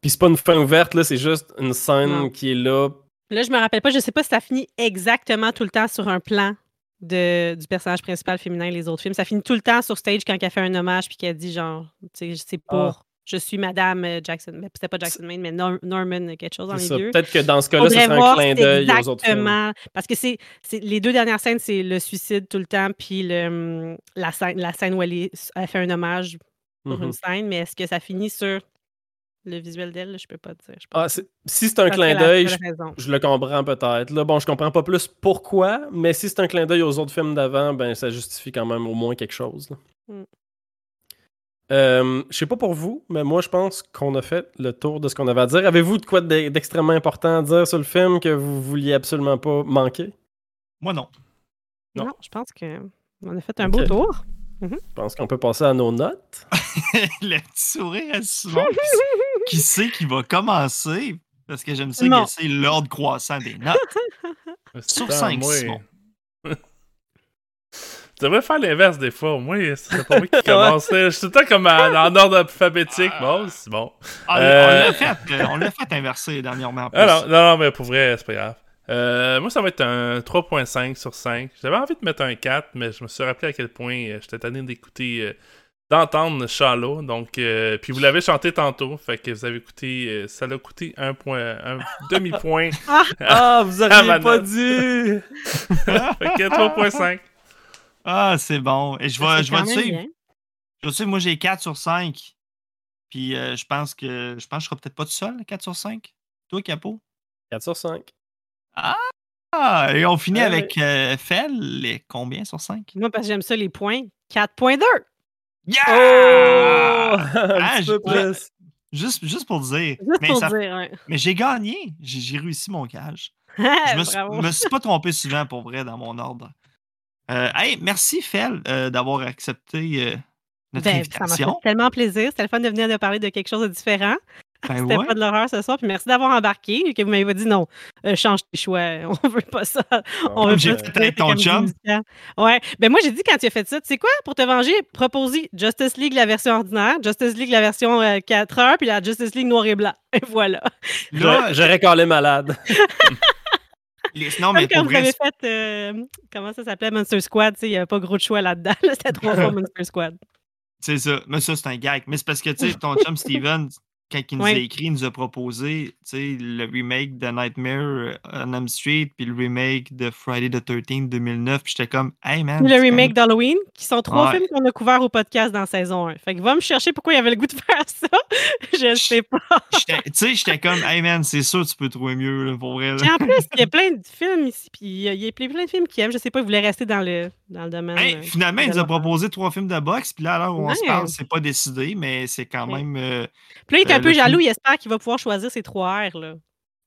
Puis c'est pas une fin ouverte, là, c'est juste une scène Non. qui est là. Là, je me rappelle pas, je sais pas si ça finit exactement tout le temps sur un plan de, du personnage principal féminin les autres films. Ça finit tout le temps sur stage quand elle fait un hommage puis qu'elle dit genre, tu sais, c'est pour. Ah. Je suis Madame euh, Jackson. Mais c'était pas Jackson Maine, mais Nor- Norman, quelque chose dans les deux. Peut-être que dans ce cas-là, ce serait un clin d'œil aux autres films. exactement. Parce que c'est les deux dernières scènes, c'est le suicide tout le temps, puis le, hum, la, scène, la scène où elle, est- elle fait un hommage pour une scène, mais est-ce que ça finit sur le visuel d'elle? Je peux pas te dire. Je Ah, si c'est un clin d'œil, je le comprends peut-être. Là, bon, je comprends pas plus pourquoi, mais si c'est un clin d'œil aux autres films d'avant, ben ça justifie quand même au moins quelque chose. Mm. Euh, je sais pas pour vous, mais moi je pense qu'on a fait le tour de ce qu'on avait à dire. Avez-vous de quoi d'e- d'extrêmement important à dire sur le film que vous vouliez absolument pas manquer? Moi, non. Non. Non, je pense qu'on a fait un beau tour. Je pense qu'on peut passer à nos notes. le petit sourire à Simon. qui, sait qui va commencer? Parce que j'aime ça Non. c'est l'ordre croissant des notes. Sur Putain, cinq, moi- Simon. Tu devrais faire l'inverse des fois. Moi, c'est pas moi qui commence. Je suis tout le temps comme en, en ordre alphabétique. Bon, c'est bon. Ah, Euh, On l'a fait, euh, on l'a fait inverser dernièrement. non, non, non, mais pour vrai, c'est pas grave. Euh, moi, ça va être un 3.5 sur 5. J'avais envie de mettre un 4, mais je me suis rappelé à quel point euh, j'étais tanné d'écouter, euh, d'entendre Shallow. Donc, euh, puis vous l'avez chanté tantôt, fait que vous avez écouté, euh, ça l'a coûté un point, un demi-point. Ah, vous Ah, auriez ma pas dit! fait que 3.5. Ah, c'est bon. Et je vais, je vais te suivre. bien. Tu sais, moi, j'ai 4 sur 5. Puis euh, je pense que je pense que je serai peut-être pas tout seul, 4 sur 5. Toi, Capo? 4 sur 5. Ah, et on finit Ouais. avec euh, Fel. les combien sur 5? Moi, parce que j'aime ça, les points. 4.2. Yeah! Oh! Ah, Un petit peu je- plus. Juste, juste pour dire. Juste mais pour ça- dire, ouais. mais j'ai gagné. J'ai j'ai réussi mon gage. Je me suis, me suis pas trompé souvent pour vrai dans mon ordre. Euh, hey, merci Fel euh, d'avoir accepté euh, notre Ben, ça m'a fait invitation. tellement plaisir. C'était le fun de venir de parler de quelque chose de différent. Ben C'était ouais. pas de l'horreur ce soir. Puis merci d'avoir embarqué. et Que vous m'avez dit non, euh, change tes choix. On veut pas ça. On veut j'ai c'est ton chum. Ouais. Ben moi, j'ai dit quand tu as fait ça, tu sais quoi, pour te venger, propose-y Justice League la version ordinaire, Justice League la version euh, 4 heures, puis la Justice League noir et blanc. Et voilà. Là, Je- J'aurais collé malade. les- non, mais Comme quand pour vous vrai, avez fait, euh, comment ça s'appelait, Monster Squad, tu sais, il n'y avait pas gros de choix là-dedans. là, C'était trois fois Monster Squad. c'est ça. Mais ça, c'est un gag. Mais c'est parce que, tu sais, ton chum Steven, quand il nous a écrit, il nous a proposé, tu sais, le remake de Nightmare euh, on Elm Street, puis le remake de Friday the 13th 2009. Puis j'étais comme, hey man. Le remake d'Halloween, qui sont trois Ouais. films qu'on a couverts au podcast dans saison 1. Fait que va me chercher pourquoi il avait le goût de faire ça. Je sais pas. Tu sais, j'étais comme, hey man, c'est sûr, tu peux trouver mieux, là, pour vrai. là. En plus, il y a plein de films ici, puis il y a, y plein de films qu'il aime. Je sais pas, il voulait rester dans le, dans le domaine. Hey, euh, finalement, il nous a proposé trois films de boxe, puis là, à l'heure où on se parle, c'est pas décidé, mais c'est quand même. euh, Puis là, Euh, un peu jaloux, il espère qu'il va pouvoir choisir ses trois R. Là.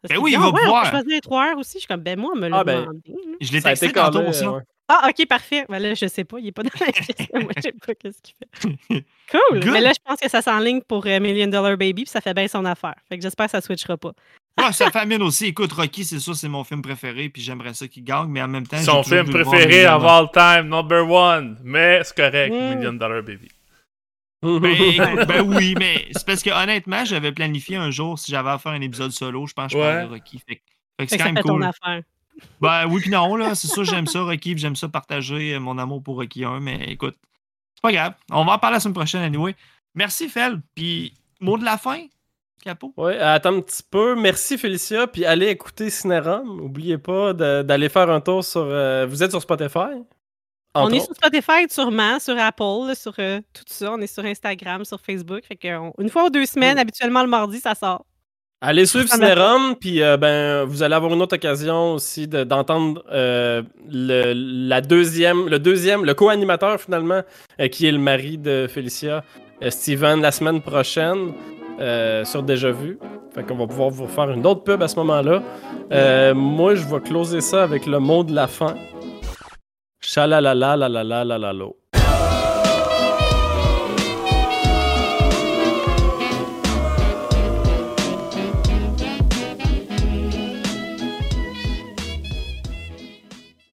Parce Ben oui, dit, il Ah va ouais, pouvoir. choisir les trois R aussi. Je suis comme, ben moi, on me l'a Ah, ben, demandé. Je l'ai texté tantôt ça. ouais. Ah, ok, parfait. Ben là, je sais pas, il est pas dans la liste. Moi, je sais pas qu'est-ce qu'il fait. Cool. Good. Mais là, je pense que ça s'enligne pour euh, Million Dollar Baby, puis ça fait bien son affaire. Fait que j'espère que ça switchera pas. Ouais, ça fait mienne aussi. Écoute, Rocky, c'est sûr, c'est mon film préféré, puis j'aimerais ça qu'il gagne, mais en même temps. Son film préféré of all time, number one. Mais c'est correct, Mm. Million Dollar Baby. Ben, écoute, ben oui, mais c'est parce que honnêtement, j'avais planifié un jour si j'avais à faire un épisode solo, je pense que je Ouais. de Rocky. Fait, que- fait que Fait c'est quand même fait ton cool. affaire. Ben oui, puis non, là, c'est sûr, j'aime ça, Rocky, puis j'aime ça partager euh, mon amour pour Rocky 1, mais écoute, c'est pas grave. On va en parler la semaine prochaine, anyway. Merci, Fel. Puis, mot de la fin, Capot. Oui, attends un petit peu. Merci Félicia, puis allez écouter Cinérum. N'oubliez pas d'aller faire un tour sur. euh, vous êtes sur Spotify? On est sur Spotify, sûrement, sur Apple, sur euh, tout ça. On est sur Instagram, sur Facebook. Fait que, on- une fois ou deux semaines, Mm. habituellement le mardi, ça sort. Allez suivre. Cinérum, puis euh, ben, vous allez avoir une autre occasion aussi de- d'entendre euh, le, la deuxième, le deuxième, le co-animateur finalement, euh, qui est le mari de Félicia, Steven, la semaine prochaine, sur Déjà Vu. Fait qu'on va pouvoir vous faire une autre pub à ce moment-là. Euh, moi, je vais closer ça avec le mot de la fin. La.